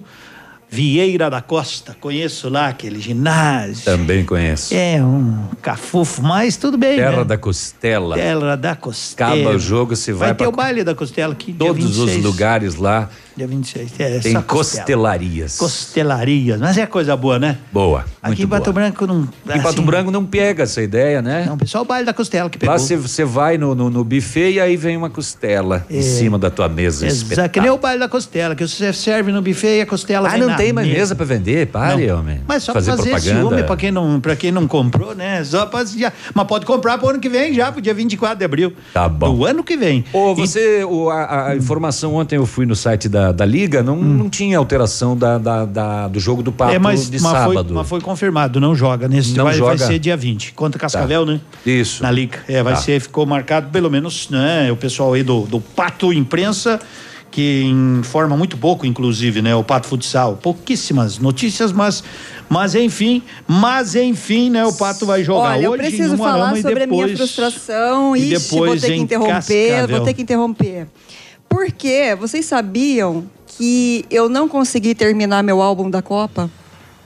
Vieira da Costa. Conheço lá aquele ginásio. Também conheço. É um cafufo, mas tudo bem. Terra né? da Costela. Terra da Costela. Acaba o jogo, você vai, Vai ter pra o baile da costela aqui. dia todos os 26. lugares lá. Dia 26. É, Tem costelarias. Costelarias, mas é coisa boa, né? Boa. Aqui em Pato. Branco não. Em Pato Branco não pega essa ideia, né? Não, pessoal, o baile da costela que pegou. Lá você- vai no, no, no buffet e aí vem uma costela É. em cima da tua mesa. Exato, que nem o baile da costela, que você serve no buffet e a costela Ah, não tem mais mesa pra vender? Pare, Não. homem. Mas só fazer pra fazer propaganda. ciúme pra quem, não, pra quem não comprou, né? Só pra, já, mas pode comprar pro ano que vem já, pro dia 24 de abril. Tá bom. Do ano que vem. Ô, você, o- a, a informação ontem eu fui no site da, da Liga, não, não tinha alteração da, da- da- do jogo do Pato Hum. é, mas, de mas foi, sábado. mas foi confirmado, não joga. Nesse Não vai, vai joga? ser dia 20. Contra Cascavel, né? Isso. Na Liga. É, vai Tá. ser, ficou marcado pelo menos, né? O pessoal aí do, do Pato Imprensa, que informa muito pouco, inclusive, né? O Pato Futsal. Pouquíssimas notícias, mas, mas enfim, mas enfim, né? O Pato vai jogar Olha, hoje eu preciso em falar e sobre a minha depois- frustração. e Ixi, vou depois ter que interromper, Cascavel. vou ter que interromper. Porque vocês sabiam que eu não consegui terminar meu álbum da Copa?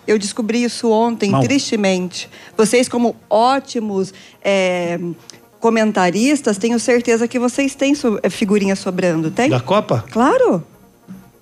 Eu descobri isso ontem, Mal. tristemente. Vocês, como ótimos é, comentaristas, tenho certeza que vocês têm so- é, figurinha sobrando, tem? Da Copa? Claro.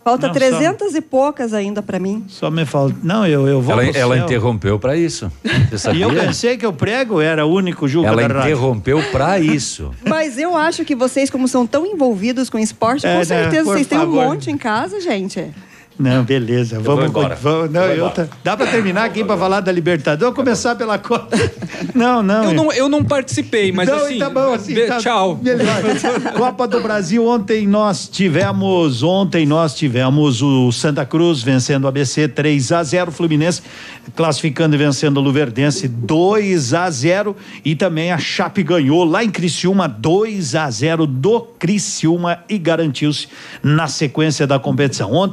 Falta Não, só- 300 e poucas ainda para mim. Só me falta. Não, eu, eu vou. Ela, ela interrompeu pra isso. Você E eu pensei que o prego era o único Juca Ela da interrompeu pra isso. Mas eu acho que vocês, como são tão envolvidos com esporte, É, com né? certeza Por vocês têm um favor. monte em casa, gente. Não, beleza. vou Vamos embora. vamos- não, Eu eu embora. tá- dá pra terminar aqui pra falar da Libertadores? Vou começar pela Copa. Não, não. Eu não, eu não participei, mas não, assim. tá bom, assim, be- tá- Tchau. Melhor. Copa do Brasil, ontem nós tivemos, ontem nós tivemos o Santa Cruz vencendo o ABC 3 a 0 Fluminense classificando e vencendo o Luverdense 2 a 0 e também a Chape ganhou lá em Criciúma 2 a 0 do Criciúma e garantiu-se na sequência da competição. Ontem